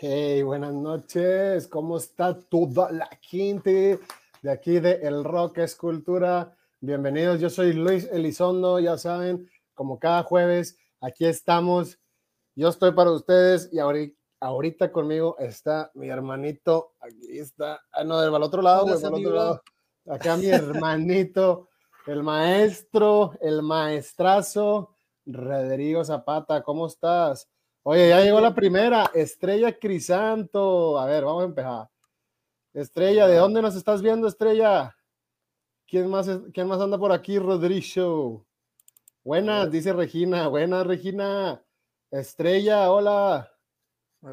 Hey, buenas noches. ¿Cómo está toda la gente de aquí de El Rock Escultura? Bienvenidos. Yo soy Luis Elizondo, ya saben, como cada jueves, aquí estamos. Yo estoy para ustedes y ahorita, conmigo está mi hermanito. Aquí está. Ah, no, del otro lado, güey, otro lado. Acá mi hermanito, el maestro, el maestrazo, Rodrigo Zapata. ¿Cómo estás? Oye, ya llegó la primera, Estrella Crisanto. A ver, vamos a empezar. Estrella, ¿de dónde nos estás viendo, Estrella? ¿Quién más, quién más anda por aquí, Rodrigo? Buenas, dice Regina. Buenas, Regina. Estrella, hola.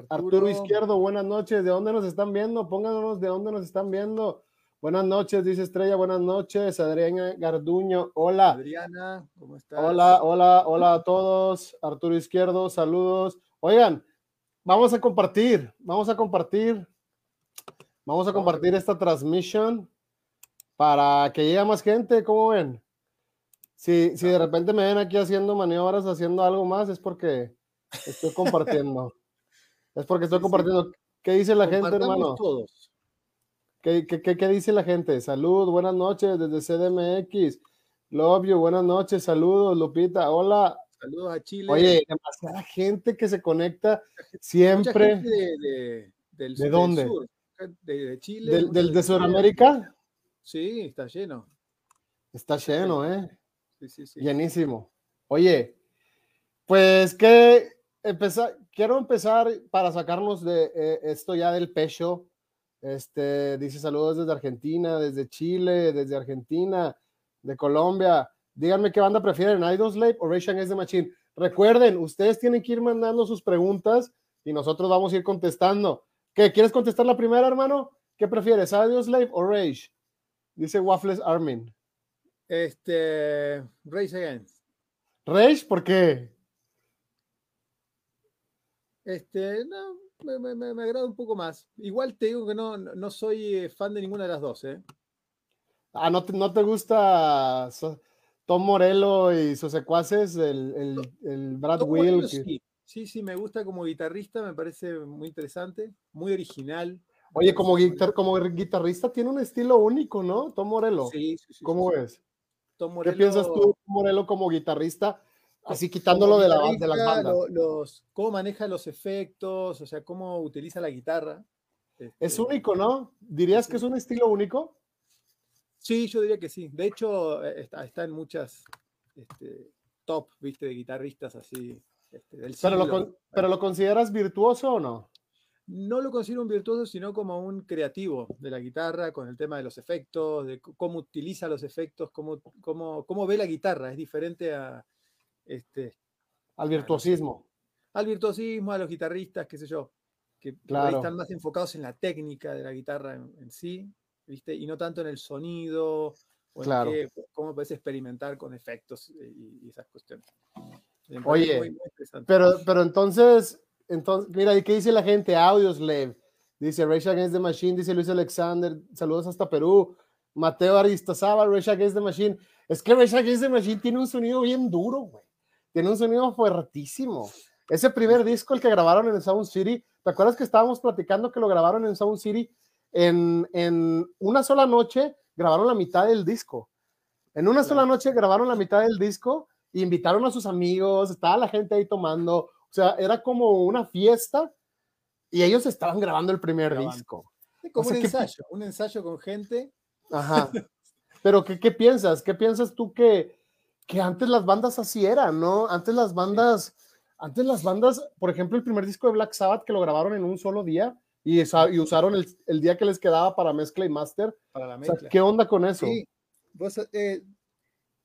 Arturo. Izquierdo, buenas noches. ¿De dónde nos están viendo? Pónganos de dónde nos están viendo. Buenas noches, dice Estrella. Buenas noches. Adriana Garduño, hola. Adriana, ¿cómo estás? Hola, hola, hola a todos. Arturo Izquierdo, saludos. Oigan, vamos a compartir, vamos a compartir, vamos a compartir esta transmisión para que llegue más gente, ¿cómo ven? Si, si de repente me ven aquí haciendo maniobras, haciendo algo más, es porque estoy compartiendo. es porque estoy compartiendo. ¿Qué dice la gente, hermano? todos. ¿Qué, qué, qué, dice la gente? Salud, buenas noches desde CDMX. Love you, buenas noches, saludos, Lupita. Hola, Saludos a Chile. Oye, demasiada gente que se conecta siempre. de, de, del, ¿De dónde? Sur, de, Chile. ¿Del, de Sudamérica? Sí, está lleno. Está lleno, ¿eh? Sí, sí, sí. Llenísimo. Oye, pues que empezar, quiero empezar para sacarnos de eh, esto ya del pecho. Este dice saludos desde Argentina, desde Chile, desde Argentina, de Colombia. Díganme qué banda prefieren, Slave o Rage Against the Machine. Recuerden, ustedes tienen que ir mandando sus preguntas y nosotros vamos a ir contestando. ¿Qué? ¿Quieres contestar la primera, hermano? ¿Qué prefieres, Slave o Rage? Dice Waffles Armin. Este, Rage Against. ¿Rage? ¿Por qué? Este, no, me, me, agrada un poco más. Igual te digo que no, no soy eh, fan de ninguna de las dos, ¿eh? Ah, ¿no te, no te gusta Tom Morello y sus secuaces, el, el, Brad Will. Sí. sí. me gusta como guitarrista, me parece muy interesante, muy original. Oye, como, como guitarrista tiene un estilo único, ¿no? Tom Morello. Sí, sí, sí. ¿Cómo es? ¿Qué piensas tú, Tom Morello, como guitarrista? Así quitándolo de, la, de las bandas. Los, ¿Cómo maneja los efectos? O sea, cómo utiliza la guitarra. Es este único, ¿no? ¿Dirías que es un estilo único? Sí, yo diría que sí. De hecho, eh, está, en muchas este, top, viste, de guitarristas así. Este, del pero, lo ¿Pero lo consideras virtuoso o no? No lo considero un virtuoso, sino como un creativo de la guitarra, con el tema de los efectos, de cómo utiliza los efectos, cómo, cómo, cómo ve la guitarra. Es diferente a, este, al virtuosismo. al virtuosismo, a los guitarristas, qué sé yo, que están más enfocados en la técnica de la guitarra en sí, y no tanto en el sonido, o claro. en cómo puedes experimentar con efectos y, esas cuestiones. Oye, pero, pero entonces, entonces, mira, ¿y qué dice la gente? Audioslave, dice Rage Against the Machine, dice Luis Alexander, saludos hasta Perú. Mateo Aristozábal, Rage Against the Machine. Es que Rage Against the Machine tiene un sonido bien duro, güey. Tiene un sonido fuertísimo. Ese primer disco, el que grabaron en Sound City, ¿te acuerdas que estábamos platicando que lo grabaron en Sound City? en, una sola noche grabaron la mitad del disco. En una sola noche grabaron la mitad del disco e invitaron a sus amigos, estaba la gente ahí tomando, o sea, era como una fiesta y ellos estaban grabando el primer disco. como un ensayo, un ensayo con gente. Ajá. Pero ¿qué, ¿qué, piensas? ¿Qué piensas tú que, que antes las bandas así eran, no? Antes las bandas, antes las bandas, por ejemplo, el primer disco de Black Sabbath que lo grabaron en un solo día, y, usaron el, día que les quedaba para mezcla y master. Para la mezcla. ¿Qué onda con eso? Sí. Eh,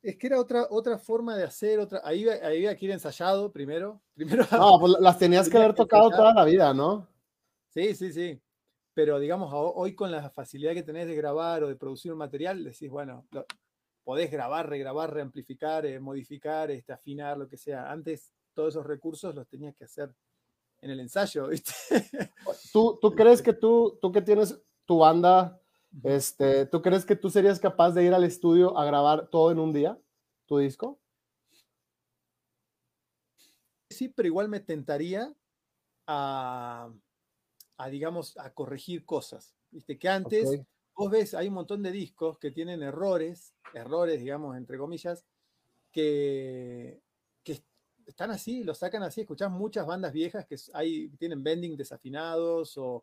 es que era otra, otra forma de hacer, otra, ahí, ahí había que ir ensayado primero. primero no, pues las tenías que haber tocado toda la vida, ¿no? Sí, sí, sí. Pero digamos, hoy con la facilidad que tenés de grabar o de producir un material, decís, bueno, podés grabar, regrabar, reamplificar, eh, modificar, este, afinar, lo que sea. Antes todos esos recursos los tenías que hacer en el ensayo, ¿viste? ¿Tú, tú crees que tú, tú que tienes tu banda, este, ¿tú crees que tú serías capaz de ir al estudio a grabar todo en un día, tu disco? Sí, pero igual me tentaría a, digamos, a corregir cosas. Viste que antes, vos ves, hay un montón de discos que tienen errores, errores, digamos, entre comillas, que, que están así, los sacan así. Escuchás muchas bandas viejas que hay, tienen bending desafinados, o,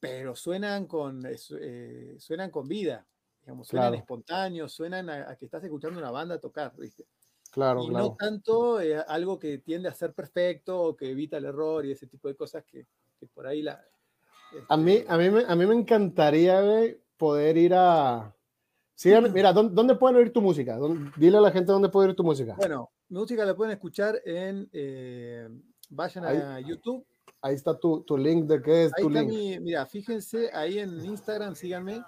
pero suenan con, eh, suenan con vida, digamos, suenan espontáneos, suenan a, que estás escuchando una banda tocar, ¿viste? Claro, y no tanto eh, algo que tiende a ser perfecto o que evita el error y ese tipo de cosas que, por ahí la... a, mí, este a, mí me, a mí me encantaría poder ir a... mira, ¿dónde, pueden oír tu música? Dile a la gente dónde puede oír tu música. Bueno, mi música la pueden escuchar en... Eh, vayan a YouTube. Ahí está tu, tu, link de qué es ahí tu está link. Mi, mira, fíjense ahí en Instagram, síganme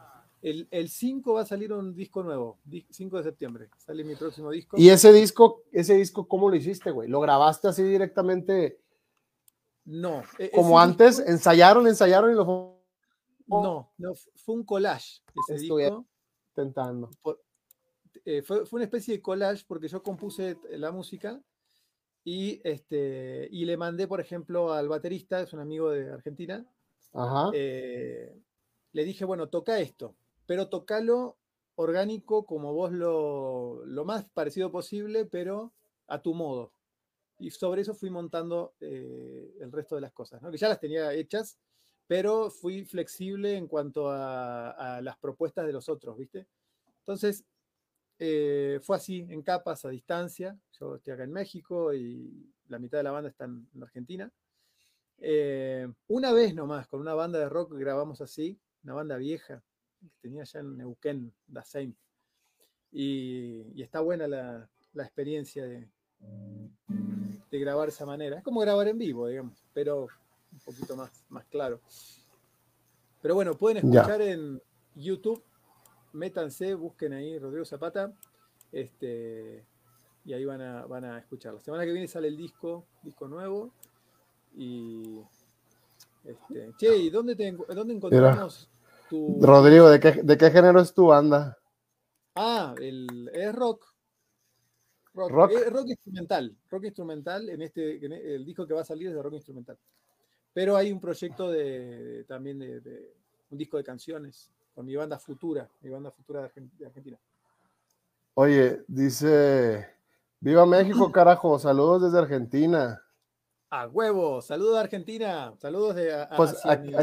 el, 5 va a salir un disco nuevo, 5 de septiembre, sale mi próximo disco. ¿Y ese disco, ese disco cómo lo hiciste, güey? ¿Lo grabaste así directamente? No. E, Como antes, ensayaron, ensayaron y lo... No, no, fue un collage ese disco. intentando. Eh, fue, fue, una especie de collage porque yo compuse la música y, este, y le mandé, por ejemplo, al baterista, es un amigo de Argentina, Ajá. Eh, le dije, bueno, toca esto pero tocalo orgánico como vos lo, lo más parecido posible, pero a tu modo. Y sobre eso fui montando eh, el resto de las cosas, ¿no? que ya las tenía hechas, pero fui flexible en cuanto a, las propuestas de los otros, ¿viste? Entonces, eh, fue así, en capas, a distancia. Yo estoy acá en México y la mitad de la banda está en, Argentina. Eh, una vez nomás, con una banda de rock grabamos así, una banda vieja, que tenía ya en Neuquén, Dasein. Y, y está buena la, la experiencia de, de, grabar de esa manera. Es como grabar en vivo, digamos, pero poquito más, más claro. Pero bueno, pueden escuchar en YouTube, métanse, busquen ahí Rodrigo Zapata, este, y ahí van a, van a escuchar. La semana que viene sale el disco, disco nuevo, y este, che, ¿y dónde, te, dónde encontramos Rodrigo, ¿de qué, ¿de qué género es tu banda? Ah, el, es rock. Rock, eh, rock. instrumental. Rock instrumental. En este, el disco que va a salir es de rock instrumental. Pero hay un proyecto de, también de, un disco de canciones con mi banda futura, mi banda futura de Argentina. Oye, dice, viva México, carajo, saludos desde Argentina. A huevo, saludos de Argentina, saludos de pues,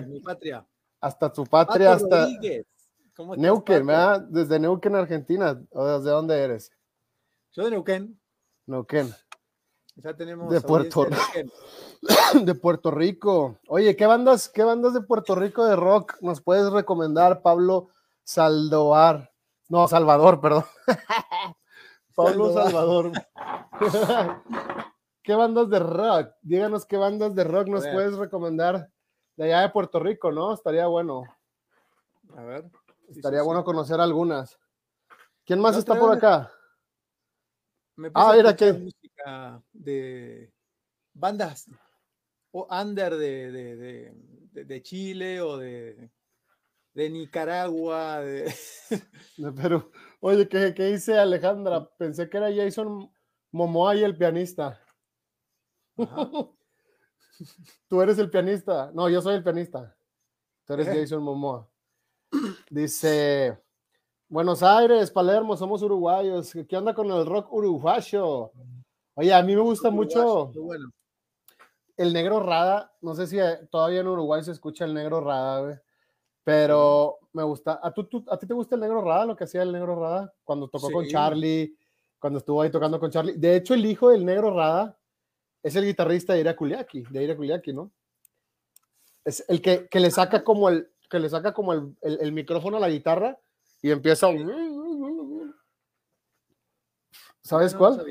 mi, patria hasta tu patria, hasta Neuquén, ¿verdad? Desde Neuquén, Argentina. ¿O desde dónde eres? Yo de Neuquén. Neuquén. Ya tenemos de Puerto de Puerto Rico. Oye, ¿qué bandas, qué bandas de Puerto Rico de rock nos puedes recomendar, Pablo Saldoar? No, Salvador, perdón. Pablo Salvador. ¿Qué bandas de rock? Díganos qué bandas de rock nos puedes recomendar de allá de Puerto Rico, ¿no? Estaría bueno. A ver. Estaría bueno conocer algunas. ¿Quién más está por acá? Me ah, mira que música de bandas o under de, de, de, de, Chile o de, de Nicaragua. De... Perú. Oye, ¿qué, ¿qué, dice Alejandra? Pensé que era Jason Momoa y el pianista. Tú eres el pianista. No, yo soy el pianista. Tú eres Jason Momoa. Dice, Buenos Aires, Palermo, somos uruguayos. ¿Qué onda con el rock uruguayo? Oye, a mí me gusta mucho el negro Rada. No sé si eh, todavía en Uruguay se escucha el negro Rada, Pero me gusta. ¿A, tú, ¿A ti te gusta el negro Rada, lo que hacía el negro Rada? Cuando tocó con Charlie, cuando estuvo ahí tocando con Charlie. De hecho, el hijo del negro Rada es el guitarrista de Ira Kuliaki, de Ira Kuliaki, ¿no? Es el que, que, le saca como el que le saca como el, el, micrófono a la guitarra y empieza ¿Sabes cuál? No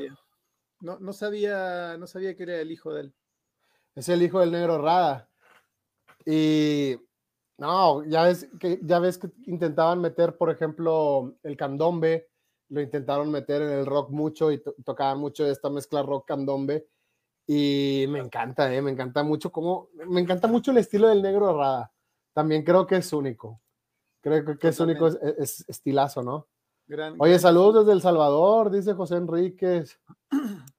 sabía. No, sabía, no sabía que era el hijo de él. Es el hijo del negro Rada. Y no, ya ves que ya ves que intentaban meter, por ejemplo, el candombe, lo intentaron meter en el rock mucho y tocaban mucho esta mezcla rock candombe Y me encanta, eh, me encanta mucho cómo, me encanta mucho el estilo del negro Rada. También creo que es único. Creo que es único, es, estilazo, ¿no? Oye, saludos desde El Salvador, dice José Enríquez.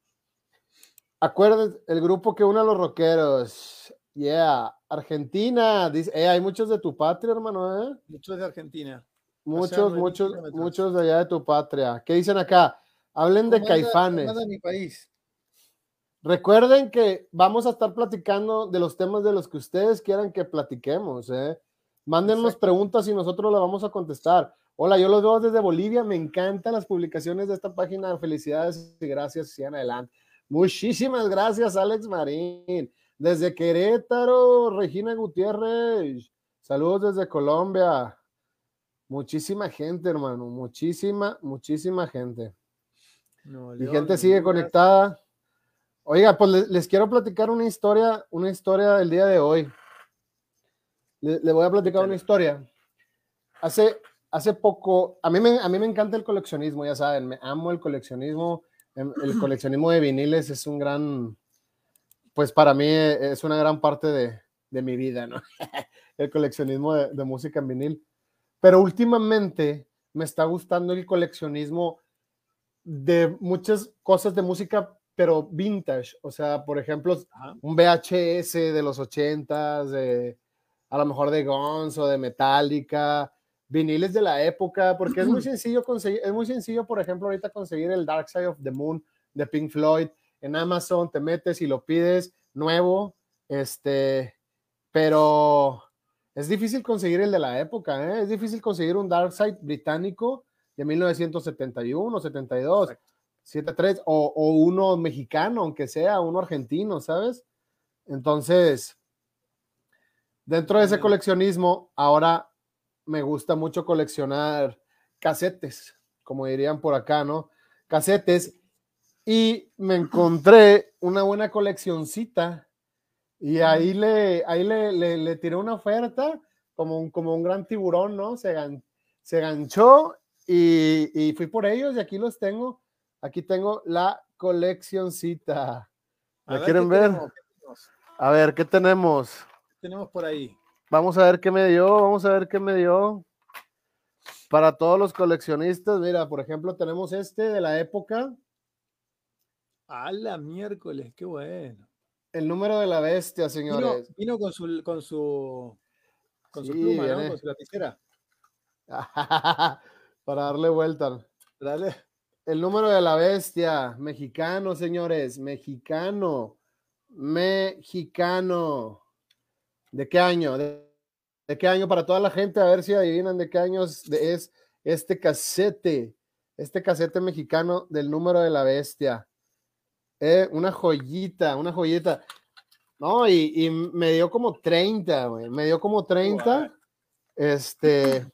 Acuérdense, el grupo que une a los rockeros. Yeah, Argentina. Dice, eh, hay muchos de tu patria, hermano, ¿eh? Muchos de Argentina. Muchos, muchos, muchos de allá de tu patria. ¿Qué dicen acá? Hablen de caifanes. mi país? Recuerden que vamos a estar platicando de los temas de los que ustedes quieran que platiquemos, ¿eh? Mándennos preguntas y nosotros las vamos a contestar. Hola, yo los veo desde Bolivia. Me encantan las publicaciones de esta página. Felicidades y gracias. Sigan adelante. Muchísimas gracias, Alex Marín. Desde Querétaro, Regina Gutiérrez. Saludos desde Colombia. Muchísima gente, hermano. Muchísima, muchísima gente. y gente sigue conectada. Oiga, pues les, quiero platicar una historia, una historia del día de hoy. Le, voy a platicar una historia. Hace, hace poco, a mí, me, a mí me encanta el coleccionismo, ya saben, me amo el coleccionismo. El coleccionismo de viniles es un gran, pues para mí es una gran parte de, de mi vida, ¿no? el coleccionismo de, de, música en vinil. Pero últimamente me está gustando el coleccionismo de muchas cosas de música, pero vintage. O sea, por ejemplo, un VHS de los 80 de a lo mejor de Guns o de Metallica, viniles de la época, porque es muy sencillo conseguir, es muy sencillo, por ejemplo, ahorita conseguir el Dark Side of the Moon de Pink Floyd en Amazon, te metes y lo pides nuevo, este, pero es difícil conseguir el de la época, ¿eh? es difícil conseguir un Dark Side británico de 1971, 72, 73, o, o uno mexicano, aunque sea, uno argentino, ¿sabes? Entonces, Dentro de ese coleccionismo, ahora me gusta mucho coleccionar casetes, como dirían por acá, ¿no? Casetes. Y me encontré una buena coleccioncita y ahí le, ahí le, le, tiré una oferta como un, como un gran tiburón, ¿no? Se, se ganchó y, y, fui por ellos y aquí los tengo. Aquí tengo la coleccioncita. ¿La quieren ver? A ver, ¿qué tenemos? tenemos por ahí? Vamos a ver qué me dio, vamos a ver qué me dio. Para todos los coleccionistas, mira, por ejemplo, tenemos este de la época. A la miércoles, qué bueno. El número de la bestia, señores. Vino, con su con su con su pluma, ¿no? Con su lapicera. Para darle vuelta. Dale. El número de la bestia, mexicano, señores, mexicano, mexicano. ¿De qué año? ¿De, qué año para toda la gente? A ver si adivinan de qué año es este casete, este casete mexicano del número de la bestia. Eh, una joyita, una joyita. No, y, me dio como 30, güey. Me dio como 30. Este.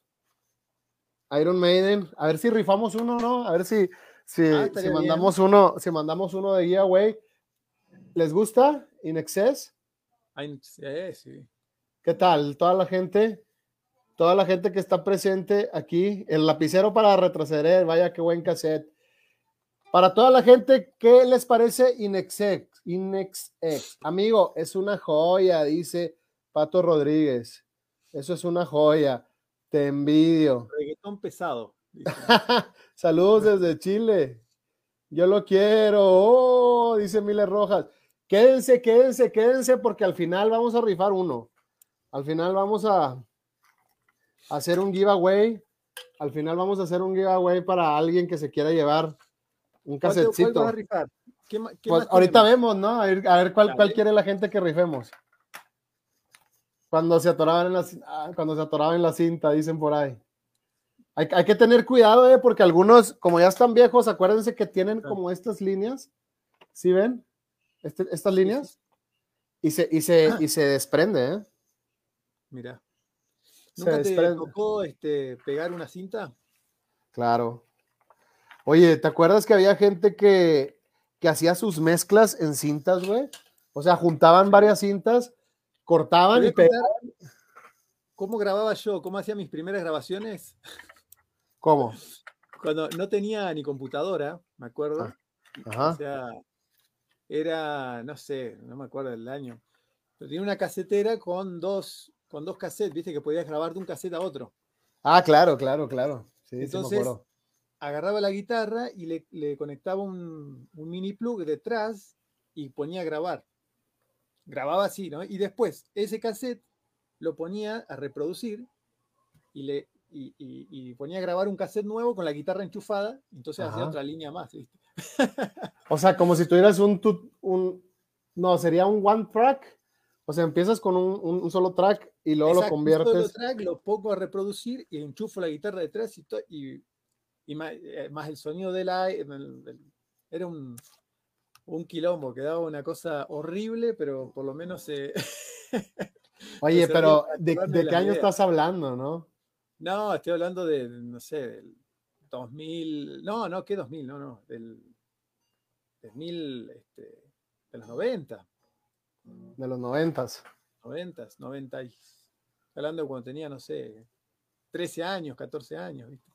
Iron Maiden. A ver si rifamos uno, ¿no? A ver si, si, ah, si mandamos uno, si mandamos uno de giveaway. ¿Les gusta? In Excess. ¿Qué tal? Toda la gente, toda la gente que está presente aquí, el lapicero para retroceder, vaya qué buen cassette. Para toda la gente, ¿qué les parece Inexex? Inexex. Amigo, es una joya, dice Pato Rodríguez. Eso es una joya. Te envidio. Reggaetón pesado. Saludos desde Chile. Yo lo quiero. Oh, dice Miller Rojas. Quédense, quédense, quédense, porque al final vamos a rifar uno. Al final vamos a hacer un giveaway. Al final vamos a hacer un giveaway para alguien que se quiera llevar un casetcito. a rifar? pues ahorita vemos, ¿no? A ver, cuál, cuál, quiere la gente que rifemos. Cuando se atoraban en la, ah, cuando se atoraban en la cinta, dicen por ahí. Hay, hay que tener cuidado, ¿eh? porque algunos, como ya están viejos, acuérdense que tienen como estas líneas. ¿Sí ven? Este, estas líneas y se, y se, y se desprende, ¿eh? Mira. ¿Nunca te tocó este, pegar una cinta? Claro. Oye, ¿te acuerdas que había gente que, que hacía sus mezclas en cintas, güey? O sea, juntaban varias cintas, cortaban y pegaban. ¿Cómo grababa yo? ¿Cómo hacía mis primeras grabaciones? ¿Cómo? Cuando no tenía ni computadora, me acuerdo. Ah, ajá. O sea, era, no sé, no me acuerdo del año, pero tenía una casetera con dos, con dos cassettes, viste que podías grabar de un cassette a otro. Ah, claro, claro, claro. Sí, Entonces, agarraba la guitarra y le, conectaba un, un, mini plug detrás y ponía a grabar. Grababa así, ¿no? Y después ese cassette lo ponía a reproducir y le y, ponía a grabar un cassette nuevo con la guitarra enchufada, entonces hacía otra línea más. ¿viste? o sea, como si tuvieras un, un, no, sería un one track. O sea, empiezas con un, un solo track y luego lo conviertes. Un solo track, lo pongo a reproducir y enchufo la guitarra detrás y, y, y eh, más, el sonido de la. Era un, un quilombo, quedaba una cosa horrible, pero por lo menos se. Oye, pero ¿de, de qué año estás hablando, no? No, estoy hablando de, no sé, del 2000. No, no, ¿qué 2000? No, no, del. del este, de los 90. De los 90. 90, 90. Y, hablando de cuando tenía, no sé, 13 años, 14 años, ¿viste?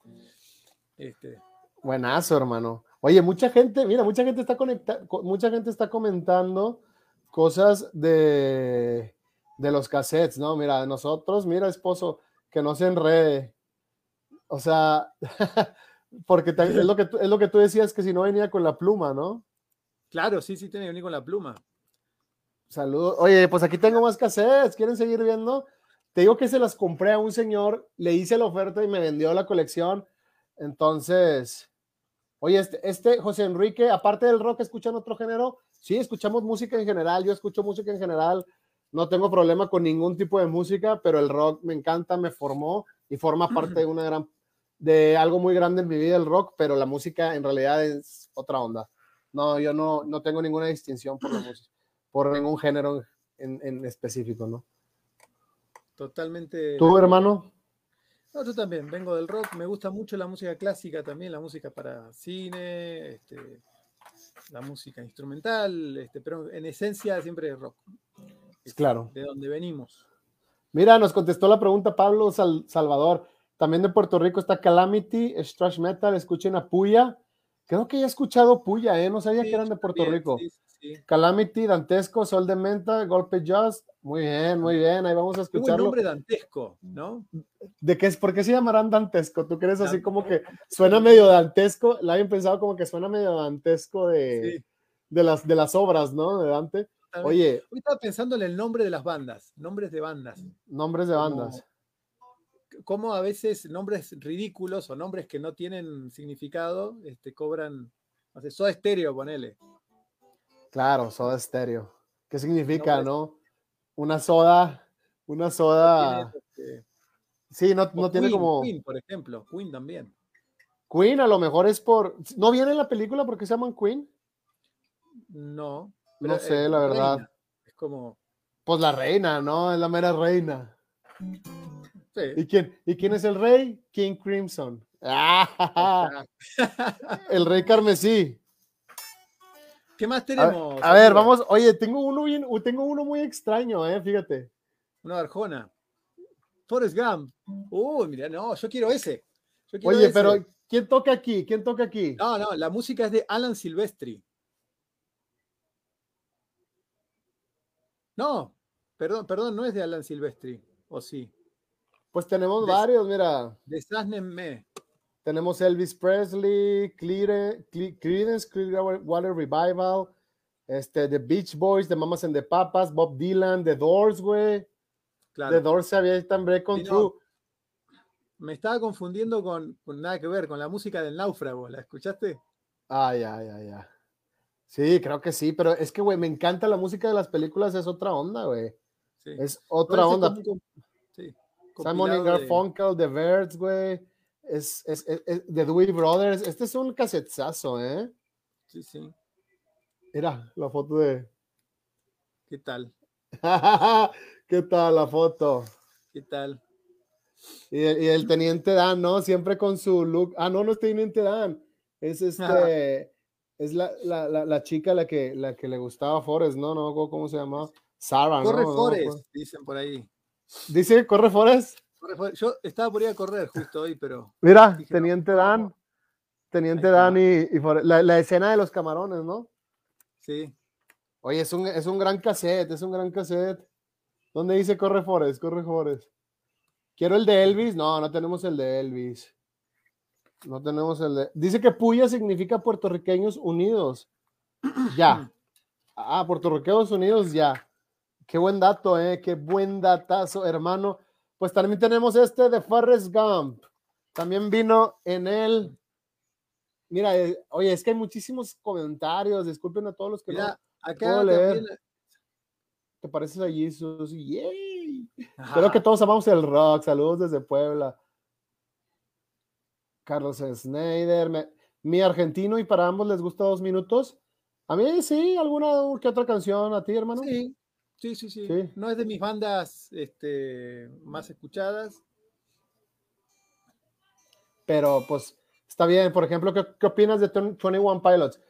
Este. Buenazo, hermano. Oye, mucha gente, mira, mucha gente está conectada, mucha gente está comentando cosas de, de los cassettes, ¿no? Mira, nosotros, mira, esposo, que no se enrede. O sea, porque es lo, que tú, es lo que tú decías que si no venía con la pluma, ¿no? Claro, sí, sí, tiene que venir con la pluma. Saludos. Oye, pues aquí tengo más cassettes. ¿Quieren seguir viendo? Te digo que se las compré a un señor, le hice la oferta y me vendió la colección. Entonces, oye, este, este José Enrique, aparte del rock, ¿escuchan otro género? Sí, escuchamos música en general, yo escucho música en general, no tengo problema con ningún tipo de música, pero el rock me encanta, me formó y forma parte de una gran, de algo muy grande en mi vida el rock, pero la música en realidad es otra onda. No, yo no, no tengo ninguna distinción por la música, por ningún género en, en específico, ¿no? Totalmente. ¿Tú, hermano? No, yo también vengo del rock, me gusta mucho la música clásica también, la música para cine, este, la música instrumental, este, pero en esencia siempre rock. Es claro. De donde venimos. Mira, nos contestó la pregunta Pablo Salvador. También de Puerto Rico está Calamity, Strash Metal, escuchen a Puya. Creo que ya he escuchado Puya, ¿eh? No sabía que eran de Puerto Rico. Calamity, Dantesco, Sol de Menta, Golpe Just. Muy bien, muy bien. Ahí vamos a escucharlo. un nombre dantesco, ¿no? ¿De qué es? ¿Por qué se llamarán dantesco? ¿Tú crees así como que suena medio dantesco? La habían pensado como que suena medio dantesco de, de, las, de las obras, ¿no? De Dante. Oye. Hoy estaba pensando en el nombre de las bandas, nombres de bandas. Nombres de bandas. Cómo a veces nombres ridículos o nombres que no tienen significado este, cobran. No sé, Soda Estéreo, ponele. Claro, Soda Estéreo. ¿Qué significa, no? Una soda, una soda. Este, sí, no, no tiene como. Queen, por ejemplo, Queen también. Queen a lo mejor es por. ¿No viene en la película porque se llaman Queen? No. No sé, la verdad. Es como. Pues la reina, ¿no? Es la mera reina. Sí. ¿Y quién, ¿Y quién es el rey? King Crimson. el rey carmesí. ¿Qué más tenemos? A, ver, vamos. Oye, tengo uno bien, tengo uno muy extraño, eh, fíjate. Una Arjona. Forrest Gump. Uy, mira, no, yo quiero ese. Oye, pero ¿quién toca aquí? ¿Quién toca aquí? No, no, la música es de Alan Silvestri. No, perdón, perdón, no es de Alan Silvestri, ¿o sí? Pues tenemos varios, mira. Me. Tenemos Elvis Presley, Creedence Clearwater Revival, este, The Beach Boys, The Mamas and the Papas, Bob Dylan, The Doors, güey. The Doors se había break on true. Me estaba confundiendo con, nada que ver, con la música del náufrago, ¿la escuchaste? Ay, ay, ay, ay. Sí, creo que sí, pero es que, güey, me encanta la música de las películas, es otra onda, güey. Es otra onda. sí, Simon Garfunkel, The Birds, güey es, es, es, de Dewey Brothers. Este es un casetazo, ¿eh? Sí, sí. Mira la foto de. ¿Qué tal? ¿Qué tal la foto? ¿Qué tal? Y, el teniente Dan, ¿no? Siempre con su look. Ah, no, no es teniente Dan. Es este. es la, la, la, chica la que, la que le gustaba Forrest, ¿no? No cómo se llama. Sarah, Corre Forrest, dicen por ahí. ¿Dice Corre Forrest? Yo estaba por ir a correr justo hoy, pero. Mira, Teniente Dan. Teniente Dan y, la, escena de los camarones, ¿no? Sí. Oye, es un, es un gran cassette, es un gran cassette. ¿Dónde dice corre Forest? Corre Forest. Quiero el de Elvis. No, no tenemos el de Elvis. No tenemos el de. Dice que Puya significa puertorriqueños unidos. Ya. Ah, puertorriqueños unidos, ya. Qué buen dato, eh. Qué buen datazo, hermano. Pues también tenemos este de Forrest Gump. También vino en el. Mira, eh, oye, es que hay muchísimos comentarios. Disculpen a todos los que Mira, no acá puedo leer. también- Te pareces a Jesus. Yay. Espero que todos amamos el rock. Saludos desde Puebla. Carlos Snyder. me- mi argentino y para ambos les gusta dos minutos. A mí sí, alguna que otra canción a ti, hermano. Sí, sí, sí, sí. Sí. No es de mis bandas este, más escuchadas. Pero pues está bien. Por ejemplo, ¿qué, qué opinas de 21 Pilots?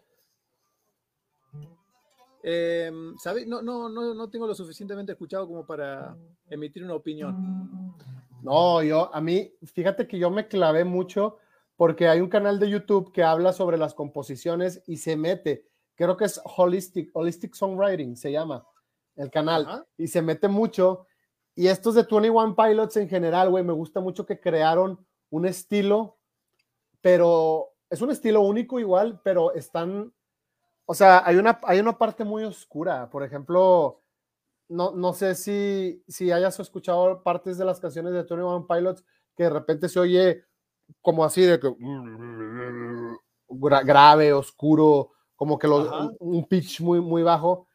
Em, ¿sabe? No, no, no, no tengo lo suficientemente escuchado como para emitir una opinión. No, yo, a mí, fíjate que yo me clavé mucho porque hay un canal de YouTube que habla sobre las composiciones y se mete, creo que es Holistic, Holistic Songwriting, se llama el canal, Ajá. y se mete mucho. Y estos de 21 Pilots en general, güey, me gusta mucho que crearon un estilo, pero es un estilo único igual, pero están, o sea, hay una, hay una parte muy oscura, por ejemplo, no, no sé si, si hayas escuchado partes de las canciones de 21 Pilots que de repente se oye como así de que gra- grave, oscuro, como que lo- Ajá. un pitch muy, muy bajo,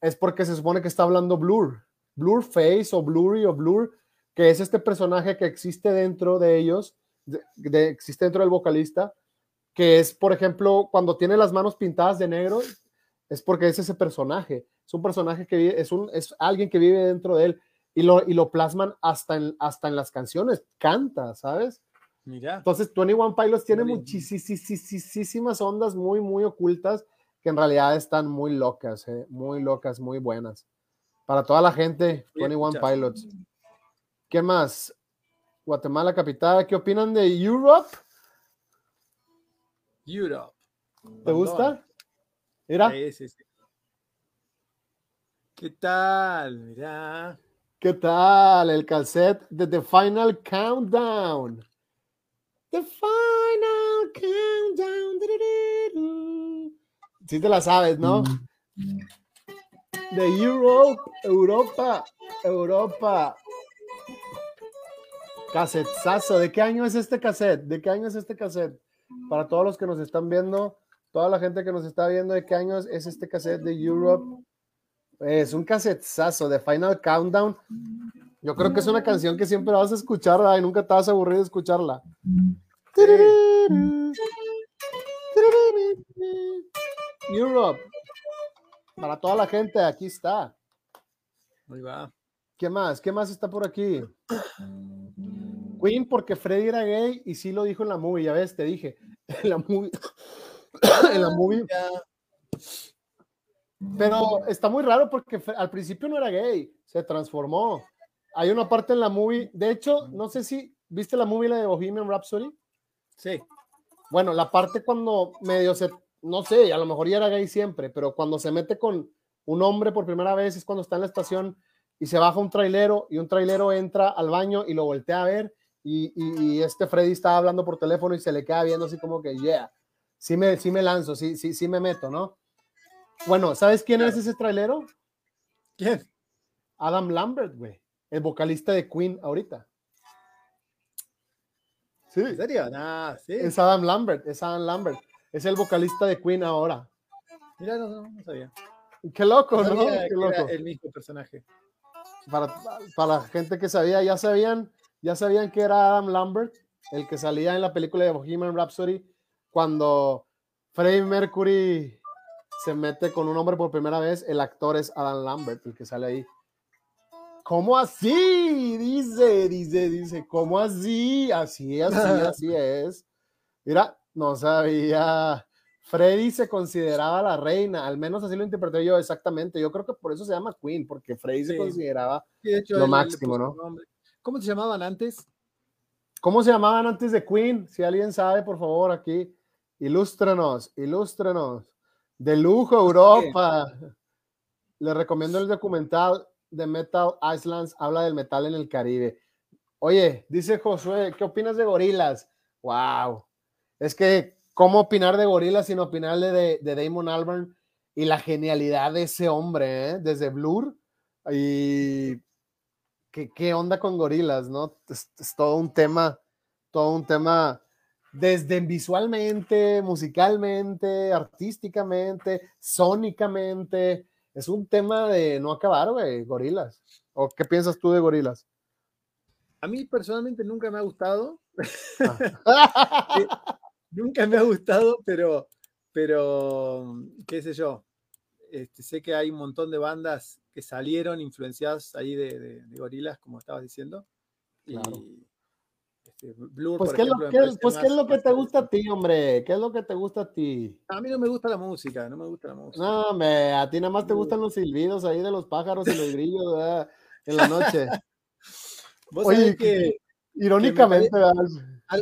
es porque se supone que está hablando Blur, Blur Face o Blurry o Blur, que es este personaje que existe dentro de ellos, de- de- existe dentro del vocalista, que es, por ejemplo, cuando tiene las manos pintadas de negro, es porque es ese personaje. Es un personaje que vive, es, un, es alguien que vive dentro de él y lo, y lo plasman hasta en, hasta en las canciones, canta, ¿sabes? Mira. Entonces, 21 Pilots tiene muchísimas ondas muy, muy ocultas que en realidad están muy locas, eh, muy locas, muy buenas. Para toda la gente, Voy a 21 escuchar. Pilots. ¿Qué más? Guatemala capital, ¿qué opinan de Europe? Europe. ¿Te gusta? Mira, Sí, sí, sí. ¿Qué tal? Mira. ¿qué tal? El cassette de The Final Countdown. The Final Countdown. Sí te la sabes, ¿no? De Europe, Europa, Europa. Casetazo. ¿De qué año es este cassette? ¿De qué año es este cassette? Para todos los que nos están viendo, toda la gente que nos está viendo, ¿de qué año es, es este cassette de Europe? Es un casetazo de Final Countdown. Yo creo que es una canción que siempre vas a escuchar y nunca te vas a aburrir de escucharla. Europe. Para toda la gente, aquí está. Ahí va. ¿Qué más? ¿Qué más está por aquí? Queen porque Freddy era gay y sí lo dijo en la movie, ya ves, te dije. En la movie. en la movie. Pero está muy raro porque al principio no era gay, se transformó. Hay una parte en la movie, de hecho, no sé si viste la movie la de Bohemian Rhapsody. Sí. Bueno, la parte cuando medio se, no sé, a lo mejor ya era gay siempre, pero cuando se mete con un hombre por primera vez es cuando está en la estación y se baja un trailero y un trailero entra al baño y lo voltea a ver y, y- y este Freddy está hablando por teléfono y se le queda viendo así como que, yeah, sí me, sí me lanzo, sí, sí, sí me meto, ¿no? Bueno, ¿sabes quién es ese trailero? ¿Quién? Adam Lambert, güey, el vocalista de Queen ahorita. Sí, ¿En serio? Nah, sí. es Adam Lambert, es Adam Lambert, es el vocalista de Queen ahora. Mira, no, no, no sabía. Qué loco, No ¿no? Qué loco. el mismo personaje. Para, para la gente que sabía, ya sabían, ya sabían que era Adam Lambert, el que salía en la película de Bohemian Rhapsody, cuando Freddie Mercury se mete con un hombre por primera vez, el actor es Adam Lambert, el que sale ahí. ¿Cómo así? Dice, dice, dice, ¿cómo así? Así, así, así es. Mira, no sabía. Freddy se consideraba la reina, al menos así lo interpreté yo exactamente. Yo creo que por eso se llama Queen, porque Freddy se consideraba. Sí, de hecho, Lo él máximo, ¿no? ¿Cómo se llamaban antes? ¿Cómo se llamaban antes de Queen? Si alguien sabe, por favor, aquí, ilústrenos, ilústrenos. De lujo, Europa. le recomiendo el documental de Metal Islands, habla del metal en el Caribe. Oye, dice Josué, ¿qué opinas de gorilas? Wow. Es que, ¿cómo opinar de gorilas sin opinar de, de Damon Albarn y la genialidad de ese hombre, ¿eh? desde Blur? Y ¿qué, qué onda con gorilas, ¿no? Es, es todo un tema, todo un tema desde visualmente, musicalmente, artísticamente, sónicamente. Es un tema de no acabar, güey, gorilas. ¿O qué piensas tú de gorilas? A mí personalmente nunca me ha gustado. Ah. nunca me ha gustado, pero, pero, qué sé yo. Este, sé que hay un montón de bandas que salieron influenciadas ahí de, de, gorilas, como estabas diciendo. Claro. Y, este, pues, ¿qué, es lo, pues ¿qué es lo que te gusta a ti, hombre? ¿Qué es lo que te gusta a ti? A mí no me gusta la música, no me gusta la música. No, me, a ti nada más te gustan los silbidos ahí de los pájaros y los grillos ¿verdad? en la noche. Oye, que, irónicamente,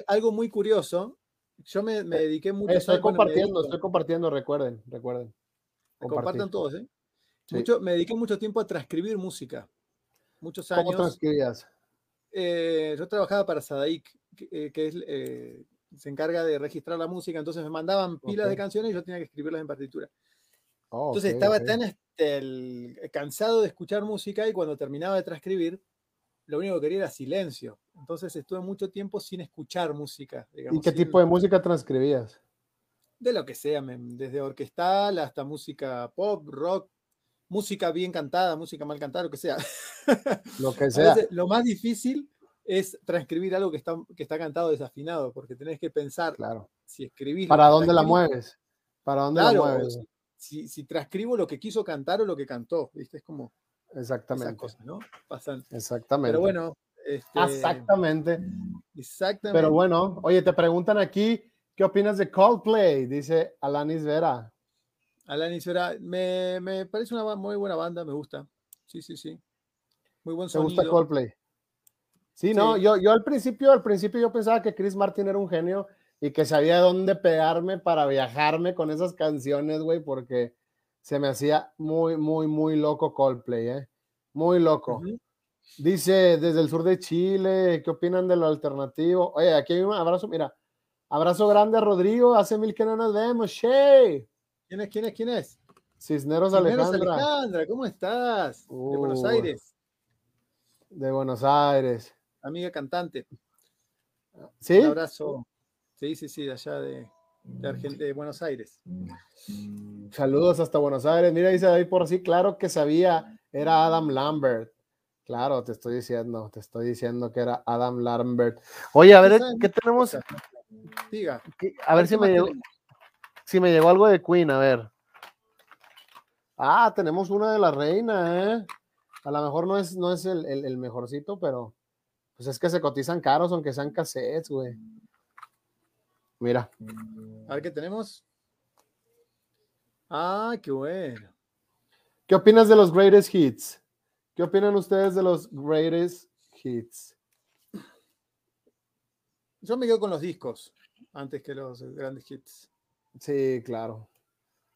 algo muy curioso, yo me, me dediqué mucho Estoy compartiendo, estoy compartiendo, recuerden, recuerden. Compartan todos, ¿eh? Mucho, me dediqué mucho tiempo a transcribir música. Muchos años. ¿Cómo transcribías? Eh, yo trabajaba para Sadaik, que, eh, es, eh, se encarga de registrar la música, entonces me mandaban pilas de canciones y yo tenía que escribirlas en partitura. Oh, entonces estaba tan este, cansado de escuchar música y cuando terminaba de transcribir, lo único que quería era silencio. Entonces estuve mucho tiempo sin escuchar música. ¿Y qué tipo de música transcribías? De lo que sea, desde orquestal hasta música pop, rock, música bien cantada, música mal cantada, lo que sea. Lo que sea. lo más difícil es transcribir algo que está, que está cantado desafinado, porque tenés que pensar claro. si escribís. ¿Para dónde la mueves? ¿Para dónde la mueves? Si, si, transcribo lo que quiso cantar o lo que cantó, ¿viste? Es como. Exactamente. cosas, ¿no? Pasan. Exactamente. Pero bueno. Este, exactamente. Exactamente. Pero bueno, oye, te preguntan aquí, ¿qué opinas de Coldplay? Dice Alanis Vera. Alanis Vera, me, me parece una muy buena banda, me gusta. Sí, sí, sí. Muy buen sonido. ¿Te gusta Coldplay? Sí, no, Yo, yo al principio, al principio yo pensaba que Chris Martin era un genio y que sabía dónde pegarme para viajarme con esas canciones, güey, porque se me hacía muy, muy, muy loco Coldplay, ¿eh? Muy loco. Dice desde el sur de Chile, ¿qué opinan de lo alternativo? Oye, aquí hay un abrazo, mira, abrazo grande a Rodrigo, hace mil que no nos vemos, Shay. ¿Quién es? ¿Quién es? ¿Quién es? Cisneros, Cisneros Alejandra. ¿cómo estás? de Buenos uh. Aires. De Buenos Aires. Amiga cantante. ¿Sí? Un abrazo. Sí, sí, sí, de allá de, de, Buenos Aires. Saludos hasta Buenos Aires. Mira, dice ahí por así, claro que sabía, era Adam Lambert. Claro, te estoy diciendo, te estoy diciendo que era Adam Lambert. Oye, a ver, ¿qué tenemos? Diga. A ver si me llegó, si me llegó algo de Queen, a ver. Ah, tenemos una de la reina, ¿eh? A lo mejor no es, no es el, el, mejorcito, pero pues es que se cotizan caros, aunque sean cassettes, güey. Mira. A ver qué tenemos. Ah, qué bueno. ¿Qué opinas de los greatest hits? ¿Qué opinan ustedes de los greatest hits? Yo me quedo con los discos antes que los grandes hits. Sí, claro.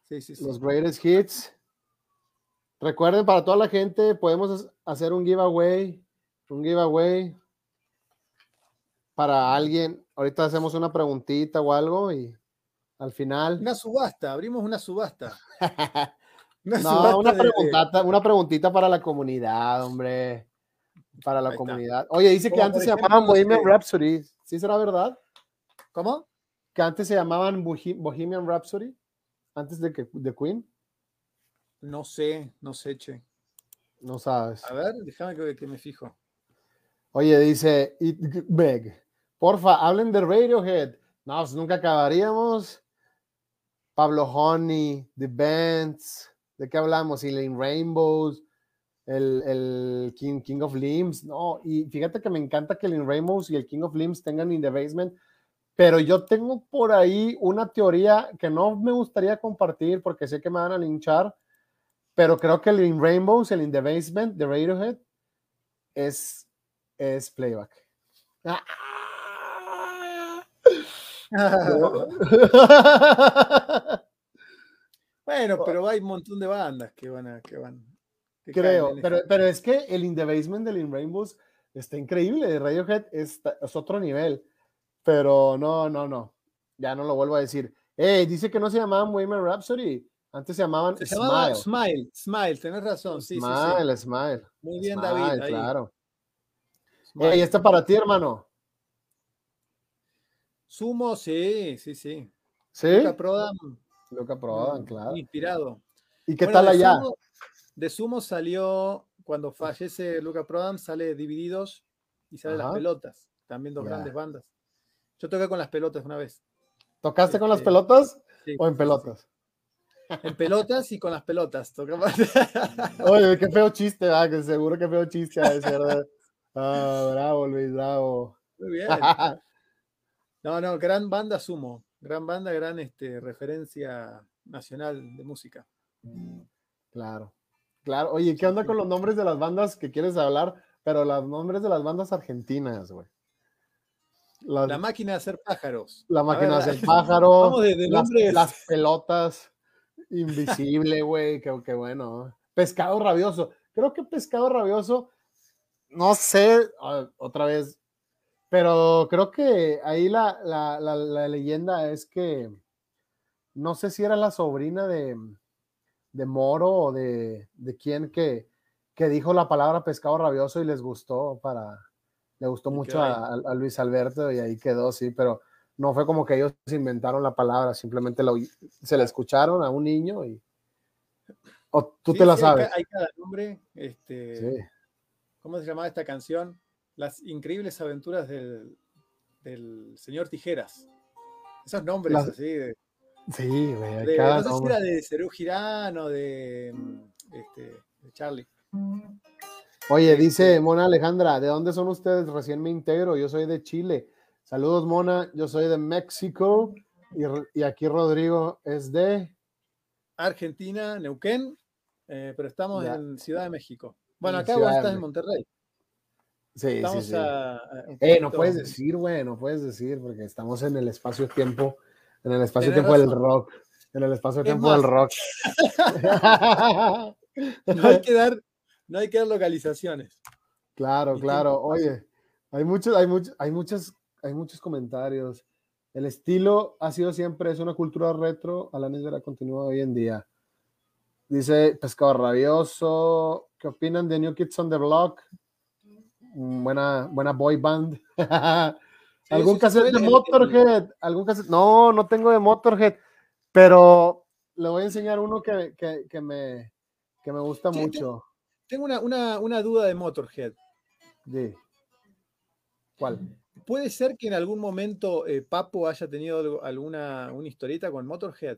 Sí, sí, sí. Los greatest hits. Recuerden, para toda la gente, podemos hacer un giveaway. Un giveaway para alguien. Ahorita hacemos una preguntita o algo y al final. Una subasta, abrimos una subasta. una no, una, preguntita, una preguntita para la comunidad, hombre. Para la comunidad. Oye, dice que antes se llamaban Bohemian Rhapsody. ¿Sí será verdad? ¿Cómo? que antes se llamaban Bohemian Rhapsody, antes de, que, de Queen? No sé, no sé, che. No sabes. A ver, déjame que, me fijo. Oye, dice Meg, porfa, hablen de Radiohead. No, pues nunca acabaríamos. Pablo Honey, The Bands, ¿de qué hablamos? Elaine Rainbows, el, el King, King, of Limbs, no, y fíjate que me encanta que el Rainbows y el King of Limbs tengan In the Basement, pero yo tengo por ahí una teoría que no me gustaría compartir porque sé que me van a linchar, pero creo que el In Rainbows, el In the Basement de Radiohead es, es playback. Bueno, pero hay un montón de bandas que van a, que van. Creo, pero, pero es que el In the Basement del In Rainbows está increíble. Radiohead es, es otro nivel. Pero no, no, no. Ya no lo vuelvo a decir. Hey, dice que no se llamaban Bohemian Rhapsody. Antes se llamaban se Smile. Smile, Smile, tenés razón. Sí, smile, sí, Smile. Muy bien, David. Claro. Smile. Este para ti, hermano. Sumo, sí, sí, sí. ¿Sí? Luca Prodan. Luca Prodan, claro. Inspirado. ¿Y qué tal allá? de Sumo salió, cuando fallece Luca Prodan, sale Divididos y sale Las Pelotas. También dos grandes bandas. Yo toqué con Las Pelotas una vez. ¿Tocaste con las este, pelotas o en pelotas? En pelotas y con las pelotas. Oye, qué feo chiste, ¿verdad? que seguro que feo chiste a ese, Ah, bravo, Luis, bravo. Muy bien. No, no, gran banda Sumo. Gran banda, gran este, referencia nacional de música. Claro, claro. Oye, ¿qué onda con los nombres de las bandas que quieres hablar? Pero los nombres de las bandas argentinas, güey. La, máquina de hacer pájaros. La máquina de hacer pájaros. las, pelotas. Invisible, güey. Qué, qué bueno. Pescado rabioso. Creo que pescado rabioso. No sé, otra vez. Pero creo que ahí la, la, leyenda es que no sé si era la sobrina de, de Moro o de, de quién que, que dijo la palabra pescado rabioso y les gustó para, le gustó mucho a, Luis Alberto y ahí quedó, sí, pero no fue como que ellos inventaron la palabra, simplemente lo, se la escucharon a un niño y... O tú te la sabes. Hay, cada nombre, este, ¿cómo se llamaba esta canción? Las increíbles aventuras del, del señor Tijeras. Esos nombres así de... Sí, güey, no sé si era de Cerú Girano, de, este, de Charlie. Oye, dice Mona Alejandra, ¿de dónde son ustedes? Recién me integro, yo soy de Chile. Saludos, Mona, yo soy de México y, aquí Rodrigo es de Argentina, Neuquén, eh, pero estamos en Ciudad de México. Bueno, acá vos estás en Monterrey. Sí, estamos sí, sí. eh, no puedes decir, güey, no puedes decir, porque estamos en el espacio-tiempo, en el espacio-tiempo del rock, en el espacio-tiempo del rock. no hay que dar no hay que dar localizaciones. Claro, claro. Oye, hay muchos, hay muchos, hay muchos, hay muchos comentarios. El estilo ha sido siempre, es una cultura retro, a la negra continúa hoy en día. Dice Pescado Rabioso, ¿qué opinan de New Kids on the Block? Buena, buena boy band. ¿Algún cassette de Motorhead? ¿Algún No, no tengo de Motorhead, pero le voy a enseñar uno que, que, me, que me gusta mucho. Tengo una, duda de Motorhead. Sí. ¿Cuál? ¿Puede ser que en algún momento eh, Papo haya tenido alguna una historieta con Motorhead?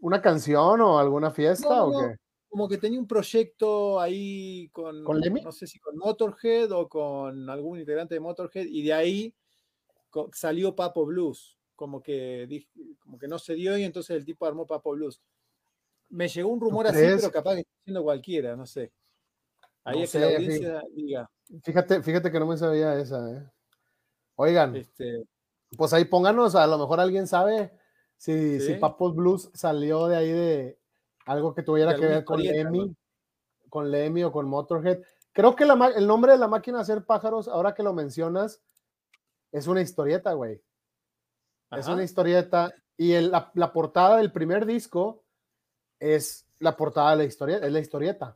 ¿Una canción o alguna fiesta o qué? Como que tenía un proyecto ahí con, ¿Con no sé si con Motorhead o con algún integrante de Motorhead, y de ahí salió Papo Blues. Como que, como que no se dio y entonces el tipo armó Papo Blues. Me llegó un rumor así, pero capaz que está siendo cualquiera, no sé. Ahí es que la audiencia diga. Fíjate, fíjate que no me sabía esa, ¿eh? Oigan, este... pues ahí pónganos, a lo mejor alguien sabe si, si Papos Blues salió de ahí de algo que tuviera que ver con Lemmy, con Lemmy o con Motorhead. Creo que el nombre de la máquina de hacer pájaros, ahora que lo mencionas, es una historieta, güey. Es una historieta. Y la, la, portada del primer disco es la portada de la historieta, es la historieta.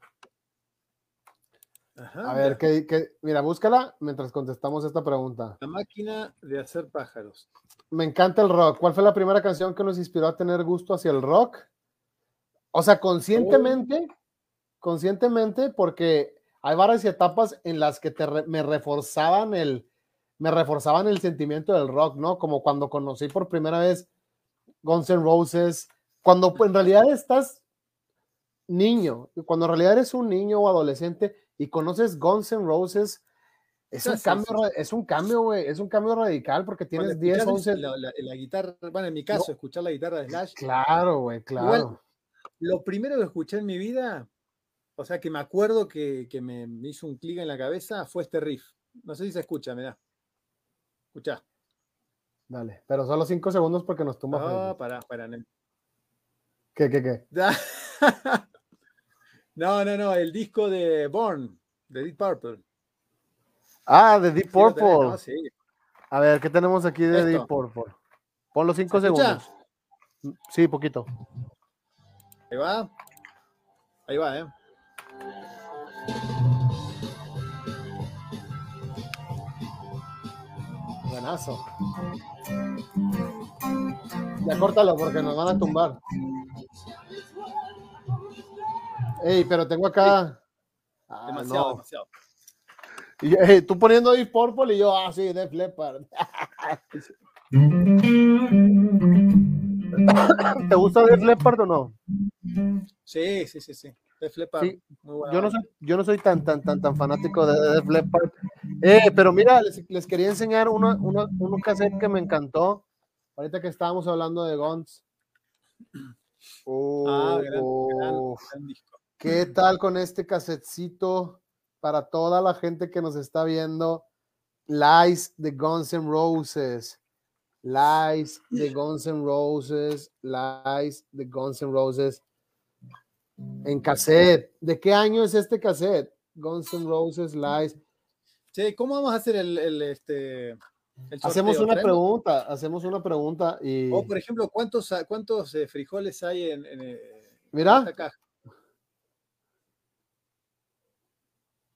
a ver, ¿qué, mira, búscala mientras contestamos esta pregunta. La máquina de hacer pájaros. Me encanta el rock. ¿Cuál fue la primera canción que nos inspiró a tener gusto hacia el rock? O sea, conscientemente, oh. conscientemente, porque hay varias etapas en las que me reforzaban el, me reforzaban el sentimiento del rock, ¿no? Como cuando conocí por primera vez Guns N' Roses, cuando en realidad estás niño, cuando en realidad eres un niño o adolescente y conoces Guns N' Roses, es un, cambio, es un cambio, güey, es un cambio radical porque tienes 10, 11... La, guitarra, bueno, en mi caso, escuchar la guitarra de Slash. Claro, güey, claro. Lo primero que escuché en mi vida, o sea, que me acuerdo que, me, hizo un clic en la cabeza, fue este riff. No sé si se escucha, da Escucha. Dale, pero solo cinco segundos porque nos tumba. No, para, para, ¿Qué, qué, qué? no, no, no, el disco de Born, de Deep Purple. Ah, de Deep Purple. ¿no? Sí. A ver, ¿qué tenemos aquí de Esto. Deep Purple? Pon los cinco segundos. Sí, poquito. Ahí va. Ahí va, ¿eh? Buenazo. Ya córtalo porque nos van a tumbar. Ey, pero tengo acá. Ah, Demasiado, no. demasiado. Y, ey, tú poniendo Deep Purple y yo, ah, sí, Def Leppard. ¿Te gusta Def Leppard o no? Sí, sí, sí, sí. Def Leppard, Sí, muy buena Yo no soy, yo no soy tan, tan, tan, tan fanático de Def Leppard. Eh, pero mira, les, les quería enseñar uno, uno, un cassette que me encantó. Ahorita que estábamos hablando de Guns. Ah, gran, gran, Uf. gran disco. ¿Qué tal con este casetcito para toda la gente que nos está viendo? Lies de Guns N' Roses. Lies de Guns N' Roses. Lies de Guns N' Roses. En cassette. ¿De qué año es este cassette? Guns N' Roses, Lies. Che, ¿cómo vamos a hacer el, el, este, el Hacemos una Traemos- pregunta, hacemos una pregunta y O, por ejemplo, ¿cuántos, cuántos eh, frijoles hay en, en, eh, mira, esta caja?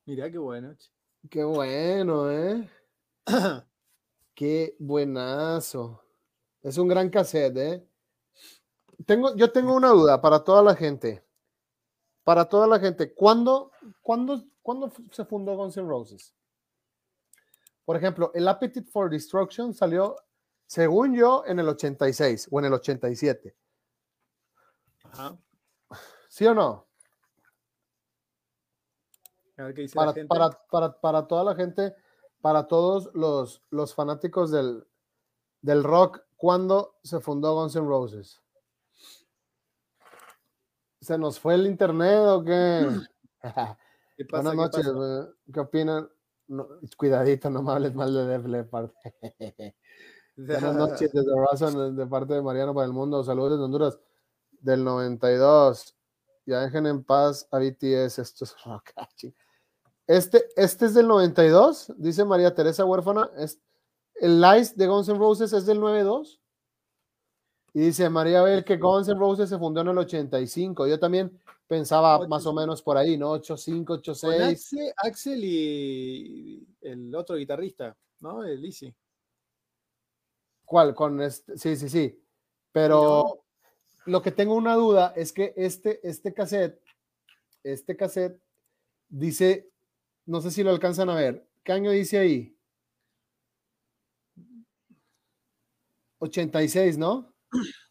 Mirá qué bueno. che. qué bueno, ¿eh? Qué buenazo. Es un gran cassette, ¿eh? Tengo, yo tengo una duda para toda la gente. Para toda la gente. ¿Cuándo, cuándo, cuándo se fundó Guns N' Roses? Por ejemplo, el Appetite for Destruction salió, según yo, en el 86 o en el 87. Ajá. ¿Sí o no? A ver qué dice Para, la gente. para, para, para toda la gente, para todos los, los fanáticos del, del rock, ¿cuándo se fundó Guns N' Roses? ¿Se nos fue el internet o qué? ¿Qué pasa? Buenas ¿Qué noches, pasa? güey. ¿qué opinan? No, cuidadito, no me hables mal de Def Leppard. Buenas noches desde Razón, de parte de Mariano para el Mundo. Saludos desde Honduras del 92. Ya dejen en paz a BTS. Esto es rock. Este, este es del 92, dice María Teresa Huérfana. Es, el Lies de Guns N' Roses es del 92. Y dice María Bel que Guns N' Roses se fundó en el 85. Yo también pensaba más o 85. menos por ahí, ¿no? 85, Con 86. Axel, Axel y el otro guitarrista, ¿no? El Easy. ¿Cuál? Con este, sí, sí, sí. Pero lo que tengo una duda es que este, este cassette, este cassette dice, no sé si lo alcanzan a ver, ¿qué año dice ahí? 86, ¿no?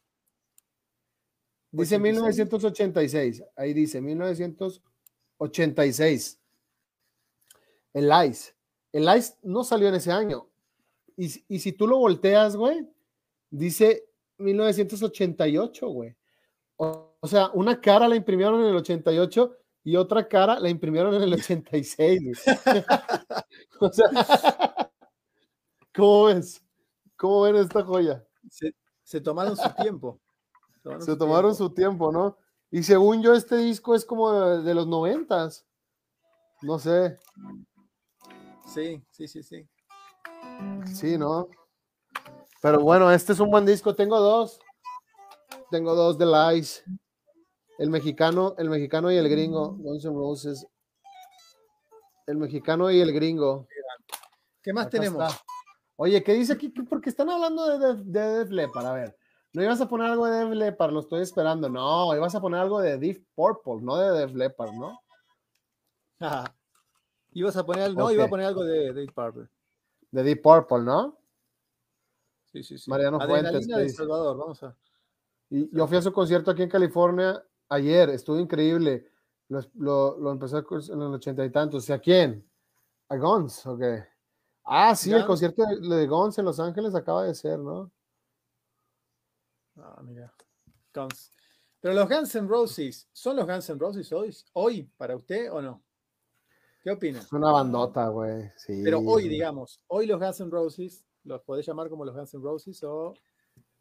Dice 86. 1986, ahí dice 1986. El ICE. El ICE no salió en ese año. Y, si- y si tú lo volteas, güey, dice 1988, güey. O, o sea, una cara la imprimieron en el 88 y otra cara la imprimieron en el 86. güey. o sea, ¿cómo ves? ¿Cómo ven esta joya? Se, se tomaron su tiempo. Se tomaron su tiempo, ¿no? Y según yo, este disco es como de, de los noventas. No sé, Sí, sí, sí, sí. sí, ¿no? Pero bueno, este es un buen disco. Tengo dos. Tengo dos de Lies. El mexicano, el mexicano y el gringo. Guns N' Roses. El mexicano y el gringo. ¿Qué más Acá tenemos? está. Oye, ¿qué dice aquí? Porque están hablando de, Def- de Def Leppard. A ver, no ibas a poner algo de Def Leppard, lo estoy esperando. No, ibas a poner algo de Deep Purple, no de Def Leppard, ¿no? Ajá. Ibas a poner, no, iba a poner algo de Dave Parker. De Deep Purple, ¿no? Sí, sí, sí. Mariano Fuentes, Adrenalina ¿qué de dice? Salvador, vamos a. Y yo fui a su concierto aquí en California ayer, estuvo increíble. Lo, lo, lo empezó en los ochenta y tantos. ¿Y a quién? ¿A Guns? Ok. Ah, sí, el concierto de, de Guns en Los Ángeles acaba de ser, ¿no? Ah, mira. Guns. Pero los Guns N' Roses, ¿son los Guns N' Roses hoy, hoy para usted o no? ¿Qué opina? Es una bandota, güey. Sí. Pero hoy, digamos, hoy los Guns N' Roses, ¿los podés llamar como los Guns N' Roses o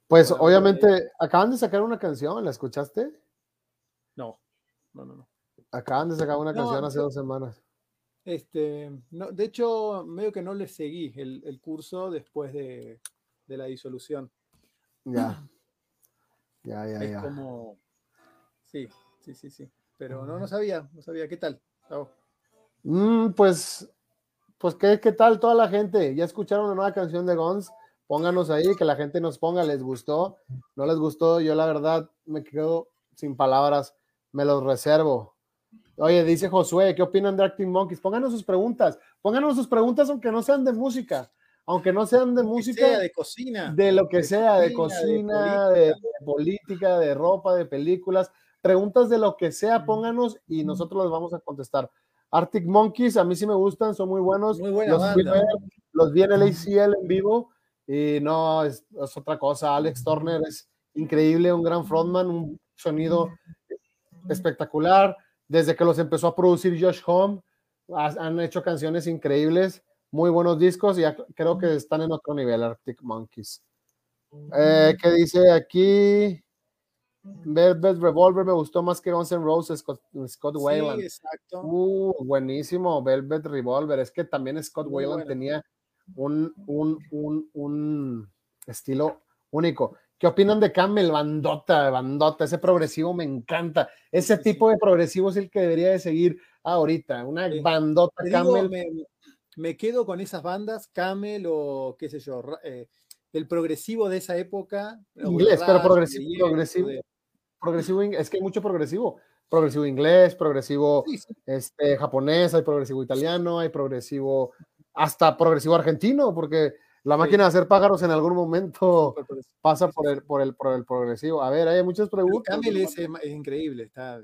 Pues obviamente acaban de sacar una canción, ¿la escuchaste? No, no, no, no. Acaban de sacar una canción hace dos semanas. Este, no, de hecho, medio que no le seguí el, curso después de, la disolución. Ya. Ya, ya, es como. Sí, sí, sí, sí. Pero no, no sabía, no sabía. ¿Qué tal? Mm, pues, pues ¿qué, ¿qué tal toda la gente? ¿Ya escucharon la nueva canción de Guns? Pónganos ahí, que la gente nos ponga, ¿les gustó? ¿No les gustó? Yo la verdad me quedo sin palabras, me los reservo. Oye, dice Josué, ¿qué opinan de Acting Monkeys? Pónganos sus preguntas, pónganos sus preguntas aunque no sean de música, aunque no sean de música, de cocina, de lo que sea, de cocina, de, política, de ropa, de películas, preguntas de lo que sea, pónganos y nosotros los vamos a contestar. Arctic Monkeys, a mí sí me gustan, son muy buenos. Muy buena los, Vi, los vi en el ACL en vivo y no, es, es otra cosa. Alex Turner es increíble, un gran frontman, un sonido espectacular desde que los empezó a producir Josh Home, han hecho canciones increíbles, muy buenos discos y creo que están en otro nivel, Arctic Monkeys. Eh, ¿Qué dice aquí? Velvet Revolver me gustó más que Guns N' Roses, Scott, Scott Wayland. Sí, exacto. Uh, buenísimo, Velvet Revolver. Es que también Scott Wayland tenía un, un, un, un estilo único. ¿Qué opinan de Camel? Bandota, bandota, ese progresivo me encanta. Ese tipo de progresivo es el que debería de seguir ahorita. Una bandota Camel. me, quedo con esas bandas, Camel o qué sé yo, eh, el progresivo de esa época. Inglés, pero progresivo, progresivo, progresivo, es que hay mucho progresivo. Progresivo inglés, progresivo Este, japonés, hay progresivo italiano, hay progresivo, hasta progresivo argentino, porque la máquina de hacer pájaros en algún momento pasa por el, por el, por el progresivo. A ver, hay muchas preguntas. Camel es, increíble, está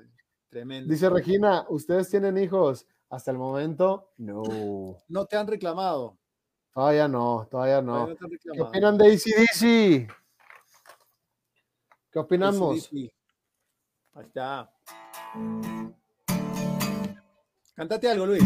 tremendo. Dice Regina, ¿ustedes tienen hijos? Hasta el momento, no. No te han reclamado. Todavía no, todavía no. ¿Qué opinan de ACDC? ¿Qué opinamos? Ahí está. Cantate algo, Luis.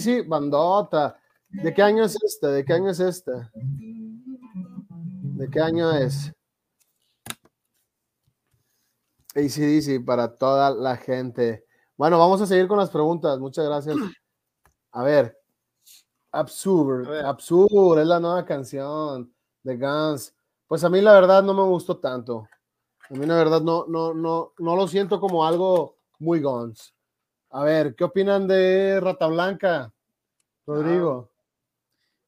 ACDC, bandota. ¿De qué año es esta? ¿De qué año es esta? ¿De qué año es? ACDC para toda la gente. Bueno, vamos a seguir con las preguntas. Muchas gracias. A ver. Absurd. Absurd es la nueva canción de Guns. Pues a mí la verdad no me gustó tanto. A mí la verdad no, no, no, no lo siento como algo muy Guns. A ver, ¿qué opinan de Rata Blanca? Rodrigo. Ah,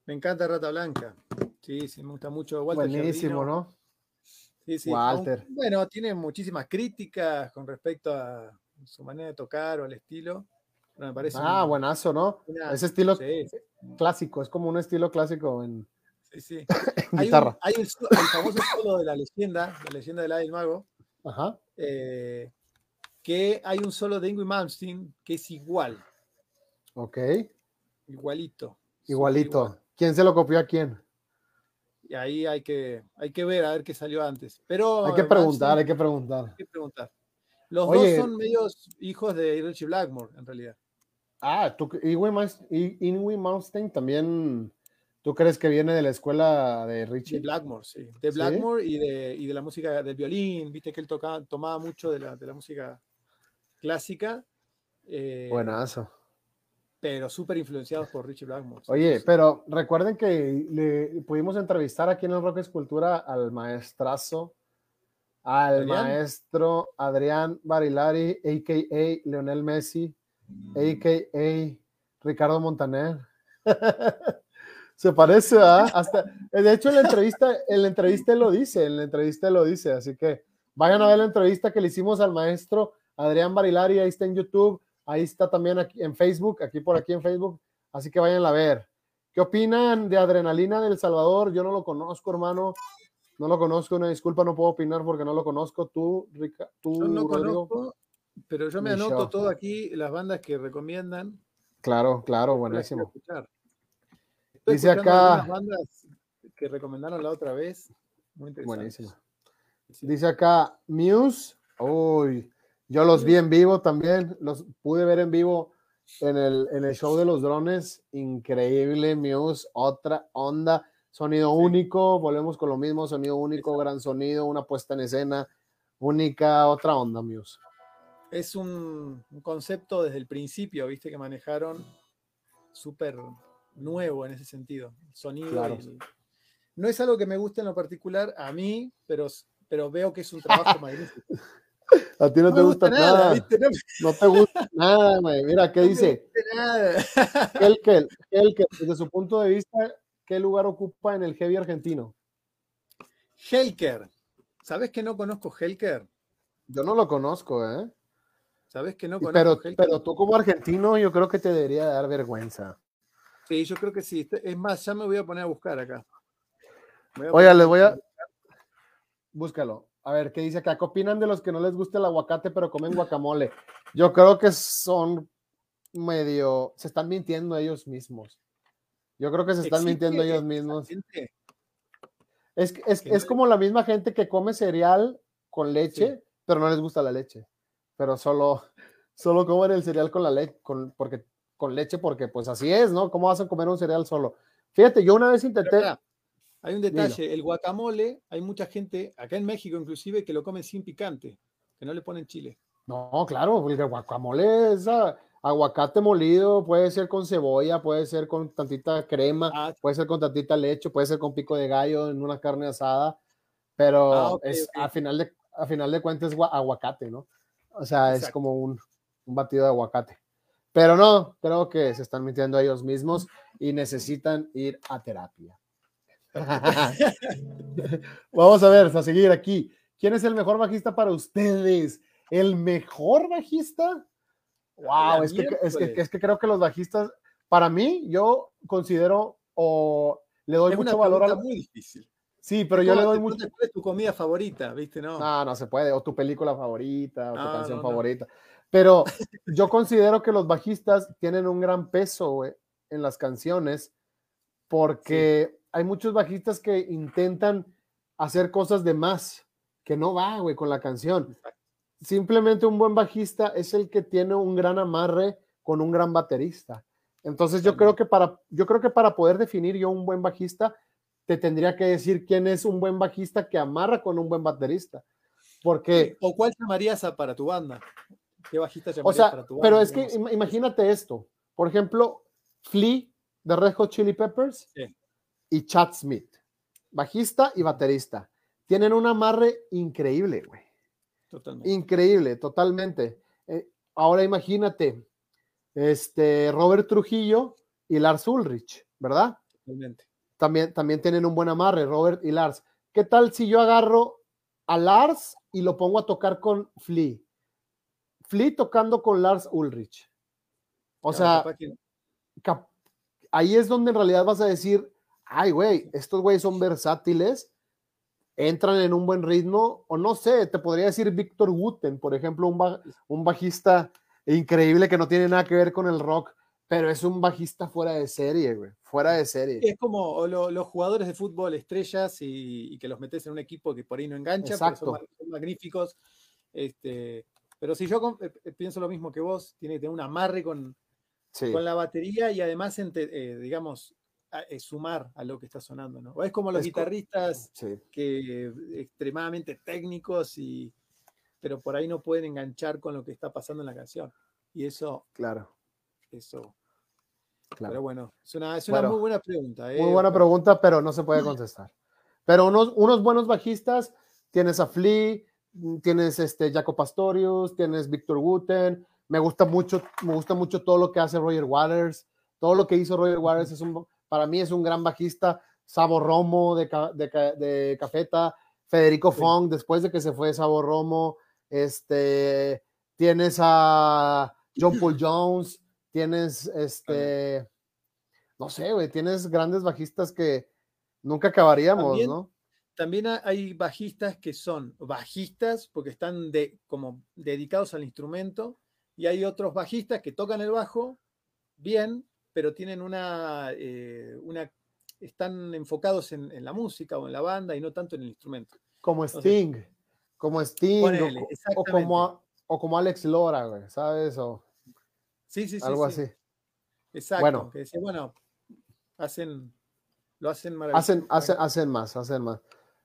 me encanta Rata Blanca. Sí, sí, me gusta mucho. Walter Buenísimo, ¿no? Sí, sí. Walter. Bueno, tiene muchísimas críticas con respecto a su manera de tocar o al estilo. me parece ah, buenazo, ¿no? Ese estilo clásico, es como un estilo clásico en, sí, sí. guitarra. hay el, famoso solo de la leyenda, la leyenda del del mago. Ajá. Eh, que hay un solo de Ingrid Malmsteen que es igual. Ok. Igualito. Igualito. ¿Quién se lo copió a quién? Y ahí hay que, hay que ver, a ver qué salió antes. Pero hay que preguntar, hay que preguntar. Hay que preguntar. Los dos son medios hijos de Richie Blackmore, en realidad. Ah, tú, Ingrid Malmsteen también ¿Tú crees que viene de la escuela de Richie? De Blackmore, sí. De Blackmore y, de, y de la música del violín. Viste que él tocaba, tomaba mucho de la, de la música clásica. Eh, Buenazo. Pero súper influenciados por Richie Blackmore. Oye, pero recuerden que le pudimos entrevistar aquí en el Rock Escultura al maestrazo, al maestro Adrián Barilari, a.k.a. Leonel Messi, a.k.a. Ricardo Montaner. Se parece, ¿ah? Hasta, de hecho, en la entrevista, en la entrevista lo dice, en la entrevista lo dice, así que vayan a ver la entrevista que le hicimos al maestro Adrián Barilari, ahí está en YouTube, ahí está también aquí en Facebook, aquí por aquí en Facebook, así que vayan a ver. ¿Qué opinan de Adrenalina del Salvador? Yo no lo conozco, hermano. No lo conozco, una disculpa, no puedo opinar porque no lo conozco. Tú, Rica, tú, Yo no Rodrigo. conozco, pero yo me anoto todo aquí, las bandas que recomiendan. Claro, claro, buenísimo. escuchar. Estoy Dice acá- bandas que recomendaron la otra vez. Muy interesante. Buenísimo. Dice acá, Muse. Uy, yo los vi en vivo también. Los pude ver en vivo en el, en el show de los drones. Increíble, Muse. Otra onda. Sonido único. Volvemos con lo mismo. Sonido único, gran sonido, una puesta en escena única. Otra onda, Muse. Es un, un concepto desde el principio, viste, que manejaron súper nuevo en ese sentido. Sonido. Claro. y el- No es algo que me guste en lo particular a mí, pero, pero veo que es un trabajo magnífico. A ti no, No te gusta, nada. ¿viste? No te gusta nada, güey. Mira, ¿qué no dice? Helkel, Helkel, desde su punto de vista, ¿qué lugar ocupa en el heavy argentino? Helker. ¿Sabes que no conozco Helker? Yo no lo conozco, ¿eh? ¿Sabes que no conozco Pero, Helker? pero tú como argentino, yo creo que te debería dar vergüenza. Sí, yo creo que sí. Este- Es más, ya me voy a poner a buscar acá. Oiga, les voy a. Búscalo. A ver, ¿qué dice acá? ¿Qué opinan de los que no les gusta el aguacate pero comen guacamole? Yo creo que son medio. Se están mintiendo ellos mismos. Yo creo que se están ¿Existe mintiendo ellos mismos. Es, es, es como la misma gente que come cereal con leche, pero no les gusta la leche. Pero solo, solo comen el cereal con la leche, con, porque, con leche, porque pues así es, ¿no? ¿Cómo vas a comer un cereal solo? Fíjate, yo una vez intenté. Hay un detalle, el guacamole, hay mucha gente, acá en México inclusive, que lo comen sin picante, que no le ponen chile. No, claro, el guacamole es ah, aguacate molido, puede ser con cebolla, puede ser con tantita crema, Ah, puede ser con tantita leche, puede ser con pico de gallo en una carne asada, pero Ah, es, a, final de, a final de cuentas es gua- aguacate, ¿no? O sea, es como un, un batido de aguacate. Pero no, creo que se están mintiendo a ellos mismos y necesitan ir a terapia. Vamos a ver, a seguir aquí. ¿Quién es el mejor bajista para ustedes? ¿El mejor bajista? la Wow, es que, es, que, es que creo que los bajistas, para mí, yo considero o le doy es mucho valor a... pregunta muy difícil. Sí, pero yo le doy mucho... ¿Cuál es tu comida favorita? ¿Viste? No. No, no se puede. O tu película favorita, o tu No, canción no, favorita. Pero yo considero que los bajistas tienen un gran peso güey, en las canciones porque hay muchos bajistas que intentan hacer cosas de más que no va, güey, con la canción. Simplemente un buen bajista es el que tiene un gran amarre con un gran baterista. Entonces yo creo que para yo creo que para poder definir yo un buen bajista te tendría que decir quién es un buen bajista que amarra con un buen baterista. Porque ¿O cuál llamarías a- para tu banda? ¿Qué bajista llamarías o sea, para tu banda? pero es que imagínate esto. Por ejemplo, Flea de Red Hot Chili Peppers Sí. Y Chad Smith, bajista y baterista. Tienen un amarre increíble, güey. Totalmente. Increíble, totalmente. Eh, ahora imagínate, este Robert Trujillo y Lars Ulrich, ¿verdad? totalmente. También, también tienen un buen amarre, Robert y Lars. ¿Qué tal si yo agarro a Lars y lo pongo a tocar con Flea? Flea tocando con Lars Ulrich. O Claro, sea, ahí es donde en realidad vas a decir, ay, güey, estos güeyes son versátiles, entran en un buen ritmo, o no sé, te podría decir Víctor Wooten, por ejemplo, un, ba- un bajista increíble que no tiene nada que ver con el rock, pero es un bajista fuera de serie, güey, fuera de serie. Es como lo- los jugadores de fútbol estrellas y, y que los metes en un equipo que por ahí no engancha, pero son, magníficos. Este, pero si yo eh, eh, pienso lo mismo que vos, tiene que tener un amarre con, Sí, con la batería y además, eh, digamos, a- eh, sumar a lo que está sonando. ¿no? O es como los Es guitarristas sí. que extremadamente técnicos y pero por ahí no pueden enganchar con lo que está pasando en la canción. Y eso, Claro, eso. claro. Pero bueno, es una, es una Bueno, muy buena pregunta. Muy ¿eh? buena pregunta, pero no se puede contestar. Pero unos, unos buenos bajistas, tienes a Flea, tienes este Jaco Pastorius, tienes Víctor Wooten, me gusta mucho, me gusta mucho todo lo que hace Roger Waters, todo lo que hizo Roger Waters es un, para mí es un gran bajista, Sabo Romo de, de, de Cafeta, Federico Sí. Fong, después de que se fue Sabo Romo, este, tienes a John Paul Jones, tienes este, no sé, güey, tienes grandes bajistas que nunca acabaríamos, También- ¿no? también hay bajistas que son bajistas porque están de, como dedicados al instrumento y hay otros bajistas que tocan el bajo bien, pero tienen una, eh, una están enfocados en, la música o en la banda y no tanto en el instrumento. Como Sting, como Sting o, como, o como Alex Lora, ¿sabes? O sí, sí, sí. Algo así. Exacto. Bueno, que decía, bueno, hacen, lo hacen maravilloso. Hacen, hacen, hacen más, hacen más.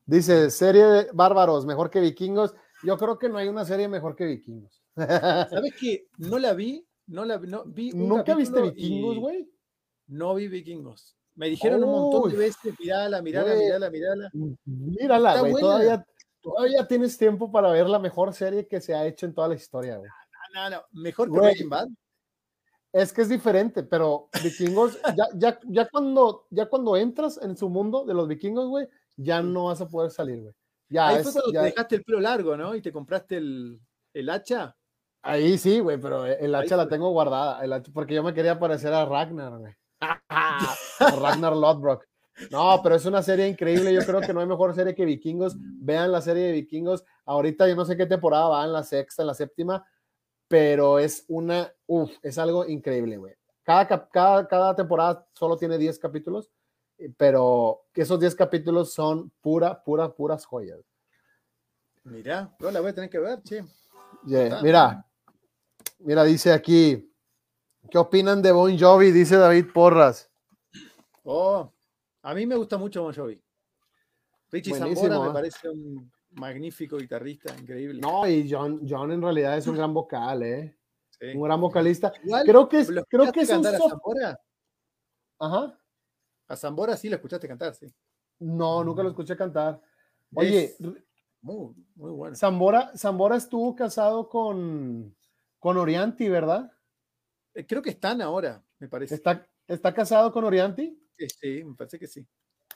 Dice, serie de bárbaros, mejor que vikingos. Yo creo que no hay una serie mejor que vikingos. ¿Sabes qué? No la vi, no la no, vi. ¿Nunca viste vikingos, güey? No vi vikingos. Me dijeron un montón de veces, mirala, mirala, mirala, mirala. Mírala, güey. Todavía, todavía tienes tiempo para ver la mejor serie que se ha hecho en toda la historia, güey. No, no, Mejor que Breaking Bad. Es que es diferente, pero vikingos, ya, ya, ya, cuando, ya cuando entras en su mundo de los vikingos, güey, ya no vas a poder salir, güey. Ya Ahí fue cuando te dejaste el pelo largo, ¿no? Y te compraste el, el hacha. Ahí sí, güey, pero el hacha la tengo guardada, el hacha, porque yo me quería parecer a Ragnar, güey. Ragnar Lodbrok. No, pero es una serie increíble. Yo creo que no hay mejor serie que Vikingos. Vean la serie de Vikingos. Ahorita yo no sé qué temporada va, en la sexta, en la séptima, pero es una, uff, es algo increíble, güey. Cada, cada, cada temporada solo tiene 10 capítulos pero esos 10 capítulos son pura, pura, puras joyas. Mira, no la voy a tener que ver, sí. mira, mira, dice aquí, ¿qué opinan de Bon Jovi? Dice David Porras. Oh, a mí me gusta mucho Bon Jovi. Richie Zambora me ¿eh? parece un magnífico guitarrista, increíble. No, y John, John en realidad es un gran vocal, ¿eh? Un gran vocalista. creo que es, creo que es un... Ajá. A Zambora sí lo escuchaste cantar, sí. No, nunca lo escuché cantar. Oye, muy, muy bueno. Zambora, Zambora estuvo casado con, con Orianti, ¿verdad? Eh, creo que están ahora, me parece. ¿Está, está casado con Orianti? Sí, me parece que sí.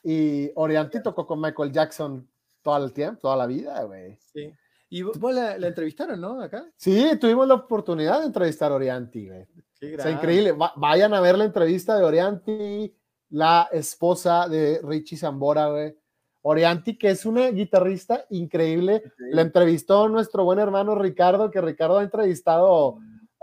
Y Orianti tocó con Michael Jackson todo el tiempo, toda la vida, güey. Sí. Y vos la, entrevistaron, ¿no? Acá. Sí, tuvimos la oportunidad de entrevistar a Orianti, güey. o sea, increíble. vayan a ver la entrevista de Orianti la esposa de Richie Zambora, güey. Orianti, que es una guitarrista increíble. La entrevistó nuestro buen hermano Ricardo, que Ricardo ha entrevistado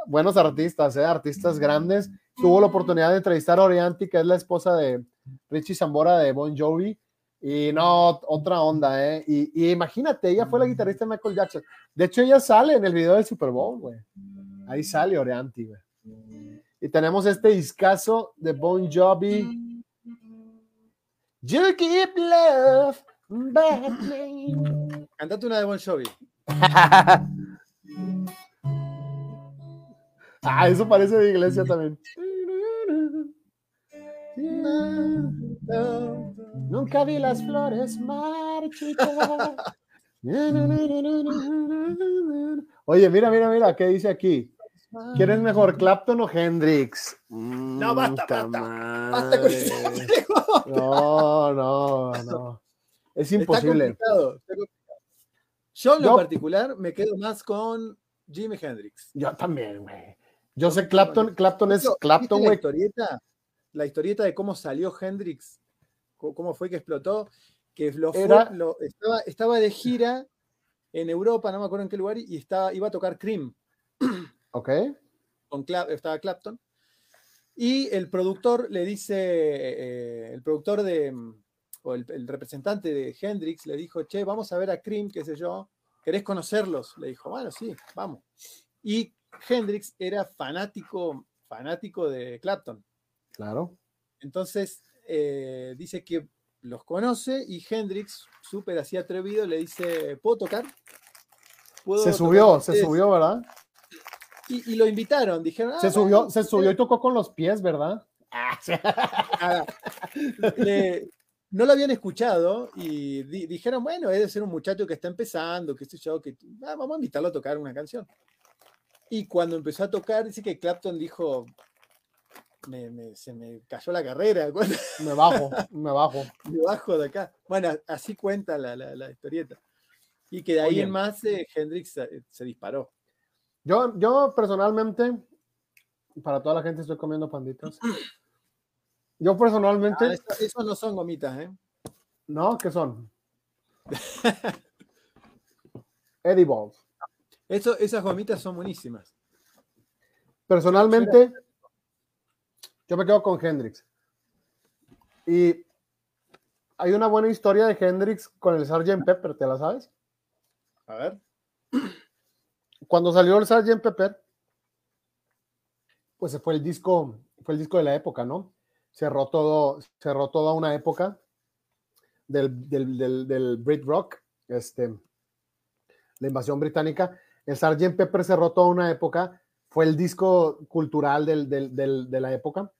buenos artistas, ¿eh? artistas grandes. Tuvo la oportunidad de entrevistar a Orianti, que es la esposa de Richie Zambora de Bon Jovi. Y no, otra onda, ¿eh? Y, imagínate, ella fue la guitarrista de Michael Jackson. De hecho, ella sale en el video del Super Bowl, güey. Ahí sale Orianti, güey. Y tenemos este discazo de Bon Jovi You give love back Cantate una de Bon Jovi. ah, eso parece de iglesia también. Nunca vi las flores marchitas. Oye, mira, mira, mira, ¿qué dice aquí? ¿Quién es mejor, Clapton o Hendrix? No, basta, basta. Basta con No, no, no. Es imposible. Yo en lo particular me quedo más con Jimi Hendrix. Yo también, güey. Yo sé Clapton, Clapton es Clapton, güey. La historieta, la historieta de cómo salió Hendrix, cómo fue que explotó, que lo, estaba, estaba, de gira en Europa, no me acuerdo en qué lugar, y estaba, iba a tocar Cream. Ok. Con estaba Clapton. Y el productor le dice, eh, el productor de, o el, representante de Hendrix le dijo, che, vamos a ver a Cream, qué sé yo, ¿querés conocerlos? Le dijo, bueno, sí, vamos. Y Hendrix era fanático, fanático de Clapton. Claro. Entonces, eh, dice que los conoce y Hendrix, súper así atrevido, le dice, ¿puedo tocar? se subió, se subió, ¿verdad? Y, lo invitaron, dijeron. Ah, se subió, se subió y tocó con los pies, ¿verdad? Ah, no lo habían escuchado y dijeron, bueno, debe ser un muchacho que está empezando, que yo, que ah, vamos a invitarlo a tocar una canción. Y cuando empezó a tocar, dice que Clapton dijo, se me cayó la carrera. Me bajo, me bajo. Me bajo de acá. Bueno, así cuenta la, la, historieta. Y que de ahí en más eh, Hendrix se disparó. Yo, yo personalmente, para toda la gente estoy comiendo panditas. Yo personalmente. Ah, eso, no son gomitas, ¿eh? No, ¿qué son? Eddie Balls. Eso, esas gomitas son buenísimas. Personalmente, yo me quedo con Hendrix. Y hay una buena historia de Hendrix con el Sgt. Pepper, ¿te la sabes? A ver. Cuando salió el Sgt. Pepper, pues fue el disco, fue el disco de la época, ¿no? Cerró todo, cerró toda una época del, del, del, Brit Rock, este, la invasión británica. El Sgt. Pepper cerró toda una época, fue el disco cultural de la época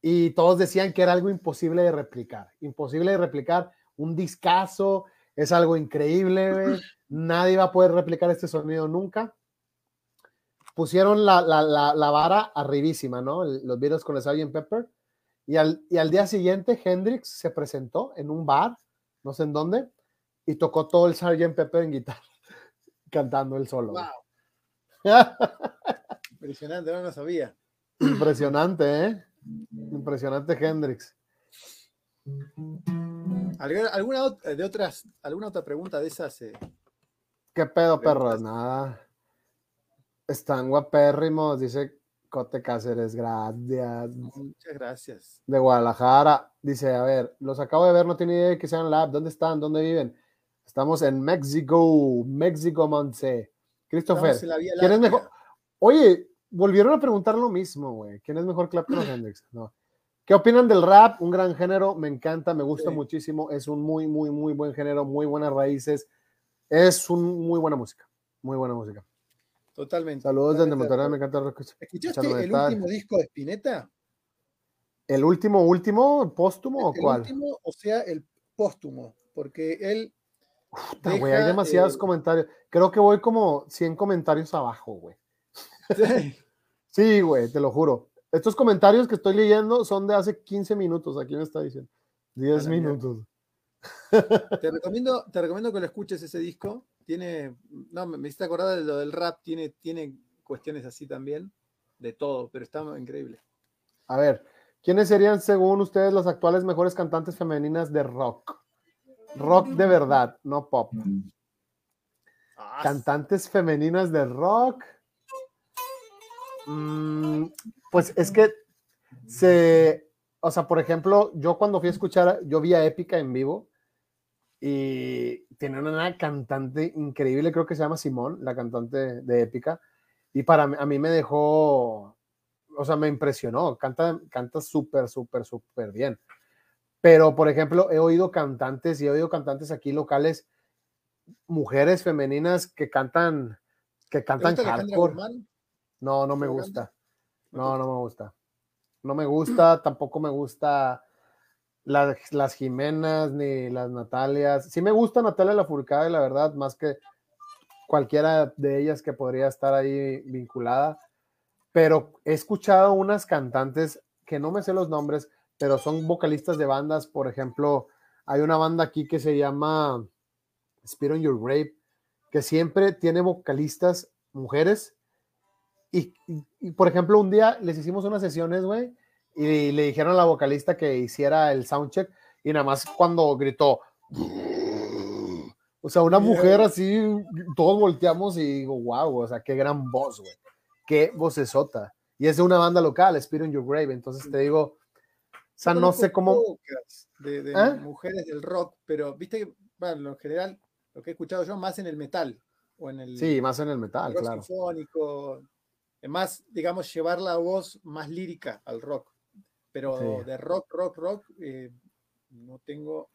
y todos decían que era algo imposible de replicar, imposible de replicar, un discazo, es algo increíble, nadie va a poder replicar este sonido nunca. Pusieron la, la, la, vara arribísima, ¿no? Los videos con el Sgt. Pepper. Y al, y al día siguiente, Hendrix se presentó en un bar, no sé en dónde, y tocó todo el Sgt. Pepper en guitarra, cantando el solo. Impresionante, no lo sabía. Impresionante, ¿eh? Impresionante Hendrix. ¿Alguna, de otras, ¿Alguna otra pregunta de esas? Eh? ¿Qué pedo, perros? Nada. Están guapérrimos, dice Cote Cáceres, gracias. Muchas gracias. De Guadalajara, dice, a ver, los acabo de ver, no tiene idea de que sean lab, ¿dónde están? ¿Dónde viven? Estamos en México, México, Monse. Christopher, ¿quién es mejor? Oye, volvieron a preguntar lo mismo, güey. ¿Quién es mejor Clapton o Hendrix? No. ¿Qué opinan del rap? Un gran género, me encanta, me gusta muchísimo. Es un muy, muy, muy buen género, muy buenas raíces. Es un muy buena música, muy buena música. Totalmente. Saludos desde Monterrey, me encanta. ¿Escuchaste el último disco de Spinetta? ¿El último, último, póstumo o cuál? El último, o sea, el póstumo, porque él. güey, hay demasiados comentarios. Creo que voy como 100 comentarios abajo, güey. Sí, güey, te lo juro. Estos comentarios que estoy leyendo son de hace 15 minutos. Aquí me está diciendo. 10 minutos. Te recomiendo, te recomiendo que lo escuches ese disco. Tiene, no, me hiciste acordar de lo del rap, tiene, tiene cuestiones así también, de todo, pero está increíble. A ver, ¿quiénes serían según ustedes las actuales mejores cantantes femeninas de rock? Rock de verdad, no pop. Ah, cantantes femeninas de rock. Mm, pues es que se, o sea, por ejemplo, yo cuando fui a escuchar, yo vi a Épica en vivo y tiene una cantante increíble, creo que se llama Simón, la cantante de Épica, y para mí, a mí me dejó, o sea, me impresionó, canta, canta súper, súper, súper bien. Pero, por ejemplo, he oído cantantes y he oído cantantes aquí locales, mujeres femeninas que cantan, que cantan hardcore. No, no me gusta. No, no me gusta. No me gusta, tampoco me gusta las, las Jimenas ni las Natalias. Sí me gusta Natalia Lafourcade, la verdad, más que cualquiera de ellas que podría estar ahí vinculada. Pero he escuchado unas cantantes que no me sé los nombres, pero son vocalistas de bandas. Por ejemplo, hay una banda aquí que se llama Spirit on Your Grave, que siempre tiene vocalistas mujeres y, por ejemplo, un día les hicimos unas sesiones, güey, y le dijeron a la vocalista que hiciera el soundcheck y nada más cuando gritó, o sea, una mujer así, todos volteamos y digo, wow, o sea, qué gran voz, güey, qué vocesota. Y es de una banda local, Spirit in Your Grave, entonces te digo, o sea, no sé cómo... De, de ¿Eh? mujeres del rock, pero viste que, bueno, en general, lo que he escuchado yo más en el metal. O en el, sí, más en el metal, claro. Sinfónico, más, digamos, llevar la voz más lírica al rock. Pero de rock, rock, rock, eh, no tengo.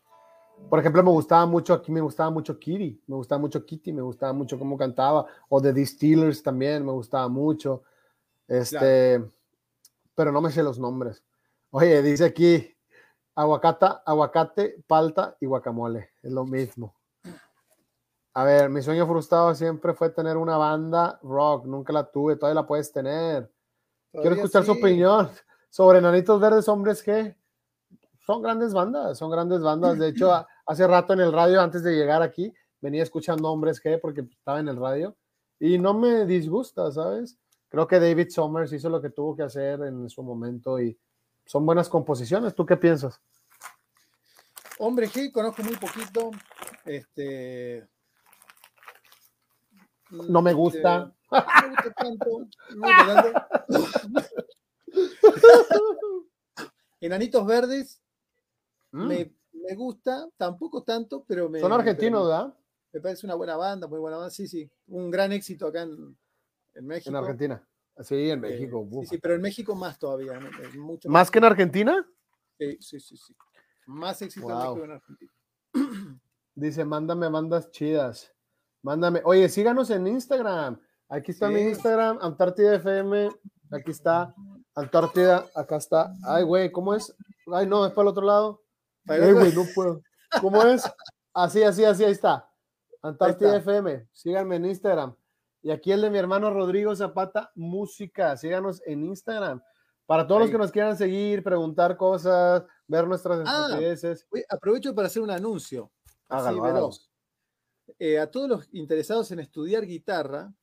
Por ejemplo, me gustaba mucho, aquí me gustaba mucho Kitty, me gustaba mucho Kitty, me gustaba mucho cómo cantaba, o The Distillers también, me gustaba mucho. Este, pero no me sé los nombres. Oye, dice aquí, aguacate, aguacate, palta y guacamole, es lo mismo. A ver, mi sueño frustrado siempre fue tener una banda rock, nunca la tuve, todavía la puedes tener. Quiero escuchar su opinión sobre Nanitos Verdes Hombres que son grandes bandas, son grandes bandas. De hecho, hace rato en el radio, antes de llegar aquí, venía escuchando Hombres que porque estaba en el radio y no me disgusta, ¿sabes? Creo que David Summers hizo lo que tuvo que hacer en su momento y son buenas composiciones. ¿Tú qué piensas? Hombre G, conozco muy poquito. Este. No me este, gusta. no me gusta tanto. no me gusta tanto. Enanitos Verdes Mm, me, me gusta, tampoco tanto, pero me. Son argentinos, ¿verdad? Me parece una buena banda, muy buena banda. Sí, sí. Un gran éxito acá en, en México. En Argentina. Sí, en Eh, México. sí, pero en México más todavía. Mucho ¿Más que en Argentina? Sí, sí, sí, sí. Más éxito en Wow. Argentina. Dice, mándame bandas chidas. Mándame. Oye, síganos en Instagram. Aquí está mi. Instagram, Antártida FM. Aquí está Antártida. Acá está. Ay, güey, ¿cómo es? Ay, no, es para el otro lado. Ay, güey, no puedo. ¿Cómo es? Así, así, así, ahí está. Antártida está. FM. Síganme en Instagram. Y aquí el de mi hermano Rodrigo Zapata Música. Síganos en Instagram. Para todos los que nos quieran seguir, preguntar cosas, ver nuestras Ah, estupideces. Aprovecho para hacer un anuncio. Así veloz. Eh, a todos los interesados en estudiar guitarra,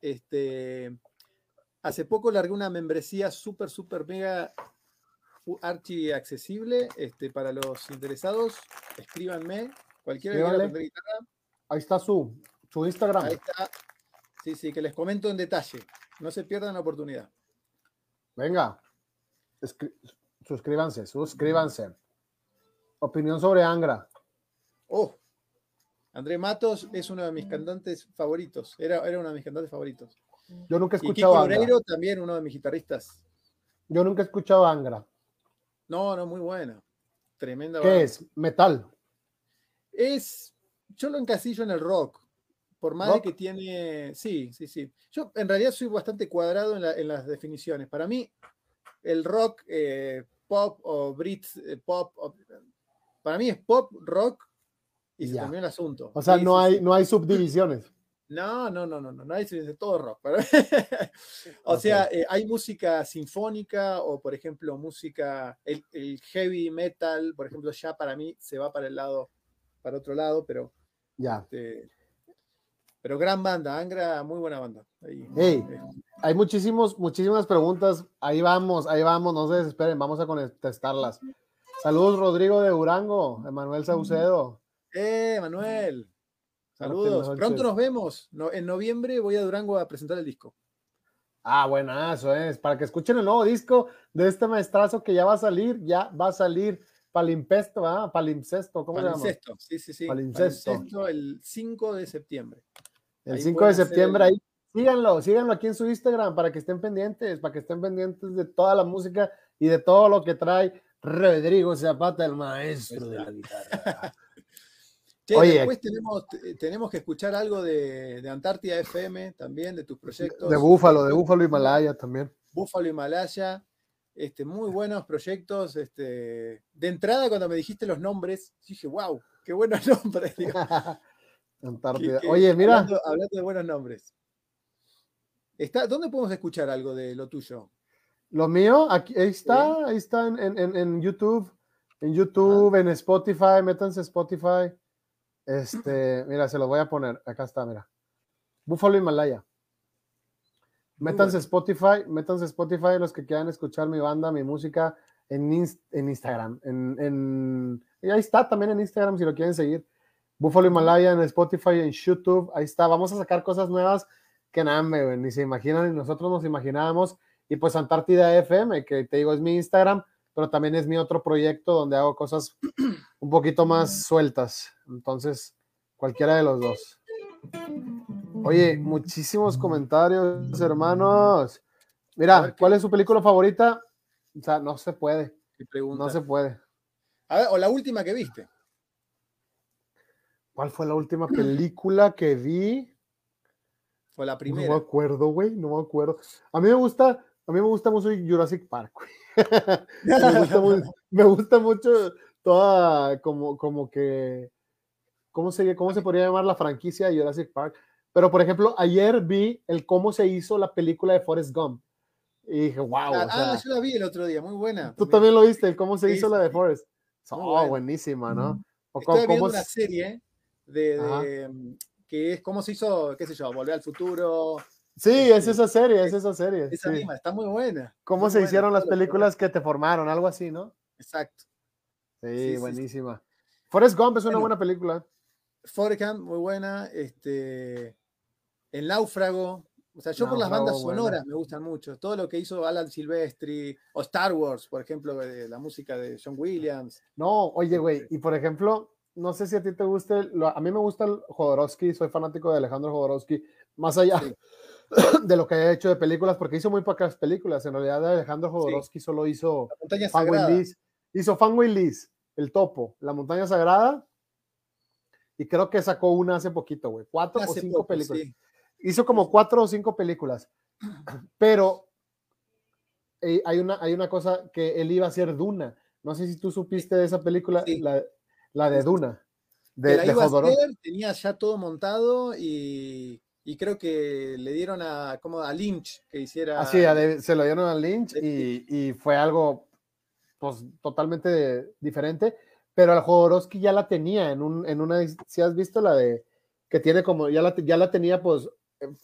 este, hace poco largué una membresía súper, súper mega archi accesible este, para los interesados. Escríbanme. Cualquiera que quiera aprender guitarra, Ahí está su, su Instagram. ahí está. Sí, sí, que les comento en detalle. No se pierdan la oportunidad. Venga, escri- suscríbanse, suscríbanse. Opinión sobre Angra. Oh, André Matos es uno de mis cantantes favoritos. Era, era uno de mis cantantes favoritos. Yo nunca he Y Kiko escuchado Angra. Loureiro también uno de mis guitarristas. Yo nunca he escuchado Angra. No, no, muy buena. Tremenda. ¿Qué banda. es? Metal. Es, yo lo encasillo en el rock. Por más de que tiene, sí, sí, sí. Yo en realidad soy bastante cuadrado en, la- en las definiciones. Para mí, el rock, eh, pop o Brit eh, pop, o- para mí es pop, rock y se Ya. terminó el asunto. O sea, Sí, no sí, hay, sí. no hay subdivisiones. No, no, no, no, no, no hay de todo rock. pero- o sea, eh, hay música sinfónica o, por ejemplo, música, el, el heavy metal, por ejemplo, ya para mí se va para el lado, para otro lado, pero, Ya. este, pero gran banda, Angra, muy buena banda. Ahí, Ey. eh, Hay muchísimos, muchísimas preguntas. Ahí vamos, ahí vamos, no se desesperen, vamos a contestarlas. Saludos, Rodrigo de Durango, Emanuel Saucedo. eh, Manuel, saludos. Pronto nos vemos. No, en noviembre voy a Durango a presentar el disco. Ah, buenazo, es. Para que escuchen el nuevo disco de este maestrazo que ya va a salir, ya va a salir Palimpesto, ¿ah? Palimpsesto, ¿cómo se llama? Sí, sí, sí. Palincesto. Palincesto el 5 de septiembre. El Ahí 5 de septiembre, el- ahí. Síganlo, síganlo aquí en su Instagram para que estén pendientes, para que estén pendientes de toda la música y de todo lo que trae Rodrigo Zapata, el maestro de la guitarra. Che, Oye. después tenemos, te- tenemos que escuchar algo de, de Antártida FM también, de tus proyectos. De Búfalo, de Búfalo Himalaya también. Búfalo Himalaya. Este, muy buenos proyectos. Este, de entrada, cuando me dijiste los nombres, dije, wow, qué buenos nombres. digo, Antártida. que- que- Oye, mira, Hablando, hablando de buenos nombres. Está, ¿Dónde podemos escuchar algo de lo tuyo? lo mío, aquí, ahí está, ahí está en, en- en- en YouTube, en YouTube, en Spotify, métanse a Spotify. Este, mira, se los voy a poner, acá está, mira. Búfalo Himalaya. Métanse a. Spotify, métanse a Spotify los que quieran escuchar mi banda, mi música en, en Instagram. En, en- y ahí está también en Instagram si lo quieren seguir. Búfalo Himalaya en Spotify, en YouTube, ahí está. Vamos a sacar cosas nuevas que nada, me- ni se imaginan, ni nosotros nos imaginábamos. Y pues Antártida FM, que te digo es mi Instagram, pero también es mi otro proyecto donde hago cosas un poquito más sueltas. Entonces, cualquiera de los dos. Oye, muchísimos comentarios, hermanos. Mira, ver, ¿qué- ¿cuál es su película favorita? O sea, no se puede, no se puede. A ver, o la última que viste. ¿Cuál fue la última película que vi? O la No primera. me acuerdo, güey, no me acuerdo. A mí me gusta, a mí me gusta mucho Jurassic Park, me, gusta mu- me gusta mucho toda como, como que, ¿cómo se, ¿cómo se podría llamar la franquicia de Jurassic Park? Pero, por ejemplo, ayer vi el cómo se hizo la película de Forrest Gump. Y dije, wow, ah, o sea, ah, yo la vi el otro día, muy buena. tú también lo viste, el cómo se hizo la de. Forrest. Muy Oh, buena. buenísima, ¿no? O Estoy cómo- viendo cómo una se- serie de, de, mm, que es cómo se hizo, qué sé yo, Volver al Futuro. Sí, es este, esa serie, es esa serie. Esa sí. misma, está muy buena. ¿Cómo muy se buena, hicieron las películas que te formaron? Algo así, ¿no? Exacto. Sí, Sí, sí, sí. buenísima. Forrest Gump es una Bueno. buena película. Forecamp, muy buena. Este, el Náufrago. O sea, yo por las bandas sonoras me gustan mucho. Todo lo que hizo Alan Silvestri o Star Wars, por ejemplo, la música de John Williams. No, oye, güey, y por ejemplo, no sé si a ti te guste, a mí me gusta el Jodorowsky, soy fanático de Alejandro Jodorowsky, más allá de lo que haya hecho de películas, porque hizo muy pocas películas. En realidad, Alejandro Jodorowsky solo hizo Fanway hizo Fanway Liz, El Topo, La Montaña Sagrada, y creo que sacó una hace poquito, güey, cuatro o cinco películas. Hizo como cuatro o cinco películas, pero eh, hay, una, hay una cosa que él iba a hacer Duna. No sé si tú supiste de esa película, la, la, de Duna. De, la iba a hacer, tenía ya todo montado y y creo que le dieron a, como a Lynch que hiciera. Así, se lo dieron a Lynch y, y, fue algo pues totalmente diferente, pero al Jodorowsky ya la tenía en, un, en una, si has visto la de, que tiene como, ya la, ya la tenía pues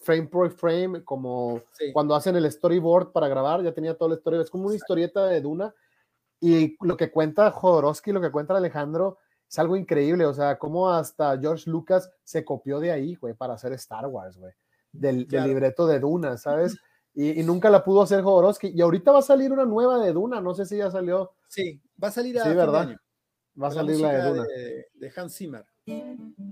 frame por frame, como cuando hacen el storyboard para grabar, ya tenía todo el storyboard, es como una historieta de Duna, y lo que cuenta Jodorowsky, lo que cuenta Alejandro, es algo increíble, o sea, cómo hasta George Lucas se copió de ahí, güey, para hacer Star Wars, güey, del, libreto de Duna, ¿sabes? Y, nunca la pudo hacer Jodorowsky. Y ahorita va a salir una nueva de Duna, no sé si ya salió. Sí, va a salir a sí, ¿verdad? Va a salir la, de Duna. De, Hans Zimmer.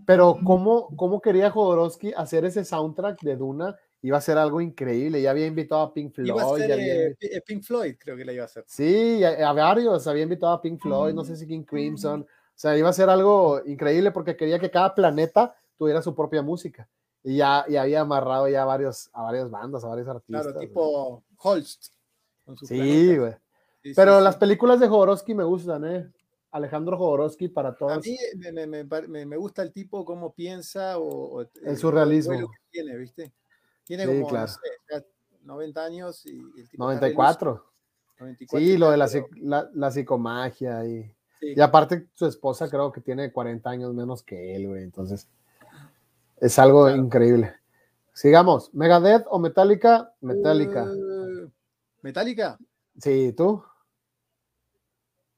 Pero ¿cómo, cómo quería Jodorowsky hacer ese soundtrack de Duna? Iba a ser algo increíble. Ya había invitado a Pink Floyd. Iba a ser, eh, eh, Pink Floyd, creo que la iba a hacer. Sí, a, a, varios. Había invitado a Pink Floyd, no sé si King Crimson. O sea, iba a ser algo increíble porque quería que cada planeta tuviera su propia música. Y ya y había amarrado ya varios, a varias bandas, a varios artistas. Claro, tipo Holst. Sí, güey. Pero las películas de Jodorowsky me gustan, ¿eh? Alejandro Jodorowsky para todos. A mí me, me, me, gusta el tipo cómo piensa o, el surrealismo. tiene, ¿viste? Tiene como claro. 90 años y el tipo 94. 94. Sí, lo de la, la, la psicomagia y y aparte, su esposa creo que tiene 40 años menos que él, güey. Entonces, es algo increíble. Sigamos. ¿Megadeth o Metallica? Metallica. Uh, ¿Metallica? Sí, ¿tú?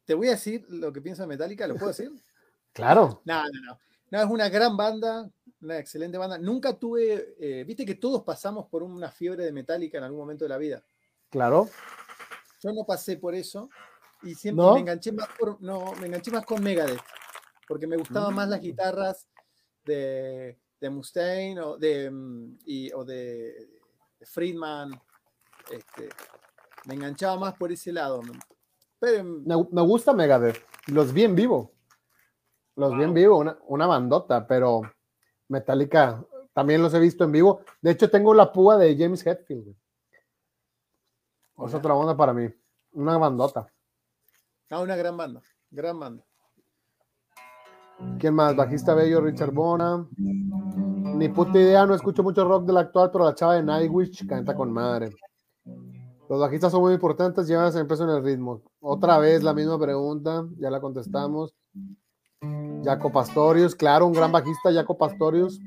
Te voy a decir lo que piensa Metallica, ¿lo puedo decir? claro. No, no, no. No, es una gran banda, una excelente banda. Nunca tuve, eh, viste que todos pasamos por una fiebre de Metallica en algún momento de la vida. Claro. Yo no pasé por eso, y siempre me enganché más no, me enganché más con Megadeth, porque me gustaban más las mm. guitarras de, de Mustaine o de, mm, y, o de, Friedman. Este, me enganchaba más por ese lado. Pero, me, gusta Megadeth. Los vi en vivo. Los vi en vivo, una, una bandota, pero Metallica también los he visto en vivo. De hecho, tengo la púa de James Hetfield. Es otra onda para mí. Una bandota. Ah, una gran banda, gran banda. ¿Quién más? Bajista Bello, Richard Bona. Ni puta idea, no escucho mucho rock del actual, pero la chava de Nightwish canta con madre. Los bajistas son muy importantes, llevan el peso en el ritmo. Otra vez la misma pregunta, ya la contestamos. Jaco Pastorius, claro, un gran bajista, Jaco Pastorius.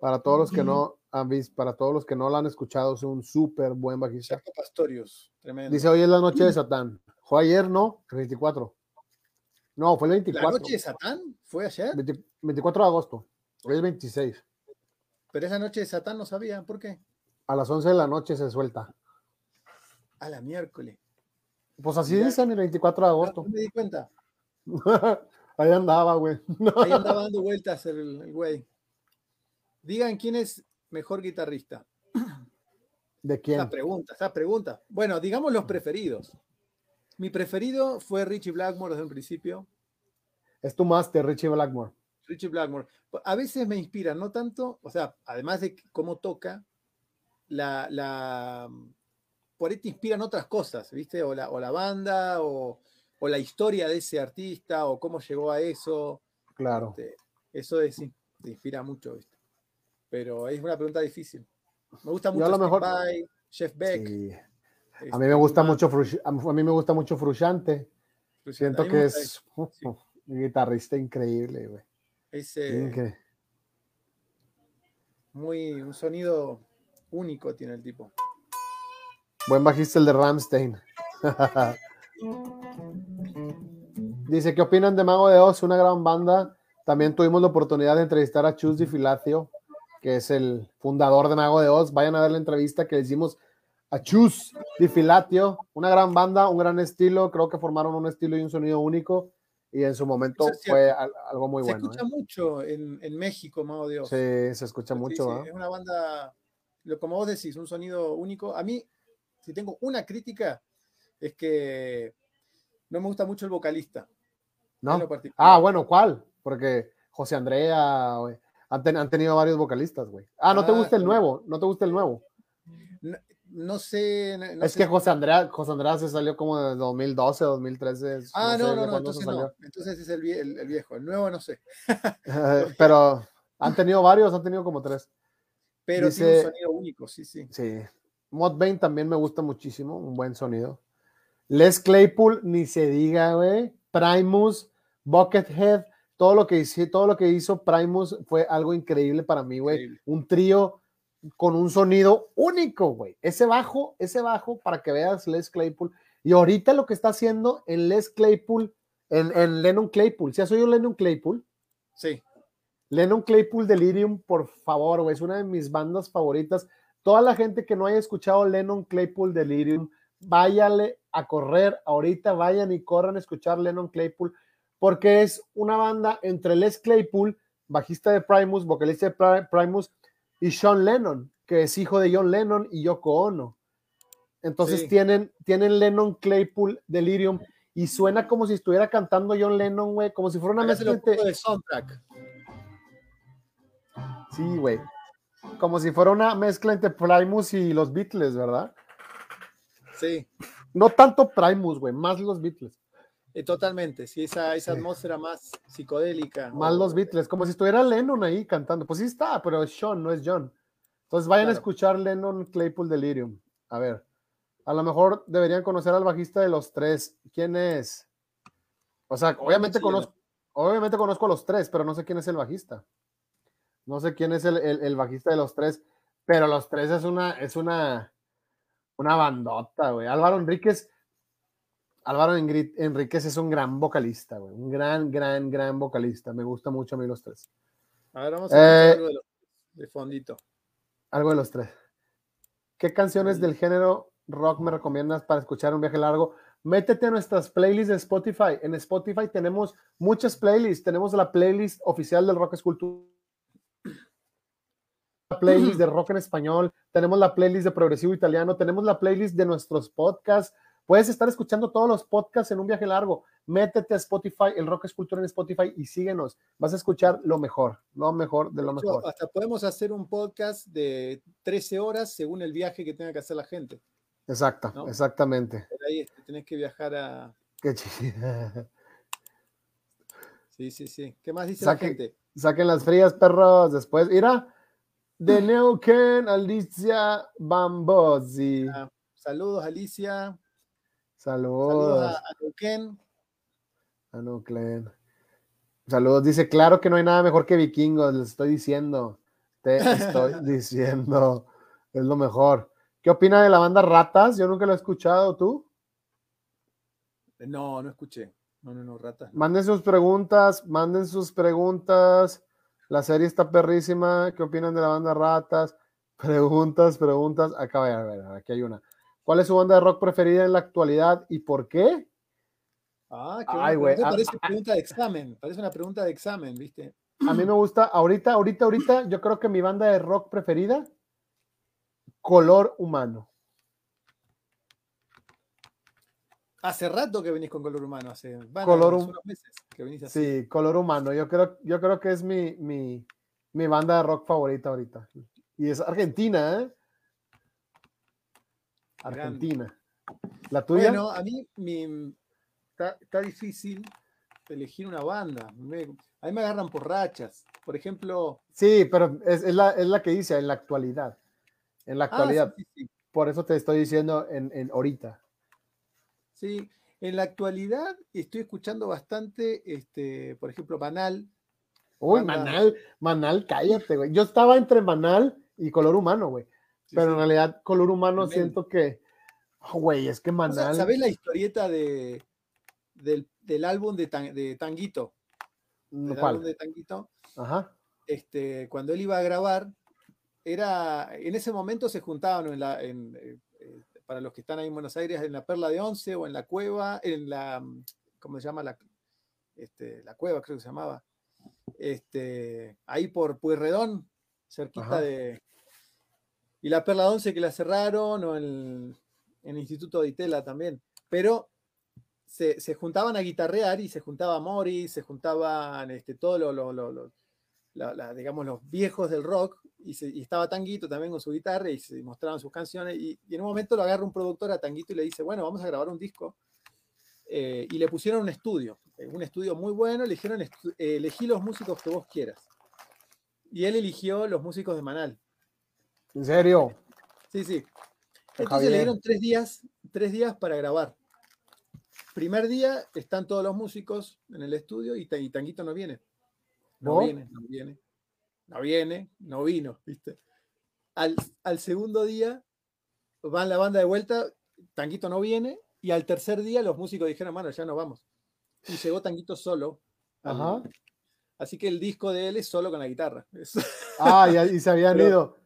Para todos los que no han visto, para todos los que no lo han escuchado, es un súper buen bajista. Jaco Pastorius, tremendo. Dice, hoy es la noche de Satán. Fue ayer, ¿no? El 24. No, fue el 24. ¿La noche de Satán? ¿Fue ayer? 24 de agosto. Hoy es 26. Pero esa noche de Satán no sabía, ¿por qué? A las 11 de la noche se suelta. A la miércoles. Pues así dicen el 24 de agosto. No me di cuenta. Ahí andaba, güey. Ahí andaba dando vueltas el güey. Digan quién es mejor guitarrista. ¿De quién? Esa pregunta, esa pregunta. Bueno, digamos los preferidos. Mi preferido fue Richie Blackmore desde un principio. Es tu máster, Richie Blackmore. Richie Blackmore. A veces me inspira, no tanto, o sea, además de cómo toca, la, la, por ahí te inspiran otras cosas, ¿viste? O la, o la banda, o, la historia de ese artista, o cómo llegó a eso. Claro. Este, eso es, sí, te inspira mucho, ¿viste? Pero es una pregunta difícil. Me gusta mucho a mejor... Jeff Beck. A mí me gusta mucho a mí me gusta mucho Frusciante. Siento que es un guitarrista increíble, güey. Eh, muy un sonido único tiene el tipo. Buen bajista el de Ramstein. Dice, ¿qué opinan de Mago de Oz? Una gran banda También tuvimos la oportunidad de entrevistar a Chus Di Filatio, que es el fundador de Mago de Oz. Vayan a ver la entrevista que le hicimos a Chus Di Filatio, una gran banda, un gran estilo. Creo que formaron un estilo y un sonido único. Y en su momento fue algo muy bueno. Se escucha ¿eh? mucho en, México, Mago de Oz. Sí, se escucha mucho. Es una banda, como vos decís, un sonido único. A mí, si tengo una crítica, es que no me gusta mucho el vocalista. ¿No? Ah, bueno, ¿cuál? Porque José Andrea, han, tenido varios vocalistas, güey. Ah, ¿no te ah, gusta el nuevo? ¿No te gusta el nuevo? No, sé. es que José Andrea, José Andrea se salió como de 2012, 2013. Ah, no, no, no, entonces no. Entonces es el, viejo. El nuevo no sé. Pero han tenido varios, han tenido como tres. Pero tiene un sonido único, sí, sí. Sí. Mod Bane también me gusta muchísimo, un buen sonido. Les Claypool, ni se diga, güey. Primus, Buckethead, todo lo que hizo, todo lo que hizo Primus fue algo increíble para mí, güey. Un trío con un sonido único, güey. Ese bajo, ese bajo, para que veas Les Claypool. Y ahorita lo que está haciendo en Les Claypool, en, en Lennon Claypool. ¿Sí has oído Lennon Claypool? Sí. Lennon Claypool Delirium, por favor, güey. Es una de mis bandas favoritas. Toda la gente que no haya escuchado Lennon Claypool Delirium, váyale a correr ahorita, vayan y corran a escuchar Lennon Claypool porque es una banda entre Les Claypool, bajista de Primus, vocalista de Primus, y Sean Lennon, que es hijo de John Lennon y Yoko Ono. Entonces tienen, tienen Lennon Claypool Delirium y suena como si estuviera cantando John Lennon, güey, como si fuera una mezcla de soundtrack. Sí, güey. Como si fuera una mezcla entre Primus y los Beatles, ¿verdad? Sí. No tanto Primus, güey, más los Beatles. Eh, totalmente, sí, esa, esa atmósfera más psicodélica. Más los Beatles, como si estuviera Lennon ahí cantando. Pues sí está, pero es Sean, no es John. Entonces vayan a escuchar Lennon Claypool Delirium. A ver, a lo mejor deberían conocer al bajista de los tres. ¿Quién es? O sea, obviamente conozco, obviamente conozco a los tres, pero no sé quién es el bajista. No sé quién es el, el, bajista de los tres, pero los tres es una, es una, una bandota, güey. Álvaro Enríquez Álvaro Enríquez es un gran vocalista, güey. Un gran, gran, gran vocalista. Me gusta mucho a mí los tres. A ver, vamos a ver eh, algo de, de, fondito. Algo de los tres. ¿Qué canciones del género rock me recomiendas para escuchar un viaje largo? Métete a nuestras playlists de Spotify. En Spotify tenemos muchas playlists. Tenemos la playlist oficial del Rock Escultura. La playlist de rock en español. Tenemos la playlist de progresivo italiano. Tenemos la playlist de nuestros podcasts Puedes estar escuchando todos los podcasts en un viaje largo. Métete a Spotify, el Rock Escultura en Spotify y síguenos. Vas a escuchar lo mejor, lo mejor de lo mejor. Hasta podemos hacer un podcast de 13 horas según el viaje que tenga que hacer la gente. Exacto, exactamente. Por ahí este, tenés que viajar a. Qué Sí, sí, sí. ¿Qué más dice la gente? Saquen las frías, perros. Después, mira, de Neuquén, Alicia Bambosi. Ah, saludos, Alicia. Saludos. a, Neuquén. A Neuquén. Saludos. Dice, claro que no hay nada mejor que vikingos, les estoy diciendo. Te estoy diciendo. Es lo mejor. ¿Qué opina de la banda Ratas? Yo nunca lo he escuchado, ¿tú? No, no escuché. No, no, no, Ratas. Manden sus preguntas, manden sus preguntas. La serie está perrísima. ¿Qué opinan de la banda Ratas? Preguntas, preguntas. Acá, a ver, aquí hay una. ¿Cuál es su banda de rock preferida en la actualidad y por qué? Ah, qué Ay, güey. Parece ah, pregunta de examen, parece una pregunta de examen, ¿viste? A mí me gusta, ahorita, ahorita, ahorita, yo creo que mi banda de rock preferida, Color Humano. Hace rato que venís con Color Humano, hace color unos meses que venís así. Sí, Color Humano, yo creo, yo creo que es mi, mi, mi banda de rock favorita ahorita. Y es argentina, ¿eh? Argentina. ¿La tuya? Bueno, a mí está, difícil elegir una banda. a mí me agarran por rachas. Por ejemplo. Sí, pero es, la, que dice en la actualidad. En la ah, actualidad. Por eso te estoy diciendo en, en ahorita. Sí, en la actualidad estoy escuchando bastante, este, por ejemplo, Manal. Uy, Manal, Manal, cállate, güey. Yo estaba entre Manal y Color Humano, güey pero en realidad, color humano siento que, oh, güey, es que Manal. ¿Sabes la historieta de, del, álbum de, de Tanguito? del ¿Cuál? álbum de Tanguito, Ajá. este, cuando él iba a grabar, era, en ese momento se juntaban en la, en, eh, eh, para los que están ahí en Buenos Aires, en la Perla de Once o en la Cueva, en la, mm, ¿cómo se llama? La, este, la Cueva creo que se llamaba. Este, ahí por Pueyrredón, cerquita Ajá. de... Y la Perla de Once que la cerraron, o en el Instituto de Itela también. Pero se, se juntaban a guitarrear y se juntaba Mori, se juntaban este, todos los, los- la- la- digamos, los viejos del rock, y, se- y estaba Tanguito también con su guitarra y se mostraban sus canciones, y, en un momento lo agarra un productor a Tanguito y le dice, bueno, vamos a grabar un disco, eh, y le pusieron un estudio, eh, un estudio muy bueno, le dijeron, "Estu- eh, elegí los músicos que vos quieras. Y él eligió los músicos de Manal. ¿En serio? Sí, sí. Entonces Javier. le dieron tres días, tres días para grabar. Primer día están todos los músicos en el estudio y, Ta- y Tanguito no viene. No viene, no viene. No viene, no vino, ¿viste? Al, al segundo día van la banda de vuelta, Tanguito no viene, y al tercer día los músicos dijeron, bueno, ya nos vamos. Y llegó Tanguito solo. Ajá. Así que el disco de él es solo con la guitarra. Es- Ah, y, y se habían Pero- ido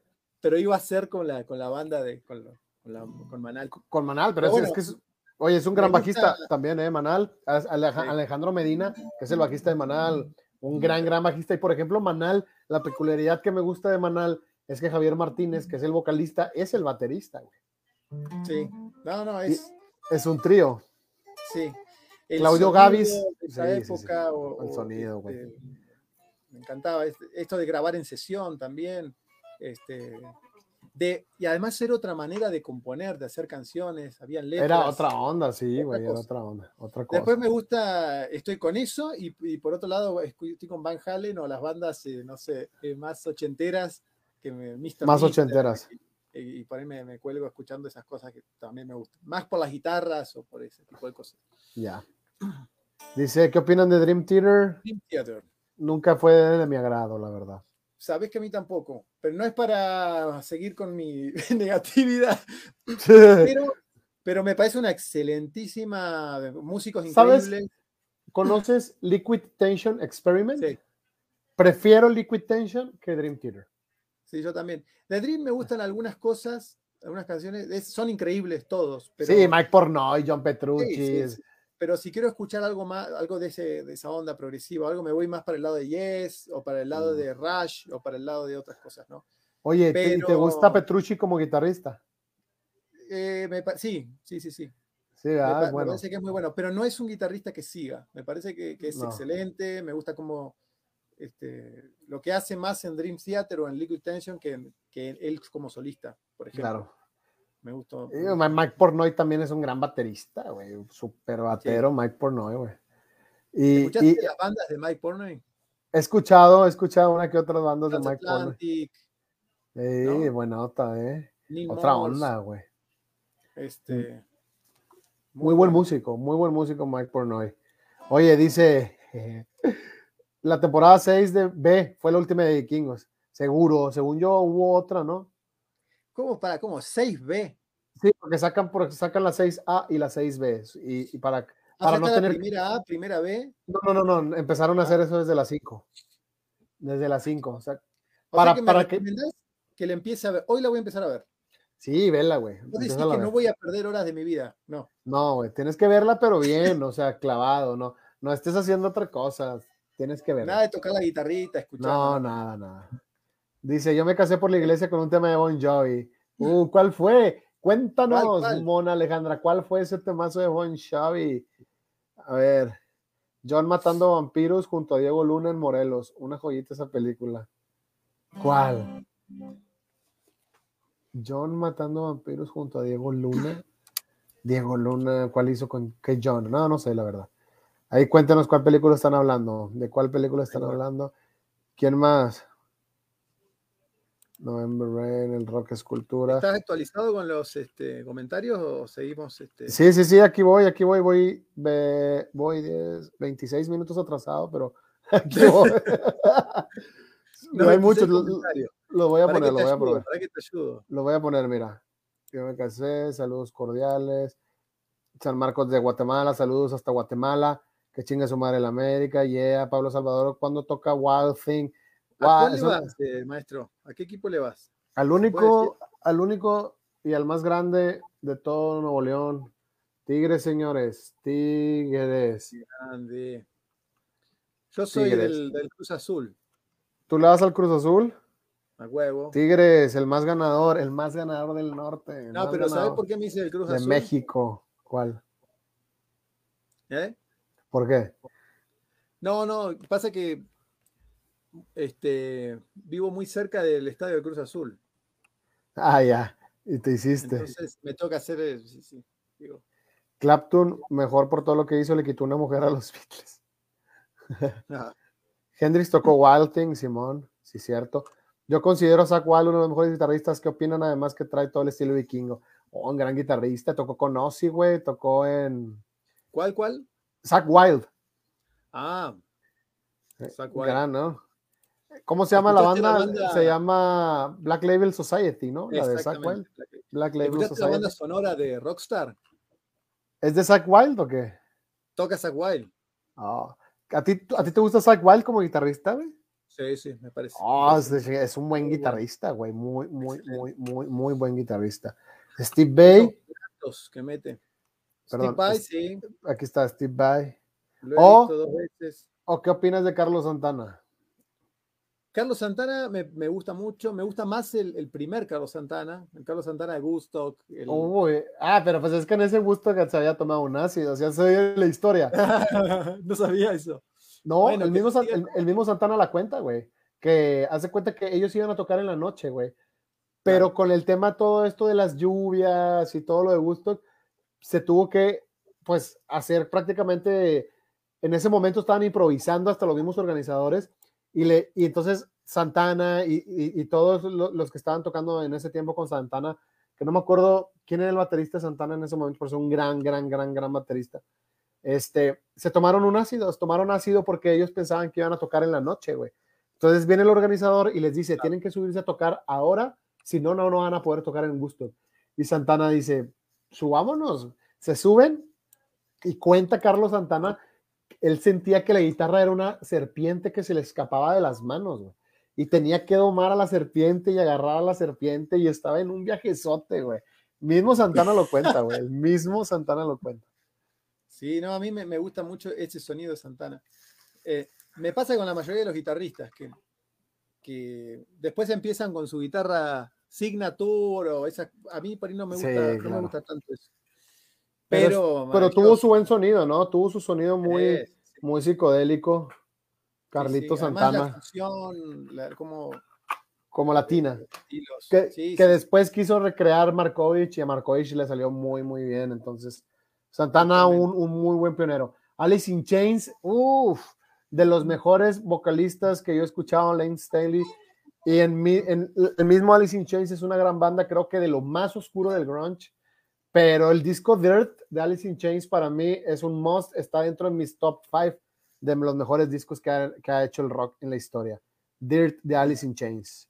pero iba a ser con la, con la banda de, con, la- con, la- con Manal. con Manal, pero Pero es, que es, oye, es un gran gusta- bajista también, ¿eh? Manal. Alejandro Medina, que es el bajista de Manal, un gran, gran bajista. Y por ejemplo, Manal, la peculiaridad que me gusta de Manal es que Javier Martínez, que es el vocalista, es el baterista, güey. Sí. No, no, es. Es un trío. Sí. El Claudio Gavis. de esa Sí, sí, sí. época. o- El sonido, güey. este, me encantaba. este- Esto de grabar en sesión también. Este, de, y además era otra manera de componer, de hacer canciones. Habían letras. Era otra onda, sí, güey, era otra onda, otra cosa. Después me gusta, estoy con eso y, y por otro lado estoy con Van Halen o las bandas, eh, no sé, eh, más ochenteras que me. Más Mister, ochenteras. Y, y por ahí me, me cuelgo escuchando esas cosas que también me gustan. Más por las guitarras o por ese tipo de cosas. Ya. Dice, ¿qué opinan de Dream Theater? Dream Theater. Nunca fue de mi agrado, la verdad. Sabes que a mí tampoco, pero no es para seguir con mi negatividad, pero, pero me parece una excelentísima, músicos ¿Sabes? increíbles. ¿Conoces Liquid Tension Experiment? Sí, Prefiero Liquid Tension que Dream Theater. sí, yo también. De Dream me gustan algunas cosas, algunas canciones, es- son increíbles todos, pero, sí, Mike Pornoy, John Petrucci. sí, sí. Pero si quiero escuchar algo más, algo de, ese, de esa onda progresiva, algo me voy más para el lado de Yes, o para el lado Mm. de Rush, o para el lado de otras cosas, ¿no? Oye, ¿te- ¿y ¿te pero- gusta Petrucci como guitarrista? Eh, me sí, sí, sí, sí. Sí, Me, pa- me bueno. parece que es muy bueno, pero no es un guitarrista que siga. Me parece que, que es No. excelente. Me gusta como este, lo que hace más en Dream Theater o en Liquid Tension que, que él como solista, por ejemplo. Claro. Me gustó. Mike Pornoy también es un gran baterista, güey. Súper batero, Mike Pornoy, güey. Y, ¿Escuchaste y las bandas de Mike Pornoy? he escuchado, he escuchado una que otras bandas de Mike Pornoy. Transatlantic, Sí, ¿no? buena nota, eh. Neil Otra Morse, onda, güey. Este, Muy buen bueno. músico, muy buen músico Mike Pornoy. Oye, dice, la temporada 6 de B fue la última de Vikingos. Seguro, según yo hubo otra, ¿no? ¿Cómo para cómo? 6B. Sí, porque sacan, porque sacan la 6A y la 6B. Y, y para, Ah, para no la tener... primera A, primera B. No, no, no, no, empezaron a hacer eso desde las 5. Desde las 5. O sea, O Para- sea que me para que- que le empiece a ver. Hoy la voy a empezar a ver. sí, vela, güey. Vos decís que no voy a perder horas de mi vida. No. No, güey, tienes que verla, pero bien, o sea, clavado, no, no estés haciendo otra cosa, tienes que verla. Nada de tocar la guitarrita, escuchar. No, nada, nada. Dice, yo me casé por la iglesia con un tema de Bon Jovi. Uh, ¿cuál fue? Cuéntanos, ¿Cuál, cuál? Mona Alejandra, ¿cuál fue ese temazo de Bon Jovi? A ver, John matando vampiros junto a Diego Luna en Morelos. Una joyita esa película. ¿Cuál? John matando vampiros junto a Diego Luna. Diego Luna, ¿cuál hizo con qué John? No, no sé, la verdad. Ahí cuéntanos cuál película están hablando. ¿De cuál película están hablando? ¿Quién más? November Rain, el rock escultura. ¿Estás actualizado con los este, comentarios o seguimos? Este... Sí, sí, sí, aquí voy, aquí voy, voy, ve- voy 10, 26 minutos atrasado, pero aquí voy. no hay 96 mucho, lo, lo voy a ¿Para poner, lo voy a ayudo? poner. ¿Para qué te ayudo? Lo voy a poner, mira. Yo me casé, saludos cordiales. San Marcos de Guatemala, saludos hasta Guatemala. que chinga su madre el América, yeah, Pablo Salvador, cuando toca Wild Thing. ¿A cuál Wow, le vas, eh, maestro? ¿A qué equipo le vas? al único, al único y al más grande de todo Nuevo León. Tigres, señores, Tigres. Grande. Yo soy Tigres. del, del Cruz Azul, ¿Tú le vas al Cruz Azul? a huevo. Tigres, el más ganador, el más ganador del norte. No, pero ¿sabes por qué me hice el Cruz De Azul? México. ¿Cuál? ¿Eh? ¿Por qué? No, no, pasa que este, vivo muy cerca del estadio del Cruz Azul. Ah, ya. Y te hiciste. Entonces me toca hacer. eh, sí, sí, digo, Clapton, mejor por todo lo que hizo, le quitó una mujer a los Beatles. ah, Hendrix tocó Wild Thing, Simón, sí, cierto. Yo considero a Zach Wild uno de los mejores guitarristas que opinan, además que trae todo el estilo vikingo. Oh, un gran guitarrista, tocó con Ozzy, güey, tocó en ¿Cuál, cuál? Zach Wild. Ah, eh, Zakk Wylde. Gran, ¿no? ¿Cómo se llama la ¿Escuchaste la banda? Se llama Black Label Society, ¿no? La de Zach Wild. Black Label ¿Escuchaste la Society. banda sonora de Rockstar? ¿Es de Zach Wild o qué? Toca Zack Wild. Ah, ¿A, ti, ¿A ti te gusta Zach Wild como guitarrista, güey? Sí, sí, me parece. Oh, es, un buen guitarrista, güey. Muy, muy, muy, muy, muy buen guitarrista. Steve Bay, que mete. Perdón, Steve es- sí, aquí está Steve Bay. O- veces. ¿O qué opinas de Carlos Santana? Carlos Santana me, me gusta mucho, me gusta más el, el primer Carlos Santana, el Carlos Santana de Gusto. El... Uy, ah, pero pues es que en ese gusto que se había tomado un ácido, o sea, se oye la historia. no sabía eso. No, Bueno, el, mismo, el, el mismo Santana la cuenta, güey. Que hace cuenta que ellos iban a tocar en la noche, güey. Pero Claro. con el tema todo esto de las lluvias y todo lo de Woodstock, se tuvo que, pues, hacer prácticamente, en ese momento estaban improvisando hasta los mismos organizadores, y, le, y entonces Santana y, y- y todos lo- los que estaban tocando en ese tiempo con Santana, que no me acuerdo quién era el baterista de Santana en ese momento, pero es un gran, gran, gran, gran baterista. Este, se tomaron un ácido, se tomaron ácido porque ellos pensaban que iban a tocar en la noche, güey. Entonces viene el organizador y les dice, tienen que subirse a tocar ahora, si no, no, no van a poder tocar en gusto. Y Santana dice, subámonos, se suben y cuenta Carlos Santana, él sentía que la guitarra era una serpiente que se le escapaba de las manos, güey. Y tenía que domar a la serpiente y agarrar a la serpiente y estaba en un viajezote, güey. Mismo Santana lo cuenta, güey. El mismo Santana lo cuenta. Sí, no, a mí me, me gusta mucho ese sonido de Santana. Eh, me pasa con la mayoría de los guitarristas que, que después empiezan con su guitarra signature o esa. A mí por ahí no me Sí, gusta, no claro. me gusta tanto eso. Pero Pero, Pero tuvo su buen sonido, ¿no? Tuvo su sonido muy, Sí, sí, muy psicodélico. Carlito sí. Además, La Santana, fusión, la- como como latina. estilos. Que, Sí, que después quiso recrear Markovich y a Markovich le salió muy, muy bien. Entonces, Santana, un, un muy buen pionero. Alice in Chains, uff, de los mejores vocalistas que yo he escuchado, Lane Staley. Y en, mi, en el mismo Alice in Chains es una gran banda, creo que de lo más oscuro del grunge. Pero el disco Dirt de Alice in Chains para mí es un must, está dentro de mis top 5 de los mejores discos que ha, que ha hecho el rock en la historia. Dirt de Alice in Chains.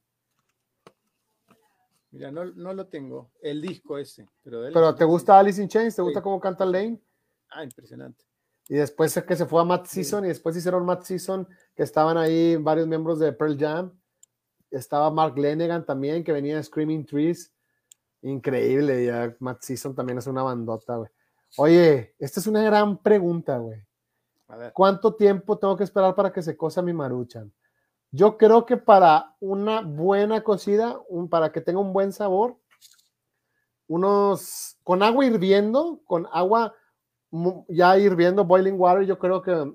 Mira, no, no lo tengo, el disco ese. Pero, de él Pero sí, ¿te sí. gusta Alice in Chains? ¿Te gusta Sí. cómo canta Lane? Ah, impresionante. Y después es que se fue a Matt Season y después hicieron Matt Season, que estaban ahí varios miembros de Pearl Jam. Estaba Mark Lanegan también, que venía de Screaming Trees. Increíble, ya Matt Season también es una bandota, güey. Oye, esta es una gran pregunta, güey. A ver. ¿Cuánto tiempo tengo que esperar para que se cosa mi maruchan? Yo creo que para una buena cocida, un- para que tenga un buen sabor, unos con agua hirviendo, con agua ya hirviendo, boiling water, yo creo que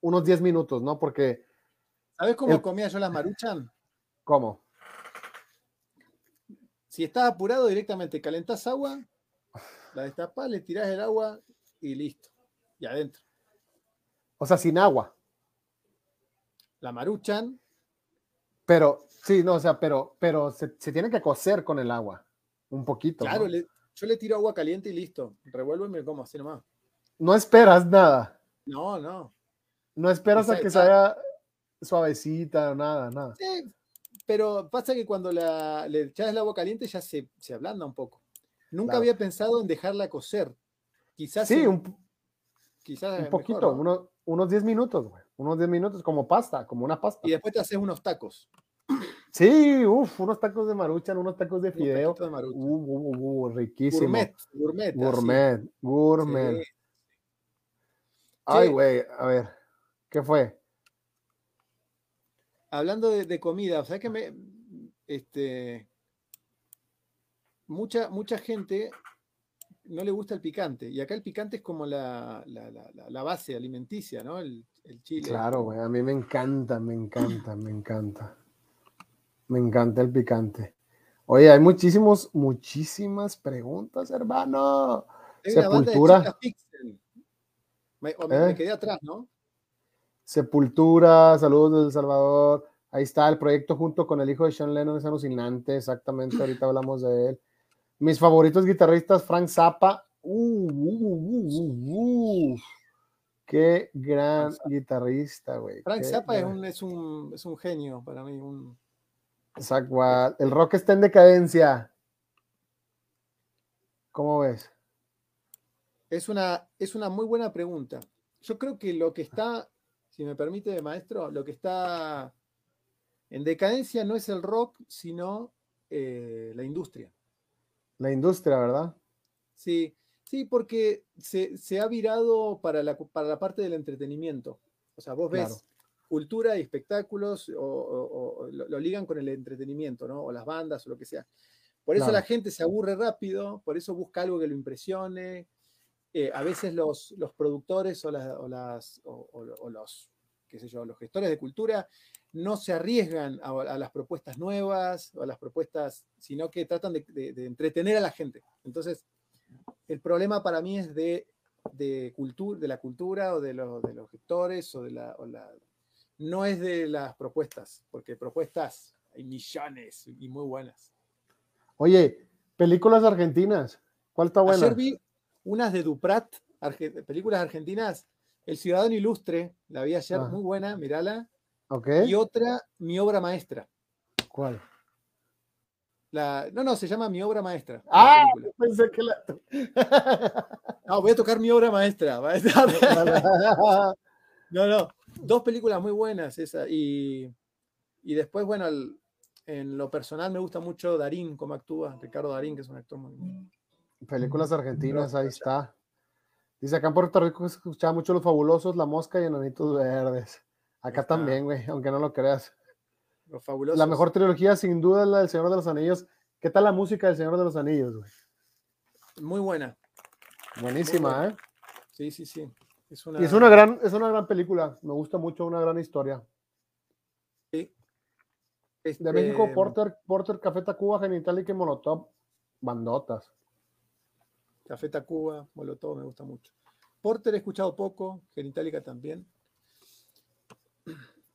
unos 10 minutos, ¿no? Porque, ¿Sabes cómo El- comía yo las maruchan? ¿cómo? Si estás apurado directamente, calentás agua, la destapás, le tirás el agua y listo. Y adentro. O sea, sin agua. La maruchan, Pero, sí, no, o sea, pero, pero se, se tiene que cocer con el agua. Un poquito. claro, ¿no? le- yo le tiro agua caliente y listo. Revuelvo y me como así nomás. No esperas nada. No, no. No esperas a que se haga suavecita, nada, nada. Sí, pero pasa que cuando la, le echas el agua caliente ya se, se ablanda un poco. Nunca Claro. había pensado en dejarla cocer. Quizás Sí, un, quizás. Un poquito, mejor, ¿no? unos, unos 10 minutos, güey. Unos 10 minutos, como pasta, como una pasta. Y después te haces unos tacos. Sí, uff, unos tacos de maruchan, unos tacos de fideo. de maruchan. Uh, uh, uh, uh, riquísimo. Gourmet, gourmet. así. Gourmet, gourmet. Sí. Ay, güey, a ver, ¿qué fue? Hablando de, de comida, ¿sabes qué me. Este. Mucha, mucha gente no le gusta el picante. Y acá el picante es como la, la- la- base alimenticia, ¿no? El, el chile. Claro, güey, a mí me encanta, me encanta, me encanta. Me encanta el picante. Oye, hay muchísimos, muchísimas preguntas, hermano. Hay una banda de Sepultura. chicas pixel. Me, o me- me ¿Eh? quedé atrás, ¿no? Sepultura, saludos desde El Salvador. Ahí está el proyecto junto con el hijo de Sean Lennon, es alucinante, exactamente, ahorita hablamos de él. Mis favoritos guitarristas, Frank Zappa. Uh, uh, uh. Qué gran Frank guitarrista, güey. Frank qué Zappa es un, es, un, es un genio para mí. un- Wild. El rock está en decadencia. ¿Cómo ves? es, una, es una muy buena pregunta. Yo creo que lo que está, si me permite, maestro, lo que está en decadencia no es el rock, sino eh, la industria. La industria, ¿verdad? Sí, sí, porque se, se ha virado para la, para la parte del entretenimiento. O sea, vos ves Claro. cultura y espectáculos o, o- o lo, lo ligan con el entretenimiento, ¿no? O las bandas o lo que sea. Por eso Claro. la gente se aburre rápido, por eso busca algo que lo impresione. Eh, a veces los, los productores o, las, o, las- o- los, qué sé yo, los gestores de cultura no se arriesgan a, a las propuestas nuevas o a las propuestas, sino que tratan de, de- de entretener a la gente. Entonces, el problema para mí es de, de, cultu- de la cultura o de, los- de los gestores o de la, la- No es de las propuestas, porque propuestas hay millones y muy buenas. Oye, películas argentinas. ¿Cuál está buena? Ayer vi unas de Duprat, arge- películas argentinas. El Ciudadano Ilustre, la vi ayer, Ah. muy buena, mirala. Y otra, Mi Obra Maestra. ¿Cuál? La, no, no, se llama Mi Obra Maestra. Ah, pensé que la. No, voy a tocar Mi Obra Maestra. No, no, dos películas muy buenas esa. Y, y después, bueno, el- en lo personal me gusta mucho Darín, cómo actúa, Ricardo Darín, que es un actor muy... Películas argentinas, ahí está. Dice acá en Puerto Rico se escuchaba mucho Los Fabulosos, La Mosca y Enanitos Verdes. Acá está. también, güey, aunque no lo creas. Los fabulosos. La mejor trilogía, sin duda, es la del Señor de los Anillos. ¿Qué tal la música del Señor de los Anillos, güey? Muy buena. Buenísima, buena. ¿eh? Sí, sí, sí. Es una, Y es una gran, es una gran película. Me gusta mucho, una gran historia. este, De México, Porter, Porter, Café Tacuba, Genitalica y Molotov. Bandotas. Café Tacuba, Molotov, me gusta mucho. Porter he escuchado poco, Genitalica también.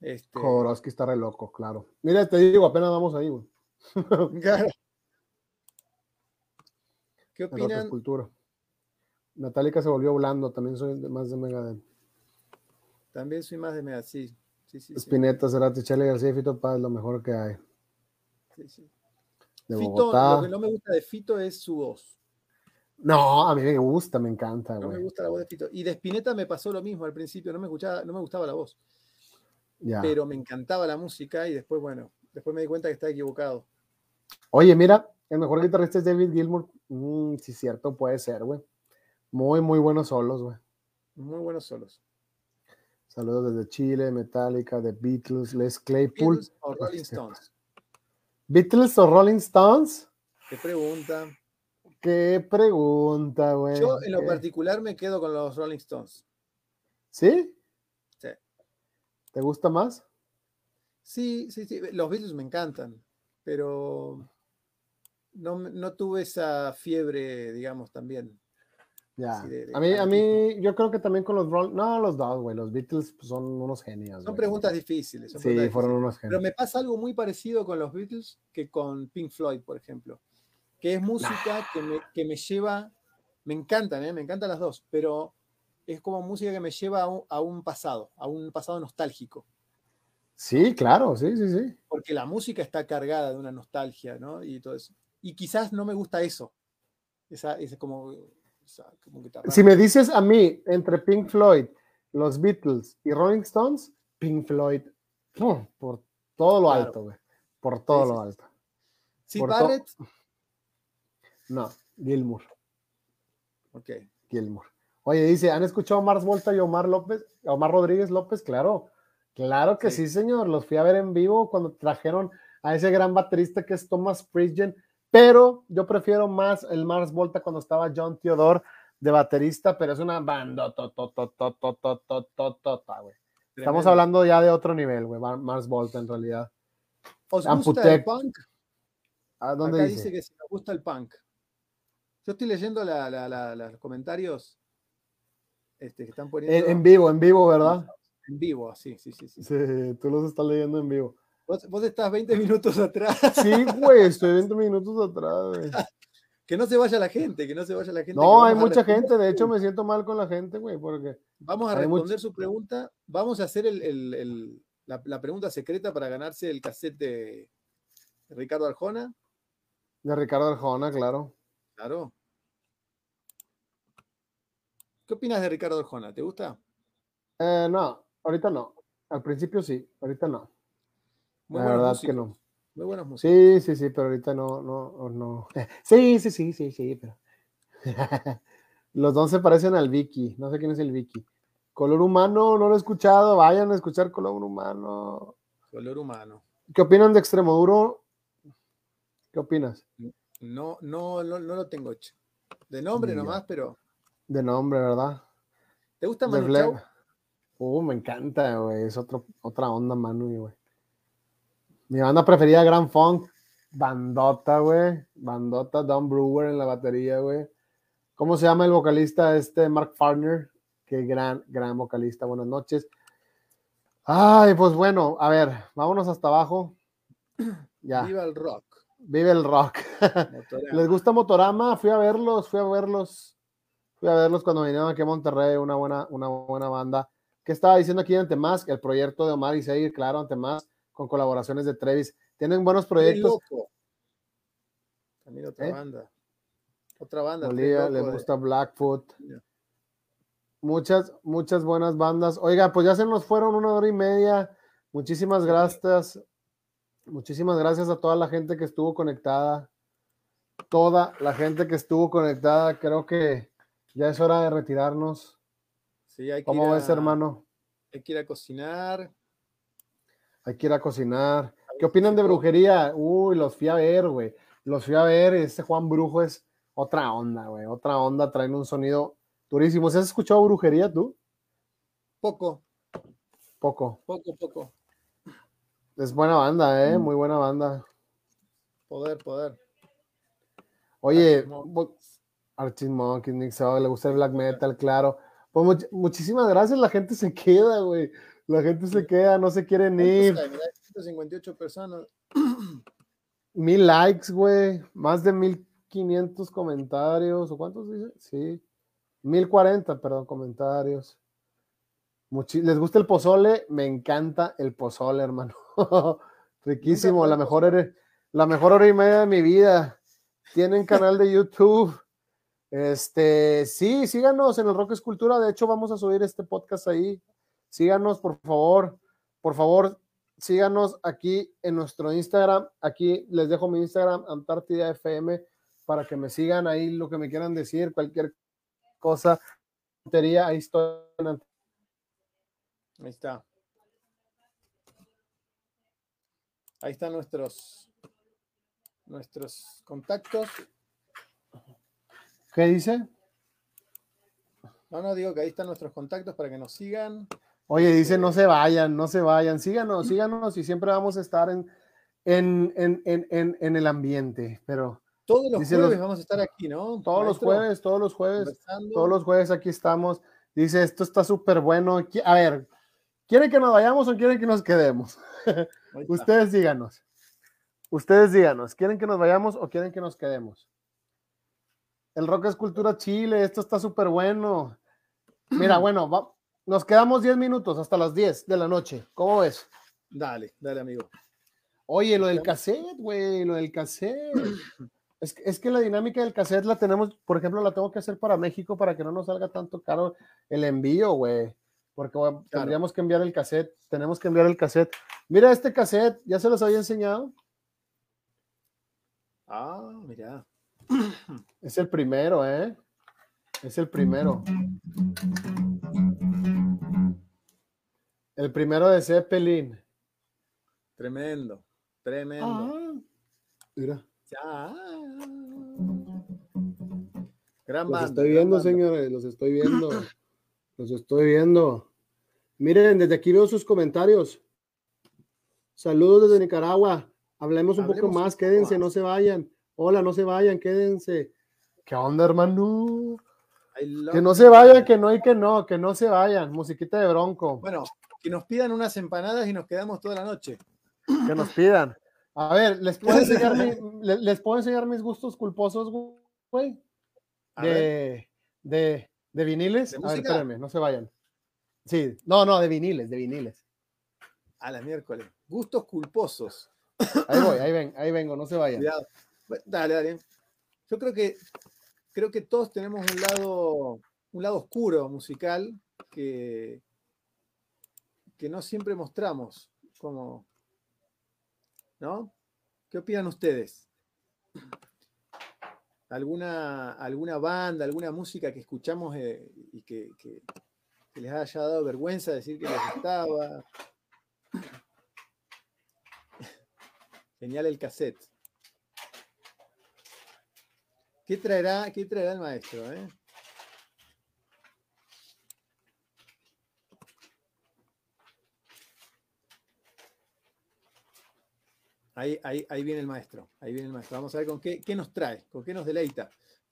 Este, Jodorowsky está re loco, claro. Mira, te digo, apenas vamos ahí, güey. claro. ¿Qué opinan? escultura. Metallica se volvió blando, también soy más de Megadeth. También soy más de Mega, sí. Sí, sí, sí, Spinetta, Cerati, Chele García y Fito Paz, lo mejor que hay. sí, sí. De Fito, Bogotá. lo que no me gusta de Fito es su voz. No, a mí me gusta, me encanta, No me güey. gusta la voz de Fito. Y de Spinetta me pasó lo mismo al principio, no me, escuchaba, no me gustaba la voz, Ya. pero me encantaba la música y después, bueno, después me di cuenta que estaba equivocado. Oye, mira, el mejor guitarrista es David Gilmour. Mm, sí, cierto, puede ser, güey. Muy, muy buenos solos, güey. Muy buenos solos. Saludos desde Chile, Metallica, The Beatles, Les Claypool. Beatles o Rolling. Stones. ¿Beatles o Rolling Stones? Te pregunta. Qué pregunta, güey. Yo en lo particular me quedo con los Rolling Stones. ¿Sí? Sí. ¿Te gusta más? Sí, sí, sí. Los Beatles me encantan, pero no, no tuve esa fiebre, digamos, también. Ya. Sí, de- de a mí, a mí, yo creo que también con los Rolling. No, los dos, güey. Los Beatles pues, son unos genios. Son preguntas difíciles. son Sí, preguntas fueron difíciles. unos Pero genios. me pasa algo muy parecido con los Beatles que con Pink Floyd, por ejemplo, que es música que me, que me lleva, me encantan, ¿eh? me encantan las dos, pero es como música que me lleva a un, a un pasado, a un pasado nostálgico, Sí, claro, sí, sí, sí. porque la música está cargada de una nostalgia, ¿no? Y todo eso. Y quizás no me gusta eso, esa, ese como si me dices a mí, entre Pink Floyd, los Beatles y Rolling Stones, Pink Floyd, por todo lo alto, güey. Por todo lo alto. ¿Sí, Barrett? No, Gilmour. Ok. Gilmour. Oye, dice, ¿han escuchado a Mars Volta y Omar López? Omar Rodríguez López, claro. Claro que sí. señor. Los fui a ver en vivo cuando trajeron a ese gran baterista que es Thomas Pridgen, pero yo prefiero más el Mars Volta cuando estaba John Theodore de baterista, pero es una banda Estamos hablando ya de otro nivel, güey, Mars Volta en realidad. ¿Os gusta el punk? ¿A dónde Acá dice? que si nos gusta el punk. Yo estoy leyendo los comentarios este, que están poniendo. En, vivo, en vivo, ¿verdad? En vivo, sí, sí, sí. Sí, sí tú los estás leyendo en vivo. Vos, estás 20 minutos atrás. Sí, güey, estoy 20 minutos atrás, güey. que no se vaya la gente, que no se vaya la gente. No, hay mucha gente, de hecho me siento mal con la gente, güey, porque... Vamos a responder su pregunta, vamos a hacer la, pregunta secreta para ganarse el cassette de Ricardo Arjona. De Ricardo Arjona, claro. Claro. ¿Qué opinas de Ricardo Arjona? ¿Te gusta? Eh, no, ahorita no. Al principio sí, ahorita no. la verdad que no. Muy buenos músicos. Sí, sí, sí, pero ahorita no, no, no. Sí, sí, sí, sí, sí, pero. Los dos se parecen al Vicky. No sé quién es el Vicky. Color humano, no lo he escuchado. Vayan a escuchar color humano. Color humano. ¿Qué opinan de Extremoduro? ¿Qué opinas? No, no, no, no lo tengo hecho. De nombre nomás, pero. De nombre, ¿verdad? ¿Te gusta Manu Chao? Uh, me encanta, güey. Es otro, otra onda, Manu, güey. Mi banda preferida, Grand Funk. Bandota, güey. Bandota, Don Brewer en la batería, güey. ¿Cómo se llama el vocalista este? Mark Farner. Qué gran, gran vocalista. Buenas noches. Ay, pues bueno, a ver, vámonos hasta abajo. Ya. Viva el rock. Vive el rock. ¿Les gusta Motorama? Fui a verlos, fui a verlos. Fui a verlos cuando vinieron aquí a Monterrey, una buena, una buena banda. ¿Qué estaba diciendo aquí ante más? El proyecto de Omar y Seguir, claro, ante más, con colaboraciones de Trevis. Tienen buenos proyectos. También otra ¿Eh? banda. Otra banda. Bolivia, le gusta Blackfoot. Muchas, muchas buenas bandas. Oiga, pues ya se nos fueron una hora y media. Muchísimas gracias. Muchísimas gracias a toda la gente que estuvo conectada. Toda la gente que estuvo conectada. Creo que ya es hora de retirarnos. Sí, hay que ¿Cómo ves, hermano? Hay que ir a cocinar. Hay que ir a cocinar. ¿Qué opinan de brujería? Uy, los fui a ver, güey. Los fui a ver. Este Juan Brujo es otra onda, güey. Otra onda. Traen un sonido durísimo. ¿Has escuchado brujería tú? Poco. Poco. Poco, poco. Es buena banda, ¿eh? Mm. Muy buena banda. Poder, poder. Oye, Archie Monkeys, Nick le gusta el black metal, claro. Pues muchísimas gracias, la gente se queda, güey. La gente se queda, no se quieren ir. 158 personas. Mil likes, güey. Más de 1500 comentarios. ¿O cuántos dice? Sí. 1040, perdón, comentarios. ¿Les gusta el pozole? Me encanta el pozole, hermano. Riquísimo, la mejor, la mejor hora y media de mi vida. Tienen canal de YouTube. Este, sí, síganos en el Rock Escultura. De hecho, vamos a subir este podcast ahí. Síganos, por favor. Por favor, síganos aquí en nuestro Instagram. Aquí les dejo mi Instagram, Antártida FM, para que me sigan ahí lo que me quieran decir, cualquier cosa. Ahí estoy. Ahí está. Ahí están nuestros, nuestros contactos. ¿Qué dice? No, no, digo que ahí están nuestros contactos para que nos sigan. Oye, dice, no se vayan, no se vayan, síganos, síganos y siempre vamos a estar en, en, en, el ambiente, pero... Todos los jueves vamos a estar aquí, ¿no? Todos los jueves, todos los jueves, todos los jueves aquí estamos. Dice, esto está súper bueno. A ver, ¿quieren que nos vayamos o quieren que nos quedemos? Ustedes díganos. Ustedes díganos, ¿quieren que nos vayamos o quieren que nos quedemos? El rock es cultura chile, esto está súper bueno. Mira, bueno, nos quedamos 10 minutos hasta las 10 de la noche. ¿Cómo ves? Dale, dale, amigo. Oye, lo del cassette, güey, lo del cassette. Es, que- es que la dinámica del cassette la tenemos, por ejemplo, la tengo que hacer para México para que no nos salga tanto caro el envío, güey. Porque tendríamos que enviar el cassette, tenemos que enviar el cassette. Mira este cassette, ya se los había enseñado. Ah, mira. Es el primero, ¿eh? Es el primero. El primero de Zeppelin. Tremendo, tremendo. Ah, mira. Ya. Gran Los banda. estoy gran viendo, banda. señores, los estoy viendo. Los estoy viendo. Miren, desde aquí veo sus comentarios. Saludos desde Nicaragua. Hablemos un poco Hablemos más, quédense, más. no se vayan. Hola, no se vayan, quédense. ¿Qué onda, hermano? Que no you, se vayan, que no y que no, que no se vayan. Musiquita de bronco. Bueno, que nos pidan unas empanadas y nos quedamos toda la noche. Que nos pidan. A ver, ¿les puedo enseñar, mi- le- les puedo enseñar mis gustos culposos, güey? De, de, de viniles. ¿De a ver, espérenme, no se vayan. Sí, no, no, de viniles, de viniles. a la miércoles. Gustos culposos. Ahí voy, ahí ven, ahí vengo, no se vayan. Cuidado. Dale, dale. Yo creo que creo que todos tenemos un lado, un lado oscuro musical que, que no siempre mostramos. Como, ¿no? ¿Qué opinan ustedes? ¿Alguna, alguna banda, alguna música que escuchamos eh, y que, que- que les haya dado vergüenza decir que les gustaba? Genial el cassette. ¿Qué traerá, qué el maestro? eh? Ahí, ahí, ahí viene el maestro. Ahí viene el maestro. Vamos a ver con qué, qué nos trae, con qué nos deleita.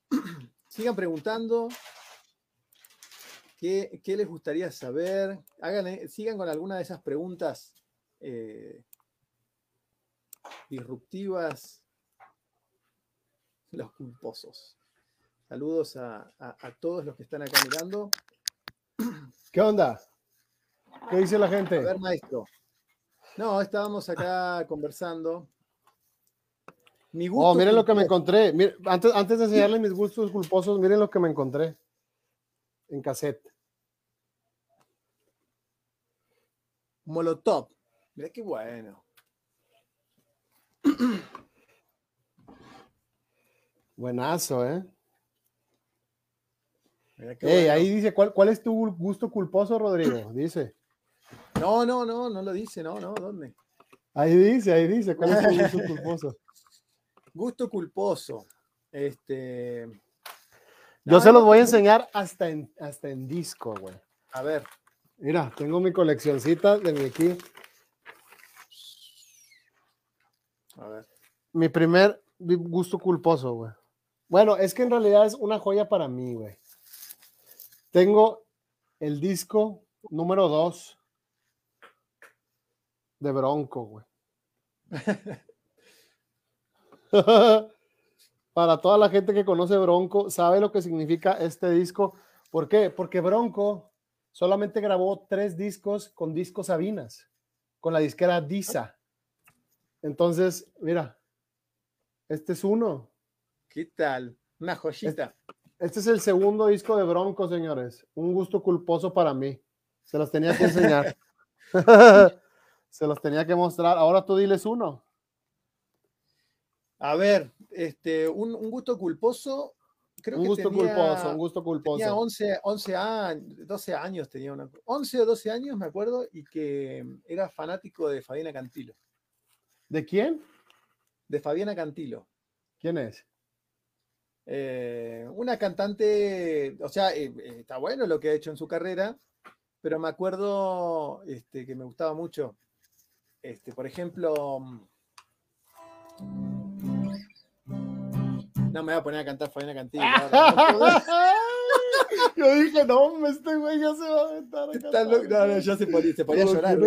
Sigan preguntando. ¿Qué, qué les gustaría saber? Hagan, sigan con alguna de esas preguntas eh, disruptivas. Los culposos. Saludos a, a- a todos los que están acá mirando. ¿Qué onda? ¿Qué dice la A gente? ver, maestro. No, estábamos acá conversando. Mi gusto Oh, miren lo que me encontré. Miren, antes, antes de enseñarles mis gustos culposos, miren lo que me encontré en cassette. Molotov. Mira qué bueno. Buenazo, ¿eh? Mira qué Ey, bueno. ahí dice, ¿cuál, ¿cuál es tu gusto culposo, Rodrigo? Dice. No, no, no, no lo dice, no, no, ¿dónde? Ahí dice, ahí dice, ¿cuál es tu gusto culposo? Gusto culposo. Este. Yo No, se los voy a enseñar hasta en, hasta en disco, güey. A ver, Mira, tengo mi coleccioncita de mi aquí. a ver. Mi primer gusto culposo, güey. Bueno, es que en realidad es una joya para mí, güey. Tengo el disco número 2 de Bronco, güey. para toda la gente que conoce Bronco, sabe lo que significa este disco. ¿Por qué? Porque Bronco solamente grabó tres discos con discos Sabinas, con la disquera Disa. Entonces, mira, este es uno. ¿Qué tal? Una joyita. Este es el segundo disco de Bronco, señores. Un gusto culposo para mí. Se los tenía que enseñar. Se los tenía que mostrar. Ahora tú diles uno. A ver, este, un, un gusto culposo. Creo Un que gusto tenía, culposo, un gusto tenía culposo. 11, 11 años, 12 años tenía una. 11 o 12 años, me acuerdo, y que era fanático de Fabiana Cantilo. ¿De quién? De Fabiana Cantilo. ¿Quién es? Eh, una cantante, o sea, eh, eh, está bueno lo que ha hecho en su carrera, pero me acuerdo este, que me gustaba mucho. Este, por ejemplo, no me voy a poner a cantar Fabiana Cantilo. Yo dije, no, este güey ya se va a aventar. a. No, no, ya se ponía, se ponía a No, llorar.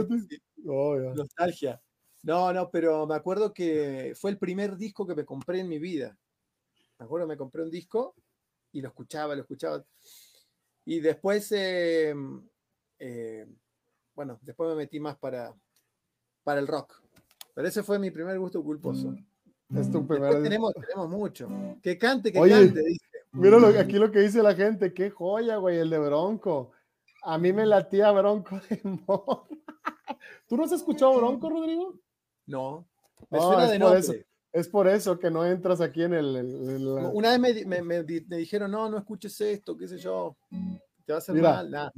No, ya. nostalgia. No, no, pero me acuerdo que fue el primer disco que me compré en mi vida. Me acuerdo, me compré un disco y lo escuchaba, lo escuchaba. Y después, eh, eh, bueno, después me metí más para, para el rock. Pero ese fue mi primer gusto culposo. Es tu primera. tenemos, tenemos mucho. Que cante, que Oye. cante, dice. Mira lo, aquí lo que dice la gente. Qué joya, güey, el de Bronco. A mí me latía Bronco de morra. ¿Tú no has escuchado Bronco, Rodrigo? No. Me No, suena de por nombre. eso. Es por eso que no entras aquí en el. el- la- Una vez me, me- me me dijeron, no, no escuches esto, qué sé yo. Te va a hacer Mira. mal. Nah.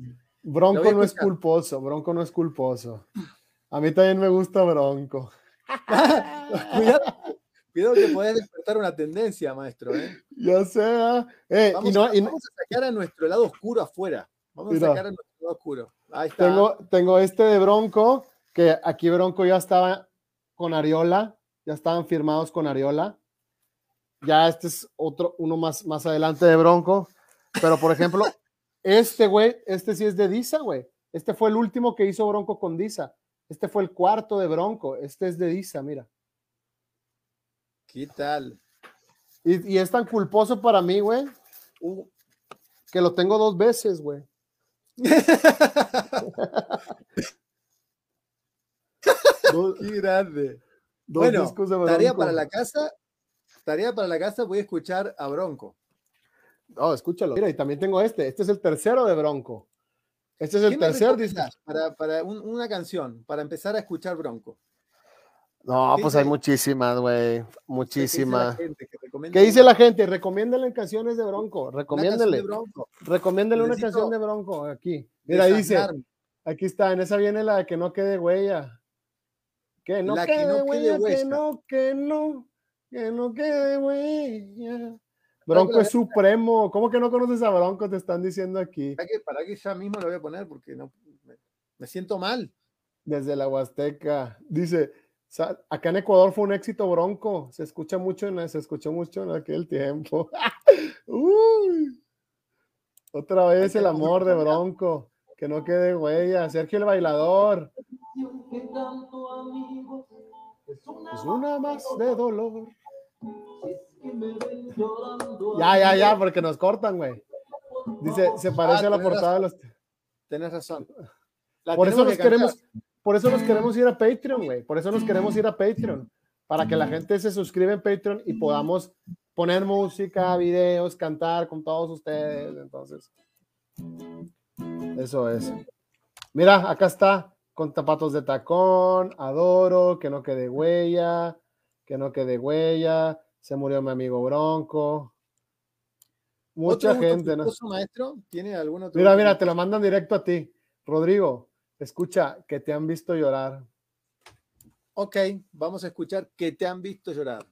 Bronco no es culposo. Bronco no es culposo. A mí también me gusta Bronco. cuidado, cuidado que podés despertar una tendencia, maestro. ¿eh? Ya sea. Eh, y Vamos, no, a, y no- vamos a sacar a nuestro lado oscuro afuera. Vamos Mira. a sacar a nuestro lado oscuro. Ahí está. tengo, tengo este de Bronco, que aquí Bronco ya estaba con Ariola, ya estaban firmados con Ariola. Ya este es otro, uno más, más adelante de Bronco. Pero, por ejemplo, este güey, este sí es de Disa, güey. Este fue el último que hizo Bronco con Disa. Este fue el cuarto de Bronco. Este es de Disa, mira. ¿Qué tal? Y, y es tan culposo para mí, güey, que lo tengo dos veces, güey. Qué grande. Bueno, tarea para la casa. Tarea para la casa, voy a escuchar a Bronco. Oh, escúchalo. Mira, y también tengo este. Este es el tercero de Bronco. Este es ¿Qué el me tercer disco. recomendás Para, para un- una canción, para empezar a escuchar Bronco. No, ¿Qué pues hay muchísimas, güey. ¿Qué dice la Muchísimas. ¿Qué dice la gente? Recomiéndale canciones de Bronco. Bronco. Recomiéndele una canción de Bronco aquí. Mira, dice, aquí está, en esa viene la de que no quede huella. Que no La que quede huella, que no, que no, que no quede huella. Bronco es supremo. ¿Cómo que no conoces a Bronco? Te están diciendo aquí. ¿Para que, para que ya mismo lo voy a poner porque no me, me siento mal. Desde la Huasteca. Dice, acá en Ecuador fue un éxito bronco. Se escucha mucho en, se escuchó mucho en aquel tiempo. Uy. Otra vez el amor de bronco. Que no quede huella. Sergio el bailador. Es una más de dolor. Ya, ya, ya, porque nos cortan, güey. Dice, se parece a la tenés portada de los. Tenés razón. La Por eso nos cantar. queremos, por eso nos queremos ir a Patreon, güey. Por eso nos queremos ir a Patreon. Para que la gente se suscriba en Patreon y podamos poner música, videos, cantar con todos ustedes. Entonces, eso es. Mira, acá está, con zapatos de tacón, adoro, que no quede huella, que no quede huella, se murió mi amigo Bronco. Mucha ¿Otro gusto gente, ¿no? maestro? ¿Tiene algún otro? Mira, mira, te lo mandan directo a ti. Rodrigo, escucha, que te han visto llorar. Ok, vamos a escuchar que te han visto llorar.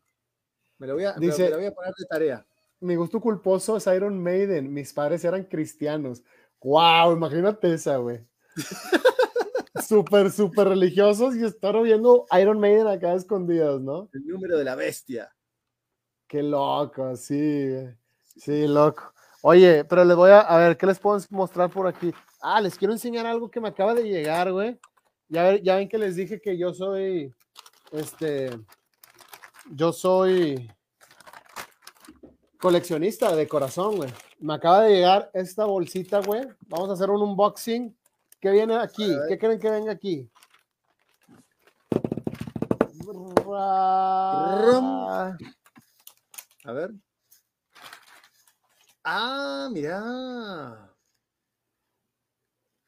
Me lo voy a, Dice- me lo voy a poner de tarea. Mi gusto culposo es Iron Maiden. Mis padres eran cristianos. ¡Wow! Imagínate esa, güey. súper, súper religiosos y estar viendo Iron Maiden acá escondidos, ¿no? El número de la bestia. Qué loco, sí. Sí, loco. Oye, pero les voy a, a ver, ¿qué les puedo mostrar por aquí? Ah, les quiero enseñar algo que me acaba de llegar, güey. Ya, ver- ya ven que les dije que yo soy, este, yo soy coleccionista de corazón, güey. Me acaba de llegar esta bolsita, güey. Vamos a hacer un unboxing. ¿Qué viene aquí? ¿Qué creen que venga aquí? A ver. Ah, mira.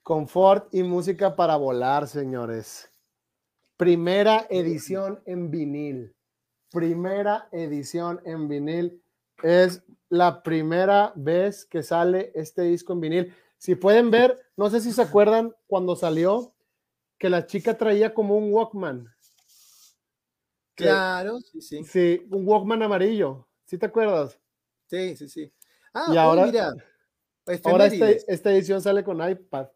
Confort y música para volar, señores. Primera edición en vinil. Primera edición en vinil. Es la primera vez que sale este disco en vinil. Si pueden ver, no sé si se acuerdan cuando salió, que la chica traía como un Walkman. Claro, sí, sí. Sí, un Walkman amarillo. ¿Sí te acuerdas? Sí, sí, sí. Ah, Y mira. Ahora efemérides. esta edición sale con iPad.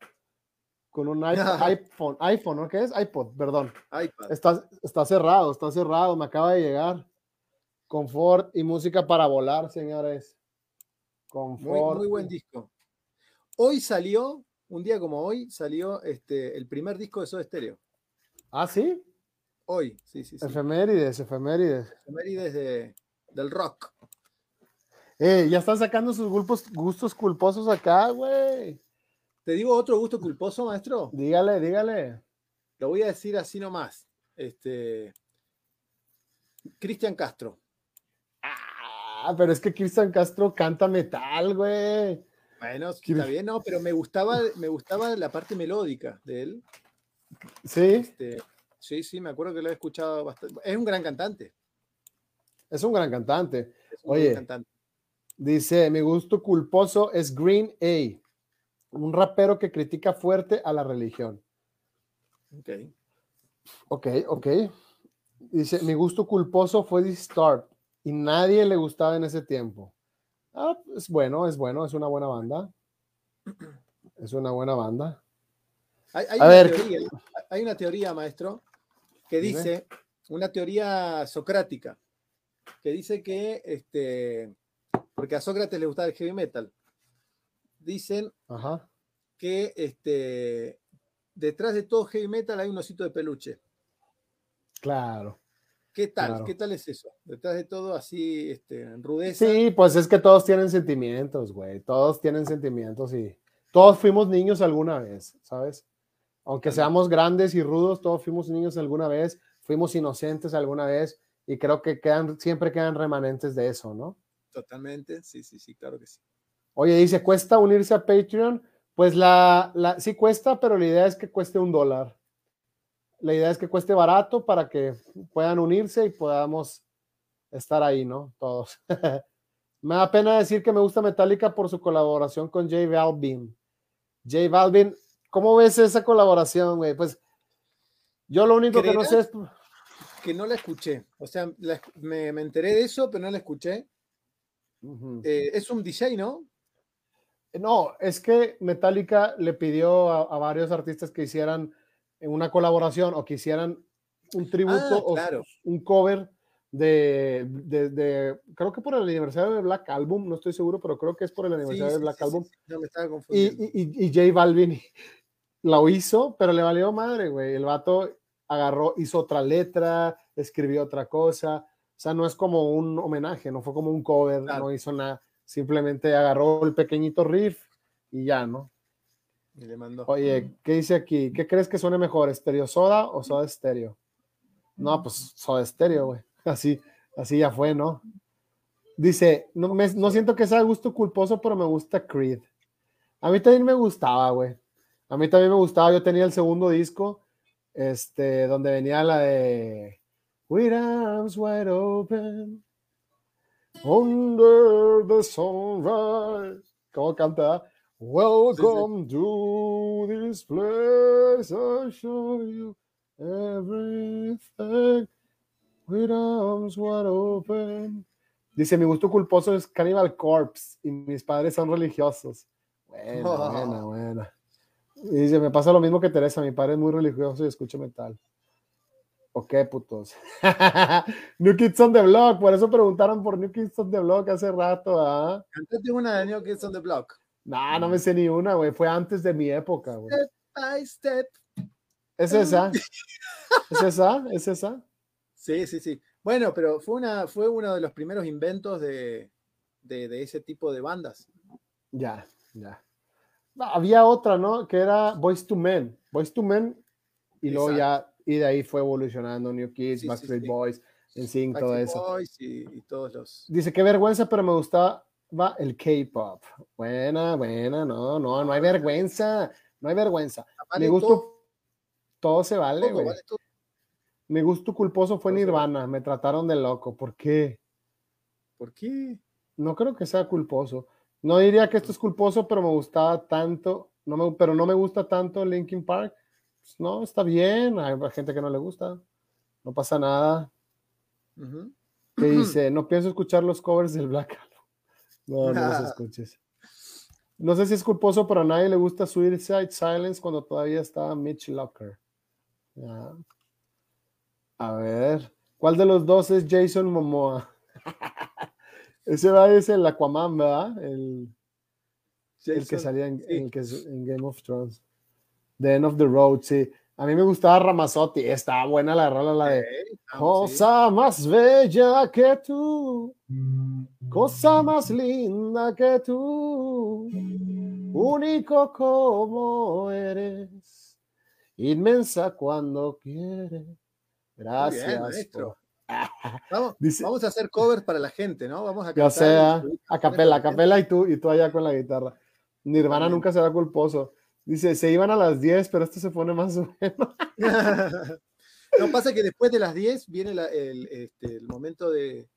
Con un iPod- iPhone, iPhone, ¿no? ¿Qué es? iPod, perdón. iPad. Está, está cerrado, está cerrado, me acaba de llegar. Confort y música para volar, señores. Muy, Confort. muy buen disco. Hoy salió, un día como hoy, salió este, el primer disco de Soda Stereo. Ah, sí. Hoy, sí, sí, sí. Efemérides, efemérides. Efemérides de, del rock. Eh, ya están sacando sus gulpos- gustos culposos acá, güey. ¿Te digo otro gusto culposo, maestro? Dígale, dígale. Lo voy a decir así nomás. Este, Cristian Castro. Ah, pero es que Cristian Castro canta metal, güey. Bueno, está bien, no, pero me gustaba, me gustaba la parte melódica de él. Sí. Este, sí, sí, me acuerdo que lo he escuchado bastante. Es un gran cantante. Es un gran cantante. un Oye, gran cantante. dice, mi gusto culposo es Green A, un rapero que critica fuerte a la religión. Ok. Ok, ok. Dice, mi gusto culposo fue Start y nadie le gustaba en ese tiempo. Ah, es bueno, es bueno, es una buena banda. Es una buena banda. Hay, hay A una ver, teoría, hay una teoría, maestro, que Dime. dice, una teoría socrática, que dice que, este, porque a Sócrates le gustaba el heavy metal, dicen Ajá. que este, detrás de todo heavy metal hay un osito de peluche. Claro. ¿Qué tal? Claro. ¿Qué tal es eso? Detrás de todo así, este, rudeza. Sí, pues es que todos tienen sentimientos, güey. Todos tienen sentimientos y todos fuimos niños alguna vez, ¿sabes? Aunque seamos grandes y rudos, todos fuimos niños alguna vez, fuimos inocentes alguna vez y creo que quedan, siempre quedan remanentes de eso, ¿no? Totalmente, sí, sí, sí, claro que sí. Oye, dice, ¿cuesta unirse a Patreon? Pues la, la, sí cuesta, pero la idea es que cueste un dólar. La idea es que cueste barato para que puedan unirse y podamos estar ahí, ¿no? Todos. me da pena decir que me gusta Metallica por su colaboración con J Balvin. J Balvin, ¿cómo ves esa colaboración, güey? Pues yo lo único que no sé es... Que no la escuché. O sea, la- me, me enteré de eso, pero no la escuché. Eh, es un DJ, ¿no? No, es que Metallica le pidió a, a varios artistas que hicieran una colaboración o que hicieran un tributo Ah, o claro. un cover de, de- de- creo que por el aniversario de Black Album, no estoy seguro, pero creo que es por el aniversario sí, de Black sí, Album. sí. No, me estaba Y, confundiendo. y, y- y J Balvin lo hizo, pero le valió madre, güey. El vato agarró, hizo otra letra, escribió otra cosa. O sea, no es como un homenaje, no fue como un cover, Claro. no hizo nada. Simplemente agarró el pequeñito riff y ya, ¿no? Y le mandó. Oye, ¿qué dice aquí? ¿Qué crees que suene mejor, estéreo soda o soda estéreo? No, pues soda estéreo, güey. Así, así ya fue, ¿no? Dice, no, me- no siento que sea gusto culposo, pero me gusta Creed. A mí también me gustaba, güey. A mí también me gustaba. Yo tenía el segundo disco, este, donde venía la de With arms wide open, under the sunrise. ¿Cómo canta? Welcome to this place. I show you everything. With arms wide open. Dice, mi gusto culposo es Cannibal Corpse y mis padres son religiosos. Buena, buena, buena. Y dice, me pasa lo mismo que Teresa, mi padre es muy religioso y escucha metal. Ok, putos. New Kids on the Block, por eso preguntaron por New Kids on the Block hace rato, ¿ah? Cantate una de New Kids on the Block. Nah, no me sé ni una, güey. Fue antes de mi época, güey. Step by step. ¿Es esa? ¿Es esa? ¿Es esa? Sí, sí, sí. Bueno, pero fue, una, fue uno de los primeros inventos de, de, de ese tipo de bandas. Ya, ya. No, había otra, ¿no? Que era Boys to Men. Boys to Men. Y luego ya, y de ahí fue evolucionando New Kids, Sí, sí, Backstreet sí. Boys, NSYNC, todo Backstreet eso. Boys y, y todos los. Dice, qué vergüenza, pero me gustaba el K-pop. Buena, buena, no, no, no hay vergüenza, no hay vergüenza. Vale Mi gusto, todo, todo se vale, güey. vale. Mi gusto culposo fue. Nirvana, me trataron de loco. ¿Por qué? ¿Por qué? No creo que sea culposo. No diría que esto es culposo, pero me gustaba tanto, no me, pero no me gusta tanto Linkin Park. Pues no, está bien, hay gente que no le gusta, no pasa nada. Que dice, no pienso escuchar los covers del Black. No, no los escuches. No sé si es culposo, pero a nadie le gusta Suicide Silence cuando todavía estaba Mitch Locker. Ya. A ver, ¿cuál de los dos es Jason Momoa? Ese va es el Aquaman, ¿verdad? El, el que salía en, sí. en Game of Thrones. The End of the Road, sí. A mí me gustaba Ramazotti, estaba buena la rola, la de vamos, sí. Cosa más bella que tú, cosa más linda que tú, único como eres, inmensa cuando quieres. Gracias. por- Vamos, vamos, a hacer covers para la gente, ¿no? Vamos a cantar. Ya sea, a capela, a capela y tú, y tú allá con la guitarra. Nirvana nunca será culposo. Dice, se iban a las 10, pero esto se pone más o menos. no pasa que después de las 10 viene el, este, el, momento de.